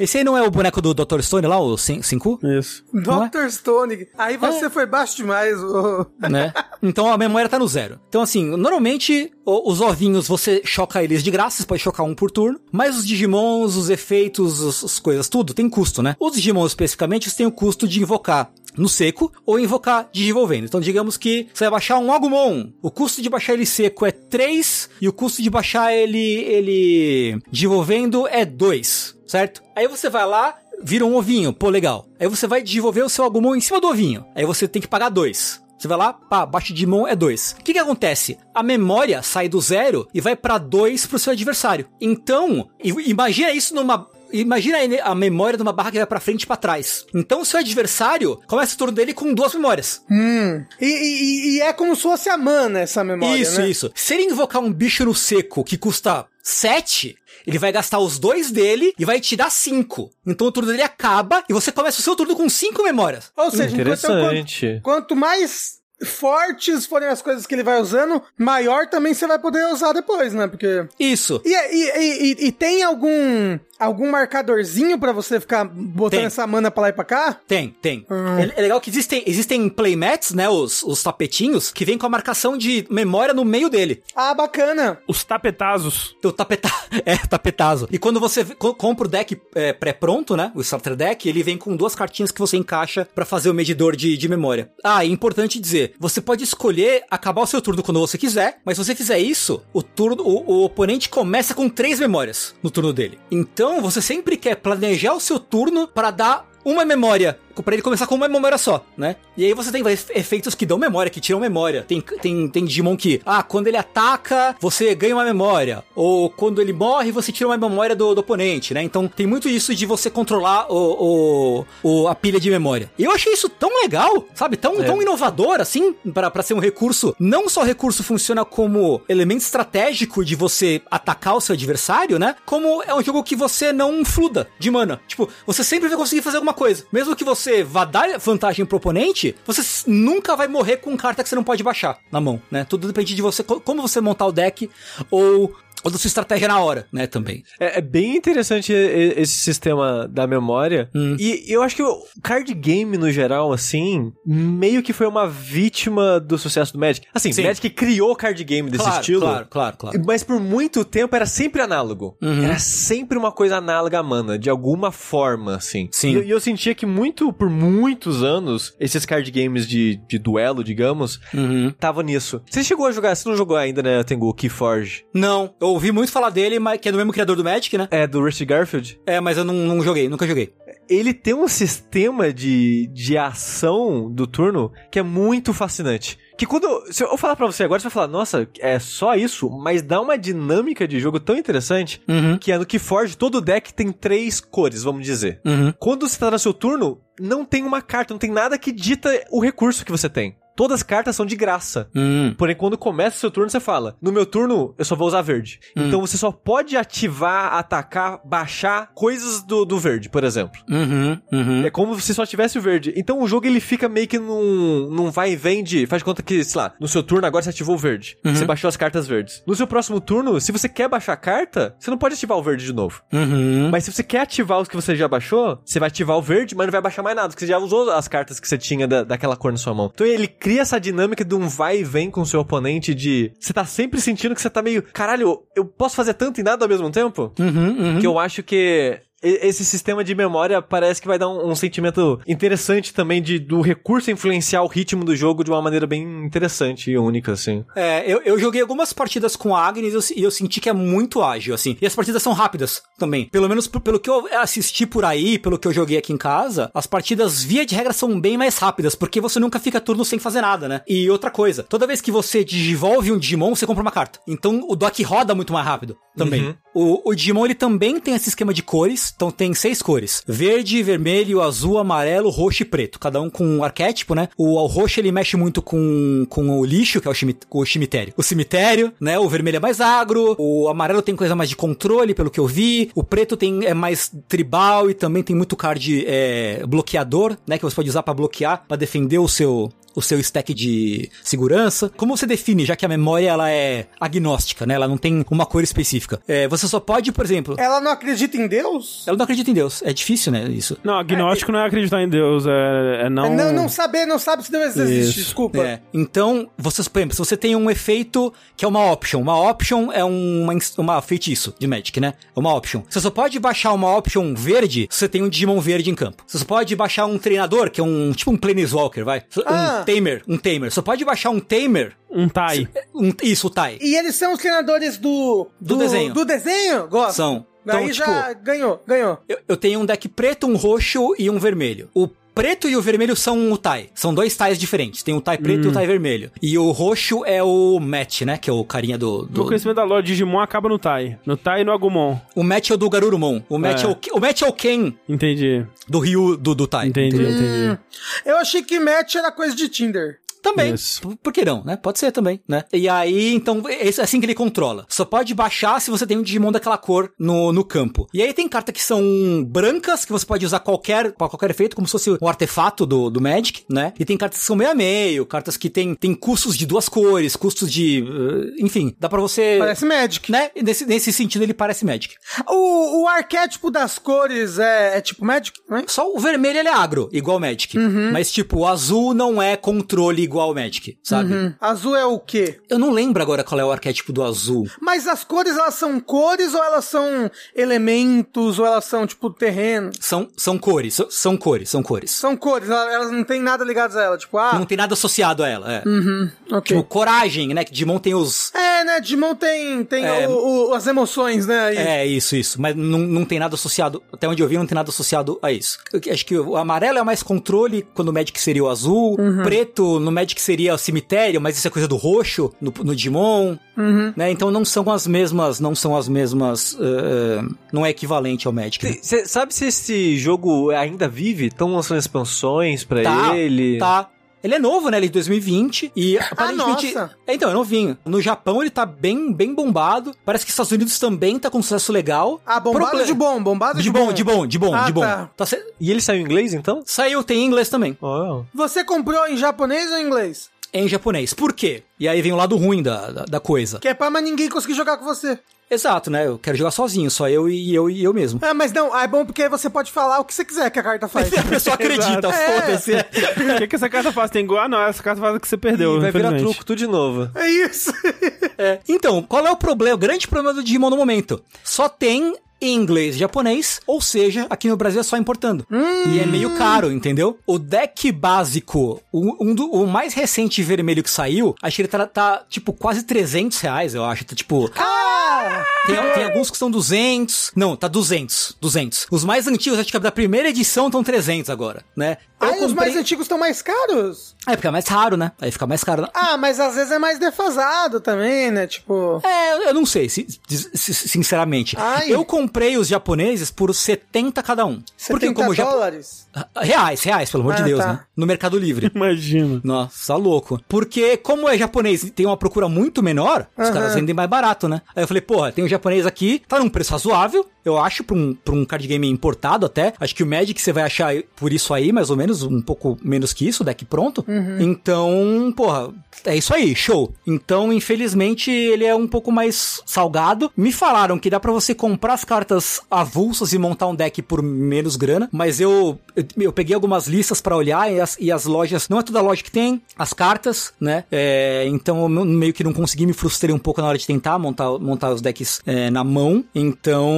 Esse aí não é o boneco do Dr. Stone lá, o 5? Isso. É? Dr. Stone. Aí você foi baixo demais. ô. né? Então a memória tá no zero. Então, assim, normalmente os ovinhos você choca eles de graça, você pode chocar um por turno. Mas os Digimons, os efeitos, os- as coisas, tudo, tem custo, né? Os Digimons especificamente, eles têm o custo de invocar no seco ou invocar digivolvendo. Então, digamos que você vai baixar um Agumon. O custo de baixar ele seco é 3 e o custo de baixar ele, ele digivolvendo é 2, certo? Aí você vai lá, vira um ovinho, pô, legal. Aí você vai desenvolver o seu Agumon em cima do ovinho. Aí você tem que pagar 2. Você vai lá, pá, baixo de mão é 2. O que que acontece? A memória sai do zero e vai pra 2 pro seu adversário. Então, imagina isso numa imagina a memória de uma barra que vai pra frente e pra trás. Então, o seu adversário começa o turno dele com duas memórias. Hum. E, e- e é como se fosse a mana essa memória, isso, né? isso. Se ele invocar um bicho no seco que custa 7, ele vai gastar os dois dele e vai te dar 5. Então o turno dele acaba e você começa o seu turno com 5 memórias. Ou seja, Interessante. quanto, quanto mais fortes forem as coisas que ele vai usando, maior também você vai poder usar depois, né? Porque... Isso. E, e, e, e- e tem algum algum marcadorzinho pra você ficar botando Tem. essa mana pra lá e pra cá? Tem, tem. Hum. É, é legal que existem, existem playmats, né? Os, os tapetinhos, que vem com a marcação de memória no meio dele. Ah, bacana. Os tapetazos. O tapeta... É, tapetazo. E quando você co- compra o deck é, pré-pronto, né? O starter deck, ele vem com duas cartinhas que você encaixa pra fazer o medidor de, de memória. Ah, e importante dizer, você pode escolher acabar o seu turno quando você quiser, mas se você fizer isso, o turno, o, o oponente começa com três memórias no turno dele. Então, você sempre quer planejar o seu turno para dar uma memória, pra ele começar com uma memória só, né? E aí você tem efe- efeitos que dão memória, que tiram memória. Tem, tem, tem Digimon que, ah, quando ele ataca, você ganha uma memória. Ou quando ele morre, você tira uma memória do, do oponente, né? Então tem muito isso de você controlar o, o, o- a pilha de memória. E eu achei isso tão legal, sabe? Tão, tão inovador, assim, pra pra ser um recurso. Não só recurso funciona como elemento estratégico de você atacar o seu adversário, né? Como é um jogo que você não fluda de mana. Tipo, você sempre vai conseguir fazer alguma coisa. Mesmo que você vá dar vantagem pro oponente, você nunca vai morrer com carta que você não pode baixar na mão, né? Tudo depende de você, co- como você montar o deck ou, ou da sua estratégia na hora, né? Também. É, é bem interessante esse sistema da memória. Hum. E eu acho que o card game, no geral, assim, meio que foi uma vítima do sucesso do Magic. Assim, Sim. o Magic criou card game desse claro, estilo. Claro, claro, claro. Mas por muito tempo era sempre análogo. Uhum. Era sempre uma coisa análoga à mana, de alguma forma, assim. Sim. E eu, e eu sentia que muito, por muitos anos, esses card games de, de duelo, digamos, Uhum. tava nisso. Você chegou a jogar, você não jogou ainda, né, Tengu, Keyforge? Não, eu ouvi muito falar dele, mas que é do mesmo criador do Magic, né? É, do Rusty Garfield? É, mas eu não, não joguei, nunca joguei. ele tem um sistema de, de ação do turno que é muito fascinante. Que quando. Se eu falar pra você agora, você vai falar, nossa, é só isso, mas dá uma dinâmica de jogo tão interessante Uhum. que é no que Forge, todo deck tem três cores, vamos dizer. Uhum. Quando você tá no seu turno, não tem uma carta, não tem nada que dita o recurso que você tem. Todas as cartas são de graça. Uhum. Porém, quando começa o seu turno, você fala: No meu turno, eu só vou usar verde. Hum. Então você só pode ativar, atacar, baixar coisas do, do verde, por exemplo. Uhum. Uhum. É como se só tivesse o verde. Então o jogo ele fica meio que num, num vai e vem de. Faz de conta que, sei lá, no seu turno agora você ativou o verde. Uhum. Você baixou as cartas verdes. No seu próximo turno, se você quer baixar a carta, você não pode ativar o verde de novo. Uhum. Mas se você quer ativar os que você já baixou, você vai ativar o verde, mas não vai baixar mais nada, porque você já usou as cartas que você tinha da, daquela cor na sua mão. Então ele cria essa dinâmica de um vai e vem com o seu oponente de. Você tá sempre sentindo que você tá meio. Caralho, eu posso fazer tanto e nada ao mesmo tempo? Uhum. Uhum. Que eu acho que esse sistema de memória parece que vai dar um, um sentimento interessante também de do recurso influenciar o ritmo do jogo de uma maneira bem interessante e única, assim. É, eu, eu joguei algumas partidas com a Agnes e eu, eu senti que é muito ágil, assim. E as partidas são rápidas também. Pelo menos pelo que eu assisti por aí, pelo que eu joguei aqui em casa, as partidas, via de regra, são bem mais rápidas, porque você nunca fica turno sem fazer nada, né? E outra coisa, toda vez que você digivolve um Digimon, você compra uma carta. Então o dock roda muito mais rápido também. Uhum. O, o Digimon, ele também tem esse esquema de cores, então tem seis cores. Verde, vermelho, azul, amarelo, roxo e preto. Cada um com um arquétipo, né? O, o roxo, ele mexe muito com, com o lixo, que é o, chimi- o cemitério. O cemitério, né? O vermelho é mais agro. O amarelo tem coisa mais de controle, pelo que eu vi. O preto tem, é mais tribal e também tem muito card é, bloqueador, né? Que você pode usar pra bloquear, pra defender o seu... O seu stack de segurança. Como você define, já que a memória ela é agnóstica, né? Ela não tem uma cor específica. É, você só pode, por exemplo. Ela não acredita em Deus? Ela não acredita em Deus. É difícil, né? Isso. Não, agnóstico não é acreditar em Deus, é, é não... Não, não saber, não sabe se Deus existe, Isso. desculpa. É. Então, você, por exemplo, se você tem um efeito que é uma option. Uma option é uma, uma feitiço de Magic, né? É uma option. Você só pode baixar uma option verde se você tem um Digimon verde em campo. Você só pode baixar um treinador, que é um tipo um Planeswalker, vai. Um Ah. Tamer. Um Tamer. Só pode baixar um Tamer. Um Tai. Um, isso, o Tai. E eles são os treinadores do... Do desenho. Do desenho? Gosto. São. Daí Então, já ganhou, ganhou. Eu, eu tenho um deck preto, um roxo e um vermelho. O preto e o vermelho são o Tai. São dois Tais diferentes. Tem o Tai preto e o Tai vermelho. E o roxo é o Matt, né? Que é o carinha do. do... O conhecimento da lore Digimon acaba no Tai. No Tai e no Agumon. O Matt é o do Garurumon. O Matt é, É. o, o Matt é o Ken Entendi. do Ryu do, do Tai. Entendi, entendeu? entendi. Eu achei que match era coisa de Tinder. Também. Isso. Por- Por que não, né? Pode ser também, né? E aí, então, é assim que ele controla. Só pode baixar se você tem um Digimon daquela cor no, no campo. E aí tem cartas que são brancas, que você pode usar qualquer, pra qualquer efeito, como se fosse um artefato do, do Magic, né? E tem cartas que são meio a meio, cartas que tem, tem custos de duas cores, custos de... eh, enfim, dá pra você... Parece Magic. Né? Nesse, nesse sentido, ele parece Magic. O, o arquétipo das cores é, é tipo Magic, né? Só o vermelho ele é agro, igual Magic. Mas, tipo, o azul não é controle igual Magic, sabe? Hum. Azul é o quê? Eu não lembro agora qual é o arquétipo do azul. Mas as cores, elas são cores ou elas são elementos ou elas são, tipo, terreno? São, são cores, são, são cores, são cores. São cores, elas não tem nada ligadas a ela. Tipo, ah, Não tem nada associado a ela, é. ok. Tipo, coragem, né? Que Digimon tem os. É, né? Digimon tem, tem É. o- o- as emoções, né? aí. É, isso, isso. Mas não, não tem nada associado. Até onde eu vi, não tem nada associado a isso. Eu acho que o amarelo é mais controle, quando o Magic seria o azul. Preto, no Magic seria o cemitério, mas isso é coisa do roxo, no, no Digimon. Né? Então não são as mesmas. Não são as mesmas. eh, não é equivalente ao Magic. né? Você sabe se esse jogo ainda vive? Estão lançando expansões pra Tá, ele? Tá. Ele é novo, né? Ele é de 2020 e aparentemente... nossa. É, então, é novinho. No Japão ele tá bem, bem bombado. Parece que Estados Unidos também tá com sucesso legal. Ah, bombado Proble- de bom, bombado De bom, de bom, de bom, Ah, de bom. tá. Tá ce- E ele saiu em inglês, então? Saiu, tem em inglês também. Oh. Você comprou em japonês ou em inglês? Em japonês. Por quê? E aí vem o lado ruim da, da, da coisa. Que é pra mais ninguém conseguir jogar com você. Exato, né? Eu quero jogar sozinho, só eu e eu e eu mesmo. É, mas não, é bom porque aí você pode falar o que você quiser que a carta faz. A pessoa acredita, É. foda-se. O que, que essa carta faz? Tem igual? Ah, não, essa carta faz o que você perdeu. Ih, vai virar truco tudo de novo. É isso. É. Então, qual é o problema? O grande problema do Digimon no momento? Só tem em inglês e japonês, ou seja, aqui no Brasil é só importando. E é meio caro, entendeu? O deck básico, o, um do- o mais recente vermelho que saiu, acho que ele tá, tá, tipo quase 300 reais, eu acho. Tá tipo. Tem, tem alguns que são 200. Não, tá 200. 200. Os mais antigos, acho que da primeira edição estão 300 agora, né? Aí os comprei- mais antigos estão mais caros. É, porque é mais raro, né? Aí fica mais caro. Ah, mas às vezes é mais defasado também, né? Tipo. É, eu não sei, si- si- sinceramente. Ai. Eu comprei os japoneses por 70 cada um. Porque 70 como Japo- dólares. Reais, reais, pelo amor de Ah, Deus, tá. né? No Mercado Livre. Imagina. Nossa, louco. Porque como é japonês e tem uma procura muito menor, os Aham. caras vendem mais barato, né? Aí eu falei, porra, tem um japonês aqui, tá num preço razoável, eu acho, pra um, pra um card game importado até. Acho que o Magic você vai achar por isso aí, mais ou menos, um pouco menos que isso, deck pronto. Então, porra, é isso aí, show. Então, infelizmente, ele é um pouco mais salgado. Me falaram que dá pra você comprar as cartas avulsas e montar um deck por menos grana, mas eu, eu, eu peguei algumas listas pra olhar e as, e as lojas, não é toda loja que tem as cartas, né? É, então, eu meio que não consegui, me frustrei um pouco na hora de tentar montar, montar os decks é, na mão. Então,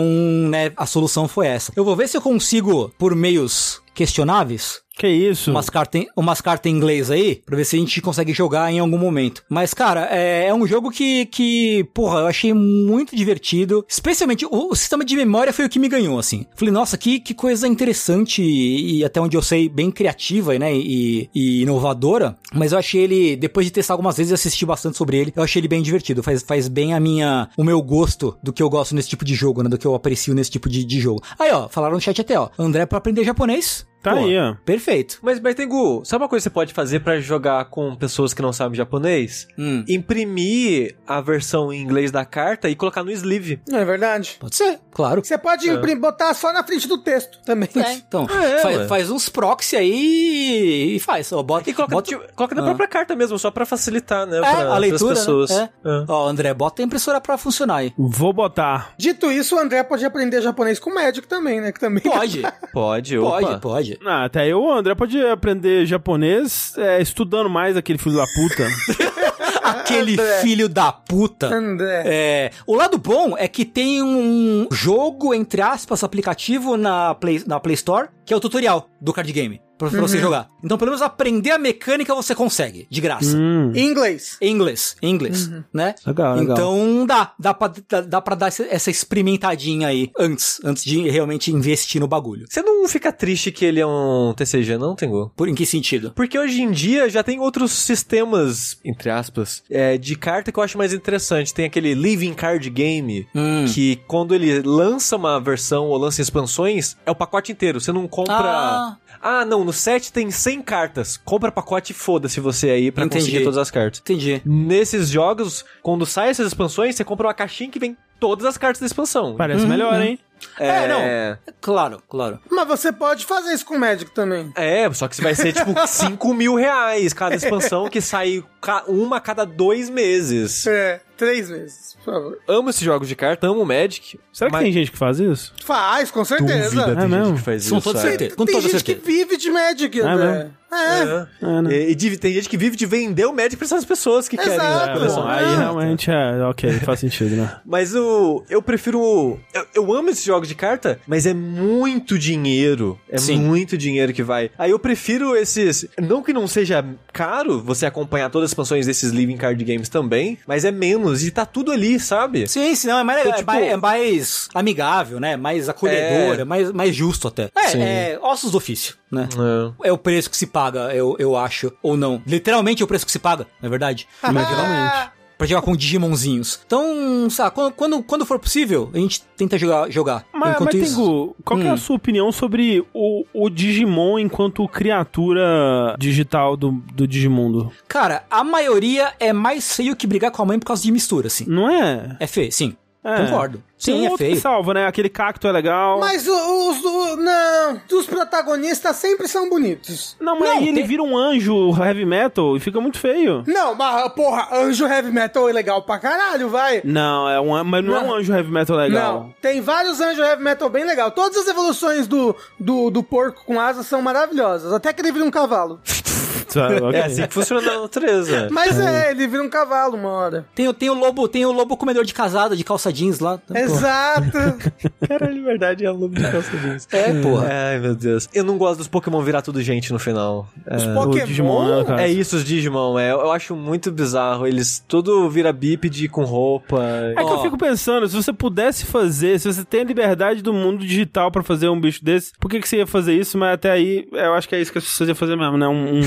né, a solução foi essa. Eu vou ver se eu consigo, por meios questionáveis, Que isso? umas cartas umas cartas em inglês aí, pra ver se a gente consegue jogar em algum momento. Mas, cara, é, é um jogo que, que, porra, eu achei muito divertido. Especialmente, o, o sistema de memória foi o que me ganhou, assim. Falei, nossa, que, que coisa interessante e, e até onde eu sei, bem criativa, né, e, e inovadora. Mas eu achei ele, depois de testar algumas vezes e assistir bastante sobre ele, eu achei ele bem divertido. Faz, faz bem a minha, o meu gosto do que eu gosto nesse tipo de jogo, né, do que eu aprecio nesse tipo de, de jogo. Aí, ó, falaram no chat até, ó, André pra aprender japonês. Tá aí, ó. Perfeito. Mas, mas Tengu, sabe uma coisa que você pode fazer pra jogar com pessoas que não sabem japonês? Hum. Imprimir a versão em inglês da carta e colocar no sleeve. Não é verdade? Pode ser, claro. Você pode imprimir, botar só na frente do texto também. É, então, É, faz, faz uns proxy aí e faz. Ó, bota, E coloca, bota, tipo, coloca na Ah. própria carta mesmo, só pra facilitar, né? é, pra, a leitura, pras pessoas. né? É. É. Ó, André, bota a impressora pra funcionar aí. Vou botar. Dito isso, o André pode aprender japonês com o Magic também, né? Que também Pode, Pode, opa. pode, pode. Ah, até eu, o André, pode aprender japonês é, estudando mais aquele filho da puta. Aquele André. filho da puta. André. É, o lado bom é que tem um jogo, entre aspas, aplicativo na Play, na Play Store, que é o tutorial do card game, pra, pra você jogar. Então, pelo menos aprender a mecânica você consegue, de graça. Hum, Em inglês. Em inglês, em inglês, né? legal, legal. Então dá, dá pra, dá, dá pra dar essa, essa experimentadinha aí antes, antes de realmente investir no bagulho. Você não fica triste que ele é um TCG, não, Tengu? Por em que sentido? Porque hoje em dia já tem outros sistemas, entre aspas, é, de carta que eu acho mais interessante. Tem aquele Living Card Game, Hum. que quando ele lança uma versão ou lança expansões, é o pacote inteiro. Você não compra. Ah. Ah, não, no set tem 100 cartas. Compra pacote e foda-se você aí pra Entendi. conseguir todas as cartas. Entendi. Nesses jogos, quando saem essas expansões, você compra uma caixinha que vem todas as cartas da expansão. Parece melhor, hein? É, não. Claro, claro. Mas você pode fazer isso com o Magic também. É, só que vai ser tipo 5 mil reais cada expansão que sai uma a cada dois meses. É, três meses, por favor. Amo esses jogos de carta, amo o Magic. Será que mas tem gente que faz isso? Faz, com certeza. Dúvida, tem É gente mesmo? que faz Com isso. toda é. certeza. Com Tem toda gente certeza. que vive de Magic, É André. mesmo? É. É, né? E, e tem gente que vive de vender o Magic pra essas pessoas que querem Exato. a É, bom, aí Ah, realmente é, ok, faz sentido, né? Mas o, eu prefiro. Eu, eu amo esses jogos de carta, mas é muito dinheiro. É Sim. muito dinheiro que vai. Aí eu prefiro esses. Não que não seja caro você acompanhar todas as expansões desses Living Card Games também, mas é menos. E tá tudo ali, sabe? Sim, sim, não, é mais, Então, é tipo- mais- é mais amigável, né? Mais acolhedor, é, mais, mais justo até. É, é ossos do ofício, né? É. É o preço que se paga, eu, eu acho, ou não. Literalmente é o preço que se paga, não é verdade? Literalmente. Pra jogar com Digimonzinhos. Então, sabe, quando, quando, quando for possível, a gente tenta jogar. jogar. Mas, Enquanto mas isso, Tengu, qual que é a Hum. sua opinião sobre o, o Digimon enquanto criatura digital do, do Digimundo? Cara, a maioria é mais feio que brigar com a mãe por causa de mistura, assim. Não é? É feio, sim. É. Concordo. Tem Sim, um é outro que feio. salva, né? Aquele cacto é legal. Mas os do. Não, os protagonistas sempre são bonitos. Não, mas Não, aí ele tem- vira um anjo heavy metal e fica muito feio. Não, mas, porra, anjo heavy metal é legal pra caralho, vai. Não, é um, mas não, é um Não. anjo heavy metal legal. Não, tem vários anjos heavy metal bem legal. Todas as evoluções do, do, do porco com asas são maravilhosas. Até que ele vira um cavalo. Sabe, ok. É assim que funciona na natureza. Mas é, ele vira um cavalo uma hora. Tem, o- tem o lobo, tem o lobo comedor de casada, de calça jeans lá. Pô. Exato. Caralho, verdade, é a lobo de calça jeans. É, porra. Ai, meu Deus. Eu não gosto dos Pokémon virar tudo gente no final. Os É. O Pokémon. Digimon, né, cara? É isso, os Digimon. É, eu acho muito bizarro. Eles tudo vira bípede com roupa. É que eu fico pensando, se você pudesse fazer, se você tem a liberdade do mundo digital pra fazer um bicho desse, por que, que você ia fazer isso? Mas até aí, eu acho que é isso que as pessoas iam fazer mesmo, né? Um, um,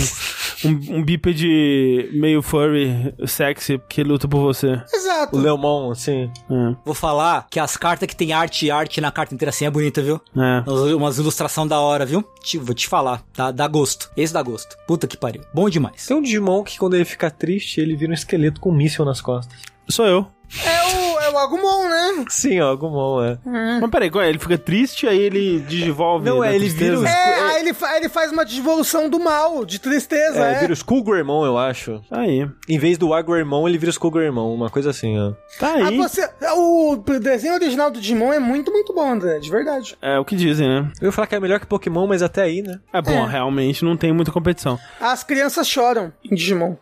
um, um bípede meio furry, sexy, que luta por você. O Exato. Leomon, assim. É, Vou falar que as cartas que tem arte e arte na carta inteira assim é bonita, viu? é. Umas, ilustração da hora, viu? Te- vou te falar, dá, dá gosto. Esse dá gosto. Puta que pariu. Bom demais. Tem um Digimon que quando ele fica triste, ele vira um esqueleto com um míssil nas costas. Sou eu. É o, é o Agumon, né? Sim, ó, Agumon, é. Mas peraí, qual é? ele fica triste, aí ele digivolve. Não, é, ele vira os- É, aí ele, fa- ele faz uma devolução do mal, de tristeza, É, é. vira o Skullgreymon, eu acho. Aí. Em vez do Agumon, ele vira o Skullgreymon, uma coisa assim, ó. Tá Ah, aí. você, o desenho original do Digimon é muito, muito bom, André, de verdade. É o que dizem, né? Eu ia falar que é melhor que Pokémon, mas até aí, né? É bom, É. realmente não tem muita competição. As crianças choram em Digimon.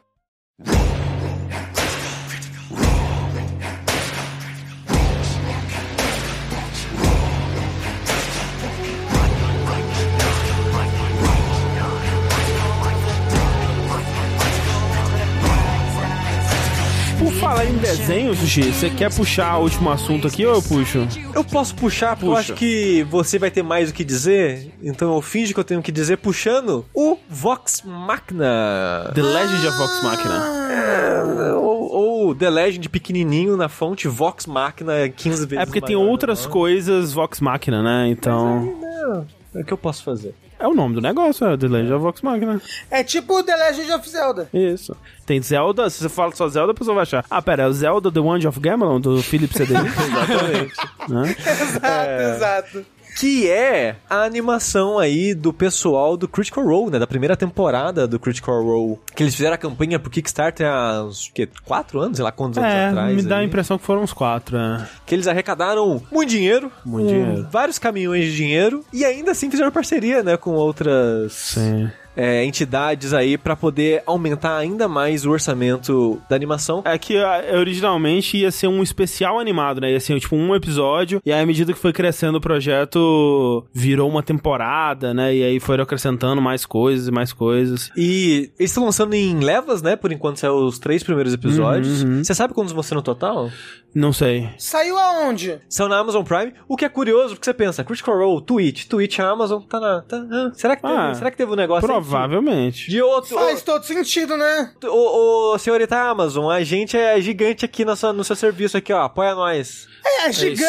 Desenho, Sushi, você quer puxar o último assunto aqui ou eu puxo? Eu posso puxar, porque eu Puxa. acho que você vai ter mais o que dizer, então eu finge que eu tenho o que dizer puxando o Vox Machina. The Legend of Vox Machina. Ou, ou The Legend pequenininho na fonte, Vox Machina 15 vezes É porque tem maior, outras né? coisas Vox Machina, né? Então. Não, é o que eu posso fazer. É o nome do negócio, é The Legend of Vox Machina. É tipo The Legend of Zelda. Isso. Tem Zelda, se você fala só Zelda, a pessoa vai achar. Ah, pera, é o Zelda The Wand of Gamelon, do Philip CD. Exatamente. né? Exato, exato. Que é a animação aí do pessoal do Critical Role, né? Da primeira temporada do Critical Role. Que eles fizeram a campanha pro Kickstarter há uns, que, quatro anos, sei lá quantos anos É, atrás. me dá a aí. impressão que foram uns quatro, é. Que eles arrecadaram muito dinheiro. Muito com dinheiro. Vários caminhões de dinheiro. E ainda assim fizeram parceria, né? Com outras... Sim. É, entidades aí pra poder aumentar ainda mais o orçamento da animação. É que ah, originalmente ia ser um especial animado, né? Ia ser tipo um episódio, e aí à medida que foi crescendo o projeto, virou uma temporada, né? E aí foram acrescentando mais coisas e mais coisas. E eles estão lançando em levas, né? Por enquanto saiu os três primeiros episódios. Uhum, uhum. Você sabe quantos vão ser no total? Não sei. Saiu aonde? São na Amazon Prime, o que é curioso, porque você pensa, Critical Role, Twitch, Twitch, a Amazon, tá na... Tá, ah, será, que teve, Ah, será que teve um negócio aí Provavelmente. de outro... Faz todo sentido, né? Ô, ô, senhorita Amazon, a gente é gigante aqui no seu, no seu serviço aqui, ó. Apoia nós. É, gigante.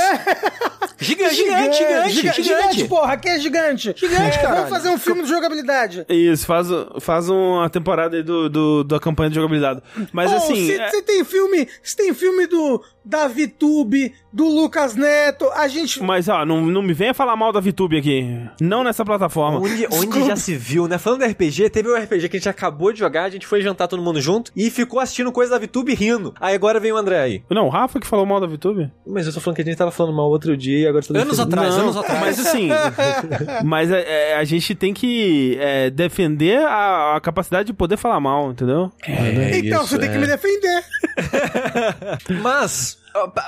Gigante, gigante, gigante, gigante. porra, aqui é gigante. Gigante, É, caralho. Vamos fazer um filme de jogabilidade. Isso, faz, faz uma temporada aí do, do- da campanha de jogabilidade. Mas Ô, assim. se, é- tem filme, se tem filme do Davi Tube, do Lucas Neto, a gente Mas, ó, não, não me venha falar mal da VTube aqui. Não nessa plataforma. Onde, onde já se viu, né? Falando de RPG, teve um RPG que a gente acabou de jogar, a gente foi jantar todo mundo junto e ficou assistindo coisa da VTube rindo. Aí agora vem o André aí. Não, o Rafa que falou mal da VTube? Mas eu tô falando que a gente tava falando mal outro dia e agora... Tô Anos defendendo. atrás, Não, anos atrás. Mas assim, mas é, é, a gente tem que é, defender a, a capacidade de poder falar mal, entendeu? Então, você tem que me defender. Mas,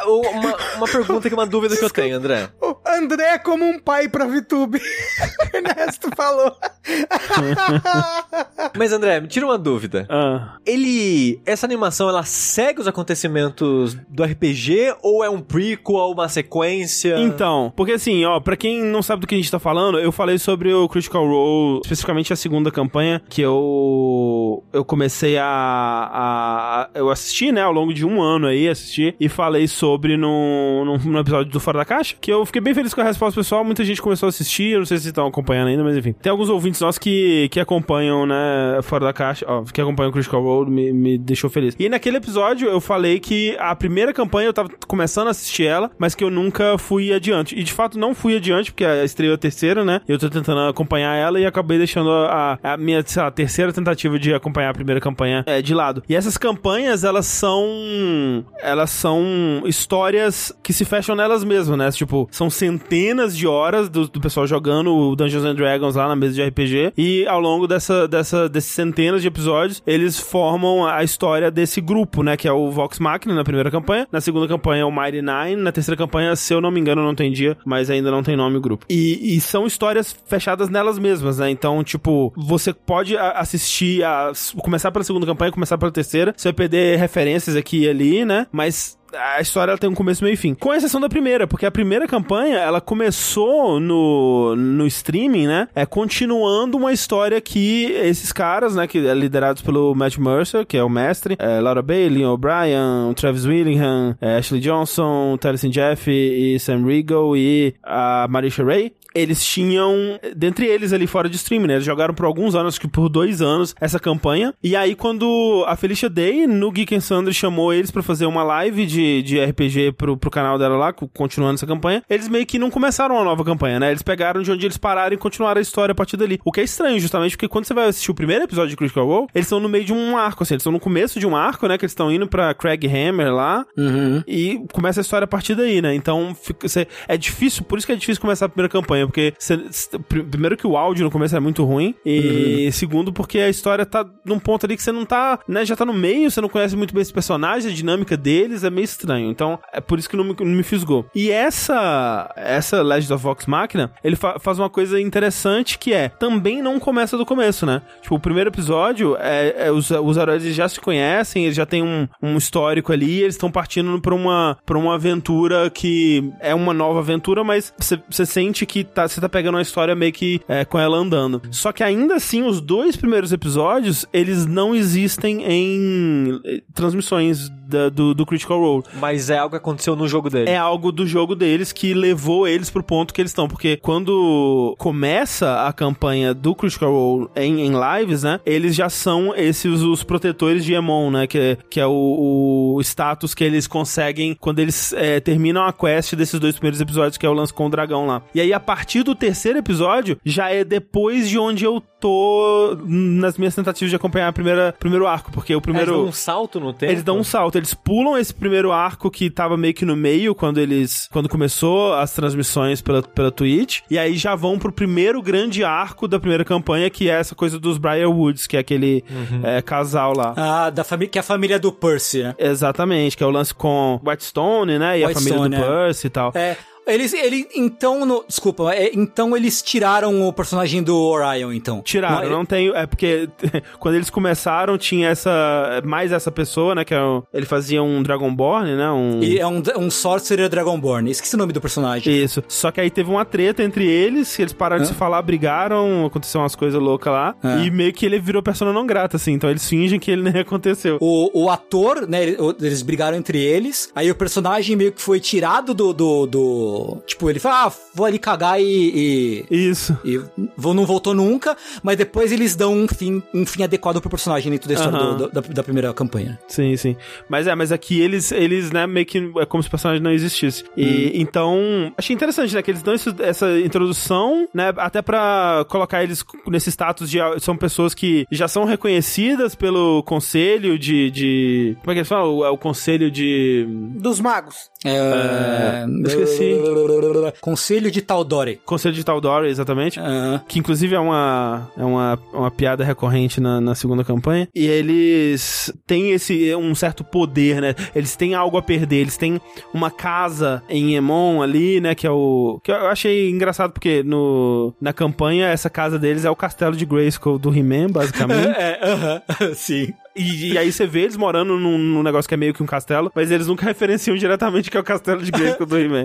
uma, uma pergunta que uma dúvida que eu tenho, André. André é como um pai pra VTube. Ernesto falou. Mas, André, me tira uma dúvida. Ah, Ele. Essa animação, ela segue os acontecimentos do RPG ou é um prequel, uma sequência? Então, porque assim, ó, pra quem não sabe do que a gente tá falando, eu falei sobre o Critical Role, especificamente a segunda campanha, que eu eu comecei a, a- eu assisti, né, ao longo de um ano aí, assisti, e falei sobre no, no, no episódio do Fora da Caixa, que eu fiquei bem feliz com a resposta pessoal, muita gente começou a assistir, eu não sei se estão acompanhando ainda, mas enfim. Tem alguns ouvintes nossos que, que acompanham, né, Fora da Caixa, ó, que acompanham o Critical Role, me, me deixou feliz. E naquele episódio eu falei que a primeira campanha eu tava começando a assistir ela, mas que eu nunca fui adiante. E de fato não fui adiante, porque a estreia é a terceira, né? Eu tô tentando acompanhar ela e acabei deixando a, a minha, sei lá, terceira tentativa de acompanhar a primeira campanha é, de lado. E essas campanhas, elas são. Elas são histórias que se fecham nelas mesmas, né? Tipo, são centenas de horas do, do pessoal jogando o Dungeons and Dragons lá na mesa de RPG. E ao longo dessa, dessa, desses centenas de episódios, eles formam a história desse grupo, né? Que é o Vox Machina na primeira campanha. Na segunda campanha é o Mighty Nine. Na terceira campanha, se eu não me engano, não tem dia, mas ainda não tem nome o grupo. E, e são histórias fechadas nelas mesmas, né? Então, tipo, você pode assistir a. começar pela segunda campanha, começar pela terceira. Você vai perder referências aqui e ali, né? Mas a história tem um começo, meio e fim. Com exceção da primeira, porque a primeira campanha, ela começou no, no streaming, né? É continuando uma história que esses caras, né, que é liderados pelo Matt Mercer, que é o mestre, é, Laura Bailey, O'Brien, Travis Willingham, é, Ashley Johnson, Taliesin Jeff e Sam Riegel e a Marisha Ray. Eles tinham, dentre eles ali fora de streaming, né? Eles jogaram por alguns anos, acho que por dois anos, essa campanha. E aí, quando a Felicia Day, no Geek and Sundry, chamou eles pra fazer uma live de, de RPG pro, pro canal dela lá, co- continuando essa campanha, eles meio que não começaram uma nova campanha, né? Eles pegaram de onde eles pararam e continuaram a história a partir dali. O que é estranho, justamente, porque quando você vai assistir o primeiro episódio de Critical Role, eles estão no meio de um arco, assim, eles estão no começo de um arco, né? Que eles estão indo pra Craig Hammer lá, Uhum. e começa a história a partir daí, né? Então fica, cê- é difícil, por isso que é difícil começar a primeira campanha, porque cê- cê- pr- primeiro que o áudio no começo é muito ruim, e segundo porque a história tá num ponto ali que você não tá, né, já tá no meio, você não conhece muito bem esse personagem, a dinâmica deles é meio estranho. Então é por isso que não me, não me fisgou. E essa essa Legend of Vox Machina, ele fa- faz uma coisa interessante que é, também não começa do começo, né? Tipo, o primeiro episódio é, é os, os heróis já se conhecem, eles já têm um, um histórico ali, eles estão partindo pra uma, pra uma aventura que é uma nova aventura, mas você sente que tá, você tá pegando uma história meio que é, com ela andando. Só que ainda assim, os dois primeiros episódios, eles não existem em eh, transmissões da- do, do Critical Role. Mas é algo que aconteceu no jogo dele. É algo do jogo deles que levou eles pro ponto que eles estão. Porque quando começa a campanha do Critical Role em, em lives, né? Eles já são esses os protetores de Emon, né? Que, que é o, o status que eles conseguem quando eles é, terminam a quest desses dois primeiros episódios, que é o lance com o dragão lá. E aí, a partir partir do terceiro episódio, já é depois de onde eu tô nas minhas tentativas de acompanhar o primeiro arco, porque o primeiro... Eles dão um salto no tempo? Eles dão um salto, eles pulam esse primeiro arco que tava meio que no meio quando eles. Quando começou as transmissões pela, pela Twitch. E aí já vão pro primeiro grande arco da primeira campanha, que é essa coisa dos Briar Woods, que é aquele é, casal lá. Ah, da família, que é a família do Percy, né? Exatamente, que é o lance com Whitestone, né? E a família do é. Percy e tal. É. Eles, ele, então, no, desculpa, é, então eles tiraram o personagem do Orion, então. Tiraram, não tem. É porque quando eles começaram, tinha essa. Mais essa pessoa, né? Que é o- ele fazia um Dragonborn, né? Um. E é um, um Sorcerer Dragonborn. Esqueci o nome do personagem. Isso. Só que aí teve uma treta entre eles, que eles pararam de se falar, brigaram, aconteceu umas coisas loucas lá. É. E meio que ele virou persona não grata, assim. Então eles fingem que ele nem aconteceu. O, o ator, né, eles brigaram entre eles, aí o personagem meio que foi tirado do... do, do- tipo, ele falou, ah, vou ali cagar e... e... Isso. E vou- não voltou nunca, mas depois eles dão um fim, um fim adequado pro personagem dentro da história Aham. do- da, da primeira campanha. Sim, sim. Mas é, mas aqui eles, eles, né, meio que é como se o personagem não existisse. E então, achei interessante, né, que eles dão isso- essa introdução, né, até pra colocar eles nesse status de são pessoas que já são reconhecidas pelo conselho de, de como é que eles falam? O, é o conselho de Dos magos. É... eu esqueci. Conselho de Taldore. conselho de Taldor, exatamente. Ah, Que inclusive é uma, é uma, uma piada recorrente na, na segunda campanha. E eles têm esse um certo poder, né? Eles têm algo a perder. Eles têm uma casa em Emon ali, né? Que é o. Que eu achei engraçado porque no, na campanha essa casa deles é o castelo de Grayskull do He-Man, basicamente. é, aham, sim. E, e aí você vê eles morando num, num negócio que é meio que um castelo, mas eles nunca referenciam diretamente que é o castelo de Grayskull do He-Man.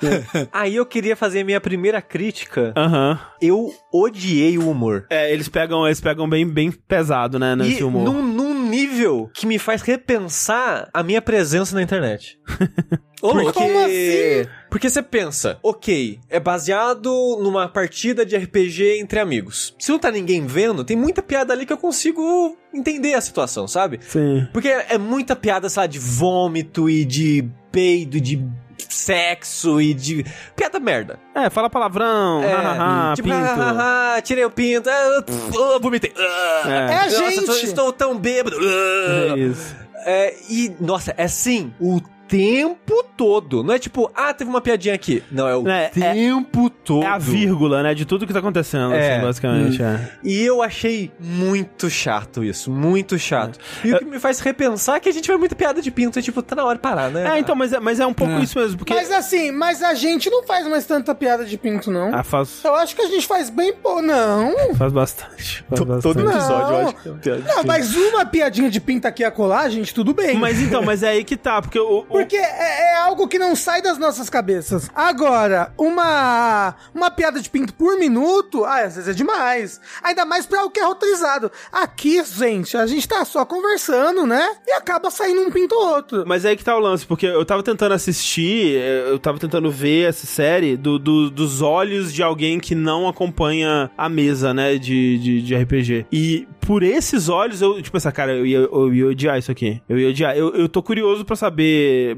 Aí eu queria fazer a minha primeira crítica. Aham. Eu odiei o humor. É, eles pegam, eles pegam bem, bem pesado, né, nesse E humor. num nível que me faz repensar a minha presença na internet. Porque... Como assim? Porque você pensa, ok, é baseado numa partida de RPG entre amigos. Se não tá ninguém vendo, tem muita piada ali que eu consigo entender a situação, sabe? Sim. Porque é muita piada, sei lá, de vômito e de peido, de sexo e de. Piada merda. É, fala palavrão, É, tipo, pinto. tirei o pinto, ah, pff, ah, vomitei. ah, É. É Nossa, gente. tô- estou tão bêbado. ah. É isso. É, e, nossa, é assim, o tempo todo. Não é tipo, ah, teve uma piadinha aqui. Não, é o É, é- tempo todo. É a vírgula, né, de tudo que tá acontecendo, É. assim, basicamente, é. E eu achei muito chato isso, muito chato. E o que me faz repensar é que a gente vê muita piada de pinto, e tipo, tá na hora de parar, né? É, então, mas é, mas é um pouco isso mesmo, porque... Mas assim, mas a gente não faz mais tanta piada de pinto, não. Ah, faz, Eu acho que a gente faz bem pô, não. faz bastante. Faz bastante. todo Não. episódio eu acho que tem uma piada de Não, pinto. mas uma piadinha de pinto aqui a colar, gente, tudo bem. Mas então, mas é aí que tá, porque o... o- Porque é, é algo que não sai das nossas cabeças. Agora, uma uma piada de pinto por minuto, ah, às vezes é demais. Ainda mais pra algo que é roteirizado. Aqui, gente, a gente tá só conversando, né? E acaba saindo um pinto ou outro. Mas aí que tá o lance, porque eu tava tentando assistir, eh, eu tava tentando ver essa série do, do- dos olhos de alguém que não acompanha a mesa, né, de, de, de RPG. E por esses olhos, eu, tipo, essa cara, eu ia, eu ia odiar isso aqui. Eu ia odiar. Eu, eu tô curioso pra saber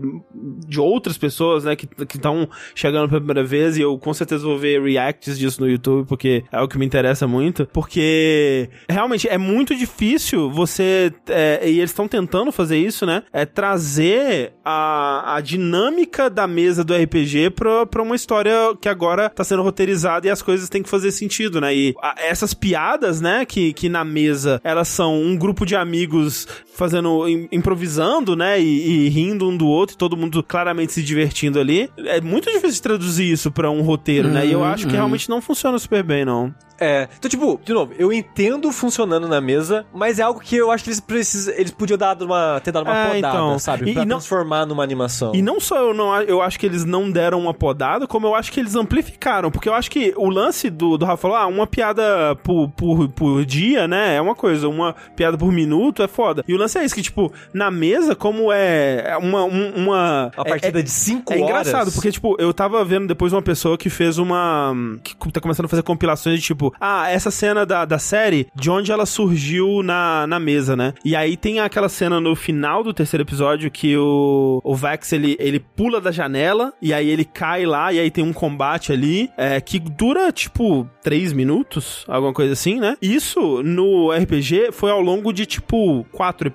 de outras pessoas, né, que estão chegando pela primeira vez, e eu com certeza vou ver reacts disso no YouTube, porque é o que me interessa muito. Porque realmente é muito difícil você. é, e eles estão tentando fazer isso, né? É trazer a, a dinâmica da mesa do RPG pra, pra uma história que agora tá sendo roteirizada e as coisas têm que fazer sentido, né? E a- essas piadas, né, que, que na mesa elas são um grupo de amigos fazendo, im- improvisando, né, e, e rindo um do outro, e todo mundo claramente se divertindo ali. É muito difícil traduzir isso pra um roteiro, né? E eu acho que realmente não funciona super bem, não. É, então, tipo, de novo, eu entendo funcionando na mesa, mas é algo que eu acho que eles precisam. Eles podiam dar uma, ter dado uma É, podada, então. sabe? E- pra e não- transformar numa animação. E não só eu não eu acho que eles não deram uma podada, como eu acho que eles amplificaram. Porque eu acho que o lance do, do Rafa falou, ah, uma piada por, por, por dia, né? É uma coisa, uma piada por minuto é foda. E o lance é isso, que, tipo, na mesa, como é é uma. um- uma é- partida é, de 5 é horas. engraçado, porque, tipo, eu tava vendo depois uma pessoa que fez uma. que tá começando a fazer compilações de, tipo, ah, essa cena da, da série, de onde ela surgiu na, na mesa, né? E aí tem aquela cena no final do terceiro episódio que o, o Vex, ele, ele pula da janela e aí ele cai lá e aí tem um combate ali é, que dura, tipo, três minutos, alguma coisa assim, né? Isso no RPG foi ao longo de, tipo, quatro episódios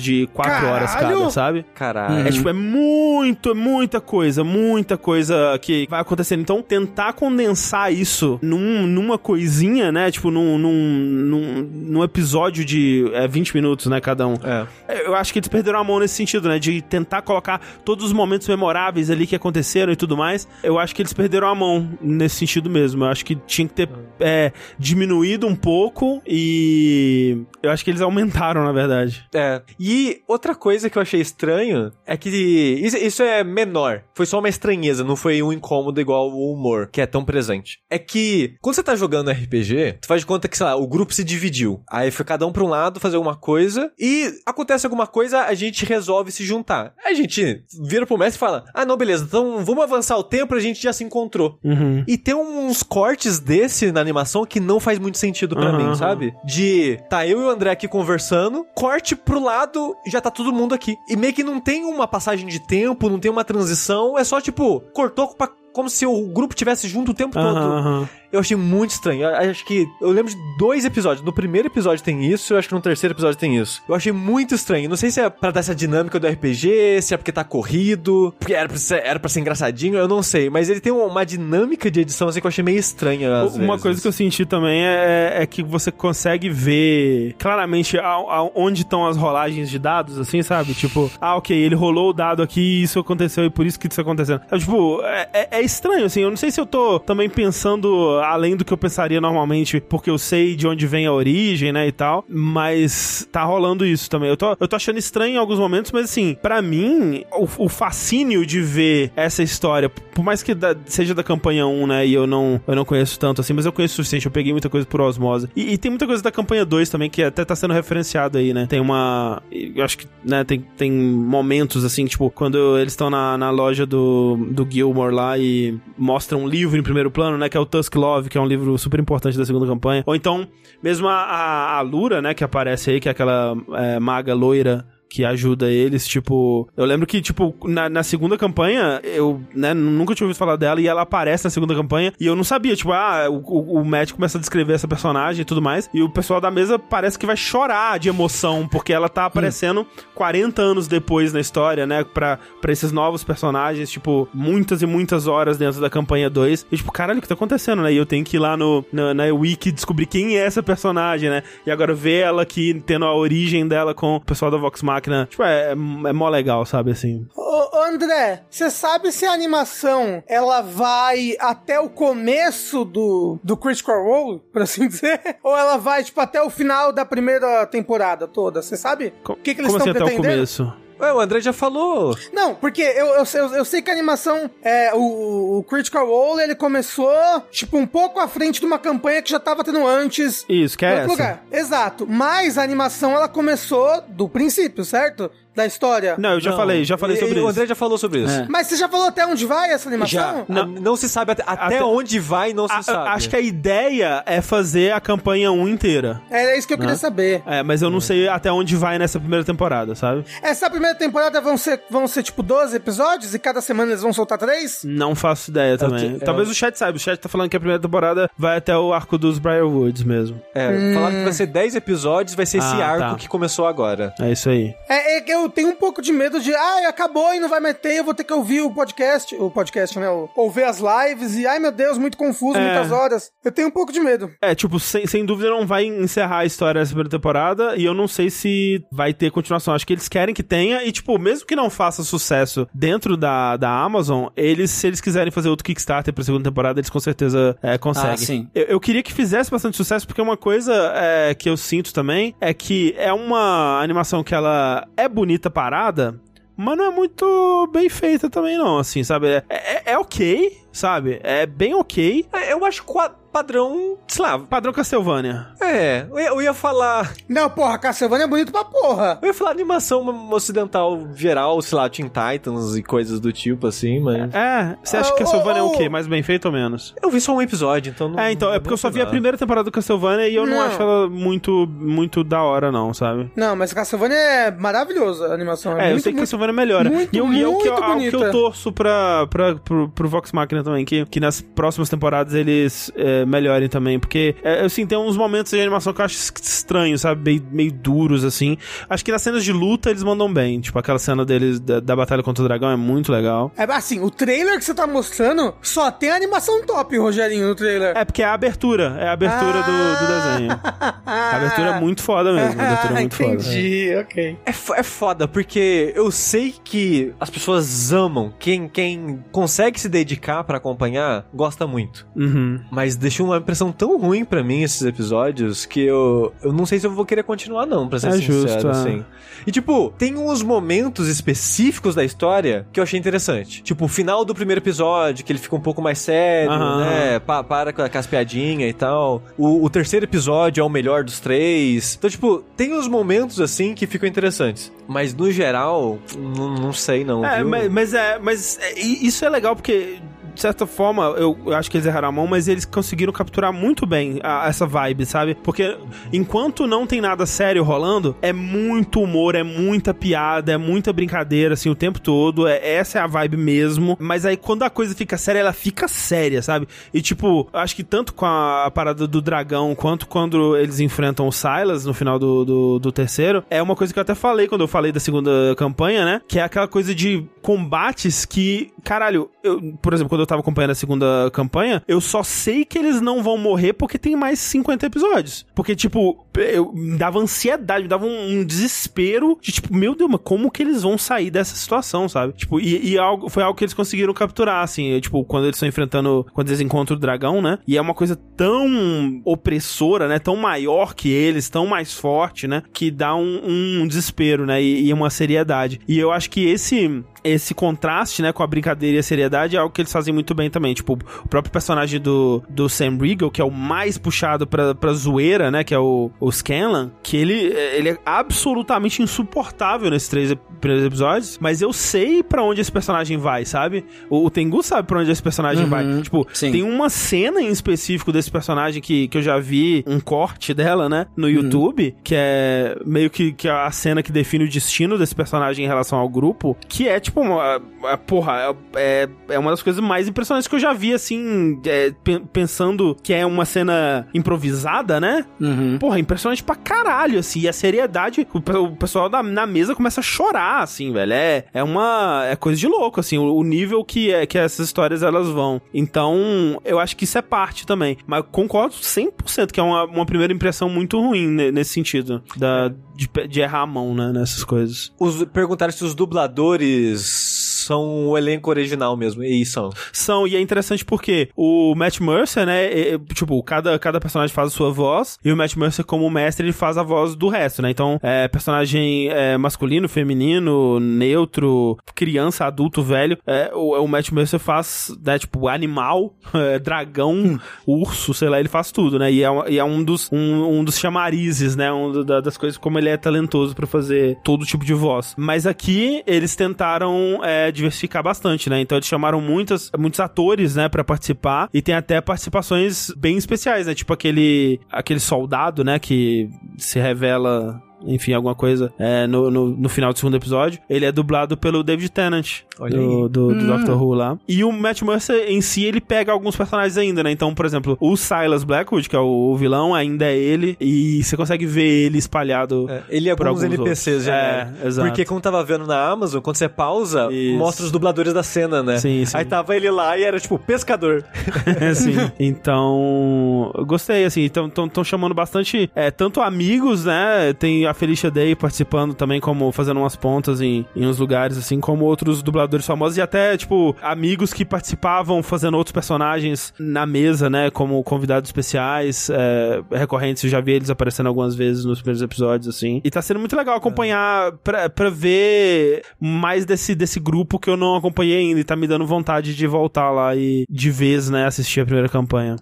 de quatro horas cada, sabe? Caralho. É tipo, é muito, muita coisa, muita coisa que vai acontecendo. Então, tentar condensar isso num, numa coisinha, né? Tipo, num, num, num, num episódio de é, 20 minutos, né? Cada um. É. Eu acho que eles perderam a mão nesse sentido, né? De tentar colocar todos os momentos memoráveis ali que aconteceram e tudo mais. Eu acho que eles perderam a mão nesse sentido mesmo. Eu acho que tinha que ter é, diminuído um pouco e eu acho que eles aumentaram, na verdade. É. E outra coisa que eu achei estranho é que isso, é menor. Foi só uma estranheza, não foi um incômodo igual o humor, que é tão presente. É que quando você tá jogando RPG, tu faz de conta que, sei lá, o grupo se dividiu. Aí foi cada um pra um lado fazer alguma coisa e acontece alguma coisa, a gente resolve se juntar. Aí a gente vira pro mestre e fala: Ah, não, beleza, então vamos avançar o tempo, a gente já se encontrou. Uhum. E tem uns cortes desse na animação que não faz muito sentido pra Aham, mim, sabe? De tá eu e o André aqui conversando, corte pro lado, já tá todo mundo aqui. E meio que não tem uma passagem de tempo, não tem uma transição, é só tipo, cortou pra, como se o grupo tivesse junto o tempo todo. Eu achei muito estranho. Eu acho que. Eu lembro de dois episódios. No primeiro episódio tem isso, eu acho que no terceiro episódio tem isso. Eu achei muito estranho. Não sei se é pra dar essa dinâmica do RPG, se é porque tá corrido, porque era pra ser, era pra ser engraçadinho, eu não sei. Mas ele tem uma dinâmica de edição assim que eu achei meio estranha. Às Uma vezes. coisa que eu senti também é, é que você consegue ver claramente a- a- onde estão as rolagens de dados, assim, sabe? Tipo, ah, ok, ele rolou o dado aqui e isso aconteceu e por isso que isso aconteceu. É, tipo, é, é- é estranho, assim. Eu não sei se eu tô também pensando além do que eu pensaria normalmente, porque eu sei de onde vem a origem, né, e tal. Mas tá rolando isso também. Eu tô, eu tô achando estranho em alguns momentos, mas assim, pra mim, o, o fascínio de ver essa história, por mais que da- seja da campanha 1, né, e eu não, eu não conheço tanto assim, mas eu conheço o suficiente, eu peguei muita coisa por osmose. E, e tem muita coisa da campanha 2 também, que até tá sendo referenciado aí, né. Tem uma. Eu acho que, né, tem, tem momentos assim, tipo, quando eles estão na, na loja do, do Gilmore lá e mostram um livro em primeiro plano, né, que é o Tusk Love, que é um livro super importante da segunda campanha. Ou então, mesmo a, a, a Lura, né, que aparece aí, que é aquela é, maga loira que ajuda eles, tipo... Eu lembro que, tipo, na, na segunda campanha, eu, né, nunca tinha ouvido falar dela, e ela aparece na segunda campanha, e eu não sabia, tipo, ah, o, o, o começa a descrever essa personagem e tudo mais, e o pessoal da mesa parece que vai chorar de emoção, porque ela tá aparecendo 40 anos depois na história, né, pra, pra esses novos personagens, tipo, muitas e muitas horas dentro da campanha 2, e tipo, caralho, o que tá acontecendo, né, e eu tenho que ir lá no, na, na wiki descobrir quem é essa personagem, né, e agora ver ela aqui, tendo a origem dela com o pessoal da Vox Machina, tipo, é, é, é mó legal, sabe, assim. Ô, ô, André, você sabe se a animação ela vai até o começo do, do Critical Role, por assim dizer? Ou ela vai, tipo, até o final da primeira temporada toda? Você sabe? O que, que eles Como assim estão até o pretendendo? começo? Ué, o André já falou. Não, porque eu, eu, sei- eu sei que a animação, é, o, o Critical Role, ele começou, tipo, um pouco à frente de uma campanha que já tava tendo antes. Isso, que é essa. lugar. Exato. Mas a animação, ela começou do princípio, certo? Da história. Não, eu já Não. falei, já falei E- sobre e isso. O André já falou sobre isso. É. Mas você já falou até onde vai essa animação? Não, não se sabe até, até Até- onde vai, não se A- sabe. acho que a ideia é fazer a campanha 1 inteira. É isso que eu queria Né? saber. É, mas eu não sei até onde vai nessa primeira temporada, sabe? Essa primeira temporada vão ser, vão ser tipo 12 episódios e cada semana eles vão soltar três? Não faço ideia também. que- é Talvez o- o chat saiba. O chat tá falando que a primeira temporada vai até o arco dos Briarwoods mesmo. É, falaram que vai ser 10 episódios, vai ser esse Ah, arco tá. que começou agora. É isso aí. É, é que eu tenho um pouco de medo de, ah, acabou e não vai meter, eu vou ter que ouvir o podcast, o podcast, né? o- Ouvir as lives e, ai meu Deus, muito confuso, É. muitas horas. Eu tenho um pouco de medo. É, tipo, sem, sem dúvida não vai encerrar a história dessa primeira temporada e eu não sei se vai ter continuação. Acho que eles querem que tenha e, tipo, mesmo que não faça sucesso dentro da, da Amazon, eles, se eles quiserem fazer outro Kickstarter pra segunda temporada, eles com certeza é, conseguem. Ah, sim. Eu, eu queria que fizesse bastante sucesso porque uma coisa é, que eu sinto também é que é uma animação que ela é bonita parada, mas não é muito bem feita também não, assim, sabe? É, é, é ok, sabe? É bem ok. É, Eu acho qua- padrão, sei lá. Padrão Castlevania. É, eu ia, eu ia falar. Não, porra, Castlevania é bonito pra porra. Eu ia falar animação ocidental geral, sei lá, Teen Titans e coisas do tipo, assim, mas. É, você acha Ah, que Castlevania é ô, o quê? Mais bem feito ou menos? Eu vi só um episódio, então não. É, então, não é porque eu só vi a primeira temporada do Castlevania e eu não, Não. acho ela muito, muito da hora, não, sabe? Não, mas Castlevania é maravilhosa a animação. É, eu muito, sei que muito- Castlevania melhora. muito, e eu, e eu, que, muito algo que eu torço pra, pra, pro, pro Vox Machina também, que, que nas próximas temporadas eles é, melhorem também, porque, é, assim, tem uns momentos de animação que eu acho es- estranhos, sabe? Meio, meio duros, assim. Acho que nas cenas de luta eles mandam bem, tipo, aquela cena deles da, da batalha contra o dragão é muito legal. É assim, o trailer que você tá mostrando só tem animação top, Rogerinho, no trailer. É, porque é a abertura, é a abertura do, do desenho. A abertura é muito foda mesmo, a abertura é muito foda. Entendi, ok. É, é foda, porque eu sei que as pessoas amam. Quem, quem consegue se dedicar pra acompanhar, gosta muito. Uhum. Mas deixou uma impressão tão ruim pra mim esses episódios que eu, eu não sei se eu vou querer continuar, não, pra ser É sincero, justo, é. assim. E tipo, tem uns momentos específicos da história que eu achei interessante. Tipo, o final do primeiro episódio, que ele fica um pouco mais sério, Aham. né? Pa- para com as piadinhas e tal. O, o terceiro episódio é o melhor dos três. Então, tipo, tem uns momentos assim que ficam interessantes. Mas no geral, não, sei não. É, viu? mas, mas é, mas é, isso é legal porque de certa forma, eu, eu acho que eles erraram a mão, mas eles conseguiram capturar muito bem a- essa vibe, sabe? Porque enquanto não tem nada sério rolando, é muito humor, é muita piada, é muita brincadeira, assim, o tempo todo. É, essa é a vibe mesmo. Mas aí quando a coisa fica séria, ela fica séria, sabe? E tipo, acho que tanto com a, parada do dragão, quanto quando eles enfrentam o Silas no final do, do, do terceiro, é uma coisa que eu até falei quando eu falei da segunda campanha, né? Que é aquela coisa de combates que, caralho, eu, por exemplo, quando eu tava acompanhando a segunda campanha, eu só sei que eles não vão morrer porque tem mais 50 episódios. Porque, tipo, eu me dava ansiedade, me dava um, um desespero de, tipo, meu Deus, mas como que eles vão sair dessa situação, sabe? Tipo, e, e algo, foi algo que eles conseguiram capturar, assim, tipo, quando eles estão enfrentando, quando eles encontram o dragão, né? E é uma coisa tão opressora, né? Tão maior que eles, tão mais forte, né? Que dá um, um desespero, né? E, e uma seriedade. E eu acho que esse esse contraste, né, com a brincadeira e a seriedade é algo que eles fazem muito bem também. Tipo, o próprio personagem do, do Sam Riegel, que é o mais puxado pra, pra zoeira, né, que é o, o Scanlan, que ele, ele é absolutamente insuportável nesses três primeiros episódios, mas eu sei pra onde esse personagem vai, sabe? O, o Tengu sabe pra onde esse personagem Uhum, vai. Tipo, sim. tem uma cena em específico desse personagem que, que eu já vi um corte dela, né, no YouTube, que é meio que, que a cena que define o destino desse personagem em relação ao grupo, que é tipo uma, uma- porra, é, é uma das coisas mais impressionantes que eu já vi, assim, é, pe- pensando que é uma cena improvisada, né? Uhum. Porra, impressionante pra caralho, assim. E a seriedade, o, o pessoal da, na mesa começa a chorar, assim, velho. É, é uma. É coisa de louco, assim, o, o nível que, é, que essas histórias elas vão. Então, eu acho que isso é parte também. Mas concordo 100% que é uma, uma primeira impressão muito ruim ne- nesse sentido. Da, de, de errar a mão, né, nessas coisas. Os, perguntaram se os dubladores são o elenco original mesmo. E são. São, e é interessante porque o Matt Mercer, né, é- tipo, cada, cada personagem faz a sua voz, e o Matt Mercer, como mestre, ele faz a voz do resto, né? Então, é personagem é, masculino, feminino, neutro, criança, adulto, velho, é, o, o Matt Mercer faz, né, tipo, animal, é, dragão, urso, sei lá, ele faz tudo, né? E é, e é um, dos, um, um dos chamarizes, né? Um do- da- das coisas como ele é talentoso pra fazer todo tipo de voz. Mas aqui, eles tentaram é, diversificar bastante, né? Então eles chamaram muitas, muitos atores, né, pra participar e tem até participações bem especiais, né? Tipo aquele aquele soldado, né, que se revela enfim, alguma coisa é, no, no, no final do segundo episódio. Ele é dublado pelo David Tennant, Olha do, aí. do, do Doctor Who lá. E o Matt Mercer em si, ele pega alguns personagens ainda, né? Então, por exemplo, o Silas Blackwood, que é o, o vilão, ainda é ele. E você consegue ver ele espalhado. É, ele é por alguns alguns NPCs outros. já. É, né? exato. Porque como tava vendo na Amazon, quando você pausa, Isso. mostra os dubladores da cena, né? Sim, sim. Aí tava ele lá e era tipo, pescador. Sim. Então, gostei, assim. Então, estão chamando bastante, é, tanto amigos, né? Tem a, Felicia Day participando também, como fazendo umas pontas em, em uns lugares, assim, como outros dubladores famosos e até, tipo, amigos que participavam fazendo outros personagens na mesa, né? Como convidados especiais, é, recorrentes. Eu já vi eles aparecendo algumas vezes nos primeiros episódios, assim. E tá sendo muito legal acompanhar pra, pra ver mais desse, desse grupo que eu não acompanhei ainda. E tá me dando vontade de voltar lá e de vez, né, assistir a primeira campanha.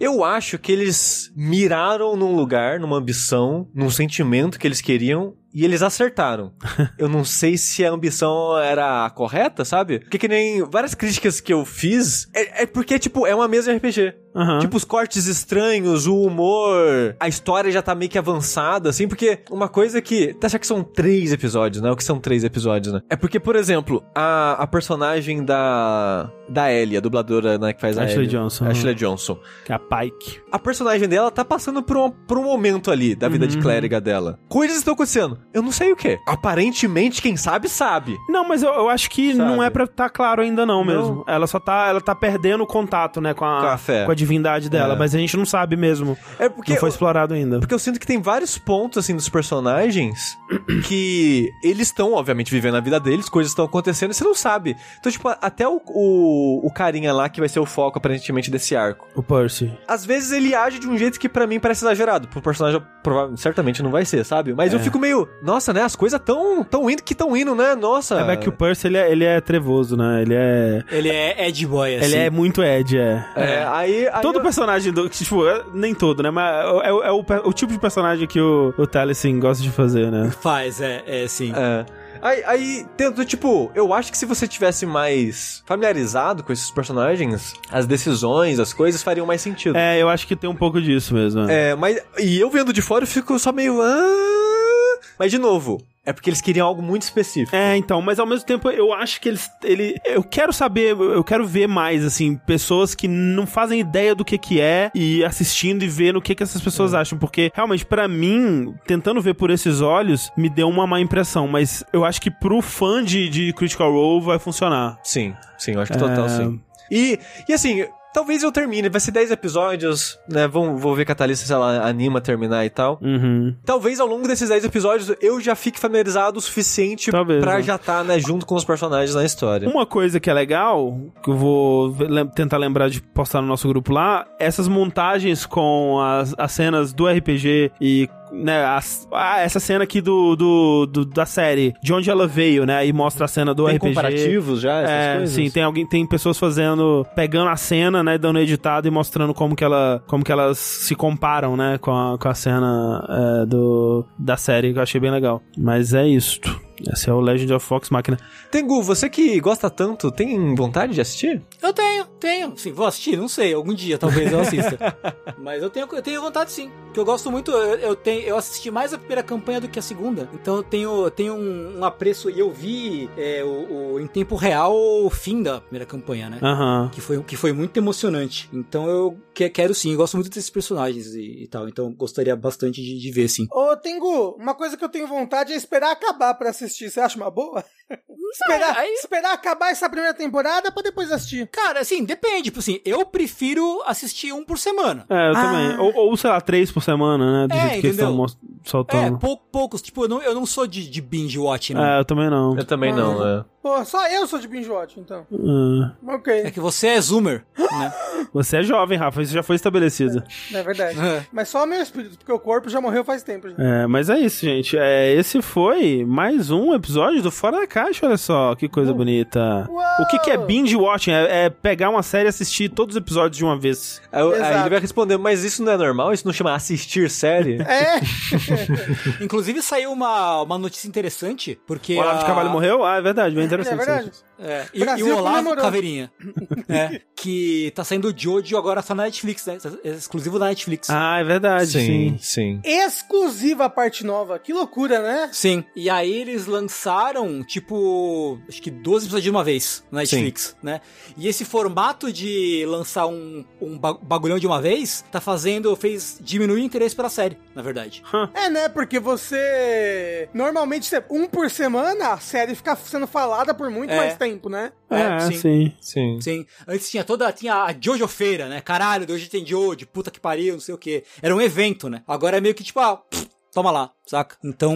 Eu acho que eles miraram num lugar, numa ambição, num sentimento que eles queriam. E eles acertaram. eu não sei se a ambição era correta, sabe? Porque que nem várias críticas que eu fiz, é, é porque, tipo, é uma mesa RPG. Aham. Tipo, os cortes estranhos, o humor, a história já tá meio que avançada, assim, porque uma coisa que. Tá achando que são três episódios, né? O que são três episódios, né? É porque, por exemplo, a, a personagem da. Da Ellie, a dubladora, né, que faz a Ashley Ellie. Johnson. Ashley Johnson. Que é a Pike. A personagem dela tá passando por um, por um momento ali da vida de clériga dela. Coisas estão acontecendo. Eu não sei o que. Aparentemente, quem sabe, sabe. Não, mas eu, eu acho que Sabe? não é pra tá claro ainda não, Não. mesmo. Ela só tá, ela tá perdendo o contato, né, com a, Com a fé. com a divindade dela, É. mas a gente não sabe mesmo. É porque. não foi explorado ainda. Porque eu sinto que tem vários pontos, assim, dos personagens que eles estão, obviamente, vivendo a vida deles, coisas estão acontecendo e você não sabe. Então, tipo, até o, o, o carinha lá que vai ser o foco, aparentemente, desse arco. O Percy. Às vezes ele age de um jeito que pra mim parece exagerado. Pro personagem, provavelmente, certamente não vai ser, sabe? Mas eu fico meio, nossa, né? As coisas tão, tão indo que tão indo, né? Nossa. É que o Percy, ele é, ele é trevoso, né? Ele é... Ele é Ed Boy, assim. Ele é muito Ed, é. É, aí, aí Todo eu- personagem do. Tipo, é- nem todo, né? Mas é, é o, o tipo de personagem que o, o Taliesin gosta de fazer, né? Faz, é, é sim. É. Aí, aí, tento, tipo, eu acho que se você tivesse mais familiarizado com esses personagens, as decisões, as coisas fariam mais sentido. É, eu acho que tem um pouco disso mesmo. É. É, mas. E eu vendo de fora, eu fico só meio. "Ah". Mas, de novo, é porque eles queriam algo muito específico. É, então, mas ao mesmo tempo eu acho que eles. Ele, eu quero saber, eu quero ver mais, assim, pessoas que não fazem ideia do que que é e assistindo e vendo o que que essas pessoas acham. Porque, realmente, pra mim, tentando ver por esses olhos, me deu uma má impressão. Mas eu acho que pro fã de, de Critical Role vai funcionar. Sim, sim, eu acho que total É. sim. E, e assim. Talvez eu termine, vai ser 10 episódios, né? Vamos, vou ver que a Thalissa, se ela anima a terminar e tal. Uhum. Talvez ao longo desses 10 episódios eu já fique familiarizado o suficiente Talvez, pra né? já estar, né, junto com os personagens na história. Uma coisa que é legal, que eu vou tentar lembrar de postar no nosso grupo lá, essas montagens com as, as cenas do RPG e né, as- ah, essa cena aqui do, do, do- da série, de onde ela veio, né, e mostra a cena do Tem RPG. comparativos já, essas É, coisas? sim, tem alguém, tem pessoas fazendo, pegando a cena, né, dando editado e mostrando como que ela, como que elas se comparam, né, com a, com a cena é, do, da série, que eu achei bem legal. Mas é isso. Esse é o Legend of Fox Máquina. Tengu, você que gosta tanto, tem vontade de assistir? Eu tenho, tenho. Sim, vou assistir, não sei, algum dia talvez eu assista. Mas eu tenho, eu tenho vontade sim. Que eu gosto muito, eu, eu tenho, eu assisti mais a primeira campanha do que a segunda. Então eu tenho, eu tenho um, um apreço e eu vi é, o, o- em tempo real o fim da primeira campanha, né? Aham. Que foi, que foi muito emocionante. Então eu que- quero sim, eu gosto muito desses personagens e, e tal. Então eu gostaria bastante de, de ver sim. Ô, Tengu, uma coisa que eu tenho vontade é esperar acabar pra assistir. Você acha uma boa? esperar, aí- esperar acabar essa primeira temporada pra depois assistir. Cara, assim, depende. Tipo assim, eu prefiro assistir um por semana. É, eu Ah. também. Ou, ou, sei lá, três por semana, né? Do É, jeito que eles entendeu? estão mos- É, soltando. pou- poucos. Tipo, eu não, eu não sou de, de binge watch, não. É, eu também não. Eu também não, né? Pô, só eu sou de binge watch, então. Ah, Ok, É que você é zoomer, né? você é jovem, Rafa, isso já foi estabelecido. é verdade. É. Mas só o meu espírito, porque o corpo já morreu faz tempo. Já. É, mas é isso, gente. É, esse foi mais um episódio do Fora da Caixa, olha só, que coisa bonita. Uau! O que, que é binge watching? É, é pegar uma série e assistir todos os episódios de uma vez. Aí, aí ele vai responder, mas isso não é normal? Isso não chama assistir série? É, Inclusive saiu uma, uma notícia interessante, porque. O Olavo de a- Carvalho morreu? Ah, é verdade, bem é interessante. verdade. É, e, e o Olavo comemorou. Caveirinha. é, que tá saindo o Jojo agora só na Netflix, né? É exclusivo da Netflix. Ah, é verdade, sim. sim. Exclusiva a parte nova. Que loucura, né? Sim. E aí eles lançaram, tipo, acho que 12 episódios de uma vez na Netflix, né? E esse formato de lançar um, um ba- bagulhão de uma vez tá fazendo, fez diminuir o interesse pela série, na verdade. É, né? Porque você. Normalmente, um por semana, a série fica sendo falada por muito É. mais tempo, né? É, É, sim. sim. Sim. Sim. Antes tinha toda. Tinha a Jojo Feira, né? Caralho, hoje tem Jojo, puta que pariu, não sei o quê. Era um evento, né? Agora é meio que tipo, ah, pff, toma lá. Saca? Então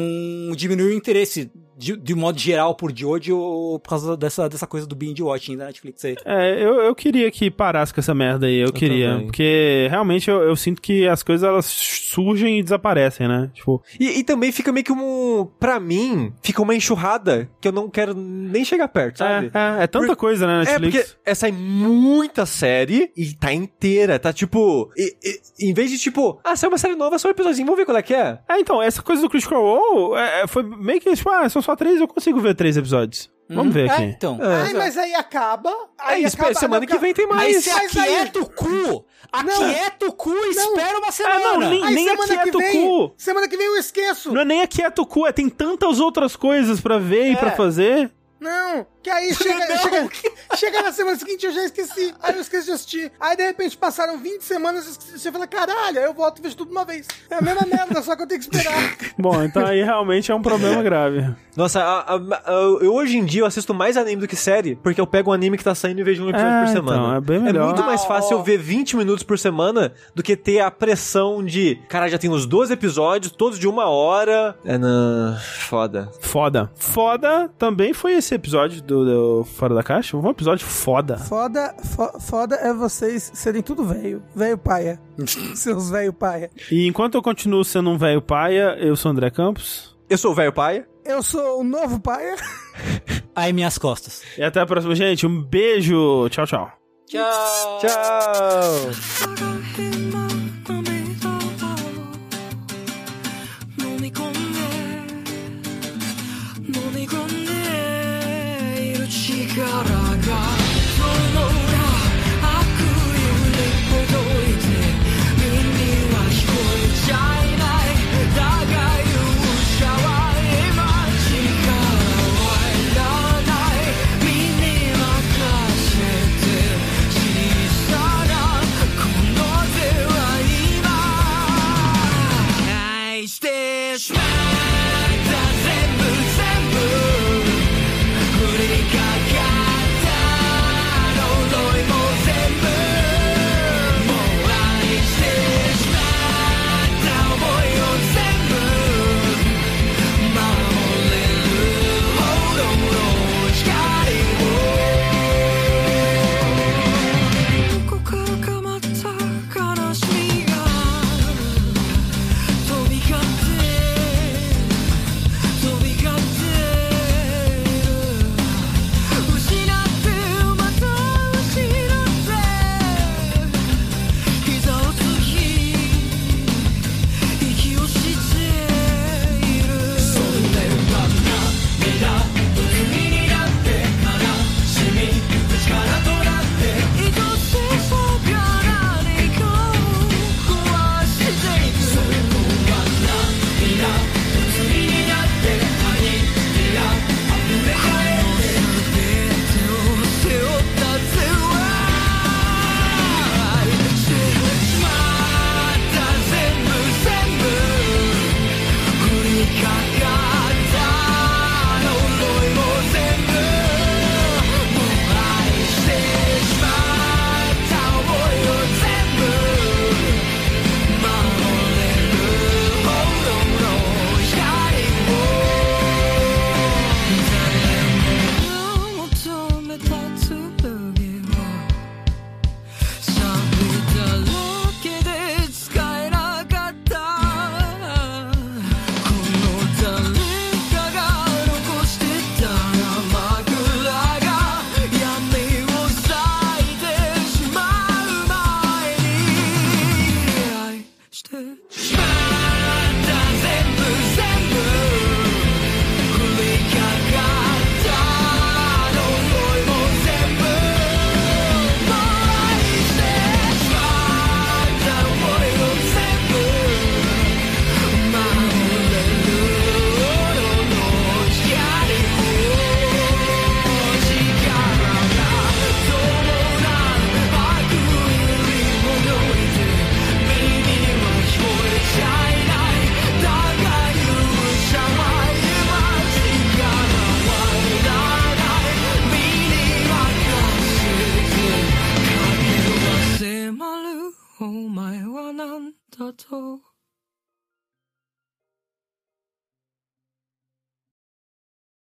diminuiu o interesse de, de modo geral por Jojo por causa dessa, dessa coisa do binge watching da Netflix aí. É, eu, eu queria que parasse com essa merda aí, eu, queria. também. Porque realmente eu, eu sinto que as coisas elas surgem e desaparecem, né? Tipo, E, e também fica meio que um. Pra mim, fica uma enxurrada que eu não quero nem chegar perto, sabe? é, é, é tanta Por- coisa, né, É, Netflix. porque é, sai muita série e tá inteira. Tá tipo. e- e- em vez de tipo, ah, saiu uma série nova, só um episódiozinho, vamos ver qual é que é. É, então, essa coisa do Critical Role é, é, foi meio que, tipo, ah, são só três, eu consigo ver três episódios. Vamos ver É, aqui. então. Ai, mas aí acaba. Aí É isso, acaba, semana não, que vem tem Aí mais. você mas aí- aquieta o cu! Aquieta o cu e espera uma Ah, semana! não, nem, Aí nem semana que aquieta o vem, cu. semana que vem eu esqueço. Não é nem aquieta o cu, é tem tantas outras coisas pra ver e pra fazer. Não, que aí chega, chega, chega na semana seguinte eu já esqueci. Aí eu esqueci de assistir. Aí de repente passaram 20 semanas e você fala, caralho, aí eu volto e vejo tudo de uma vez. É a mesma merda, só que eu tenho que esperar. Bom, então aí realmente é um problema grave. Nossa, a- a- a- eu hoje em dia eu assisto mais anime do que série, porque eu pego um anime que tá saindo e vejo um episódio É, por semana. então, é bem melhor. muito mais Ah, fácil eu ver 20 minutos por semana do que ter a pressão de, cara, já tem uns 12 episódios, todos de uma hora. É, não. Foda. Foda. Foda também foi esse episódio do, do Fora da Caixa. Um episódio foda. Foda, fo- foda é vocês serem tudo velho. Velho paia. Seus velho paia. E enquanto eu continuo sendo um velho paia, eu sou o André Campos. Eu sou o velho pai. Eu sou o novo paia. Aí minhas costas. E até a próxima, gente. Um beijo. Tchau, tchau. Tchau! Tchau!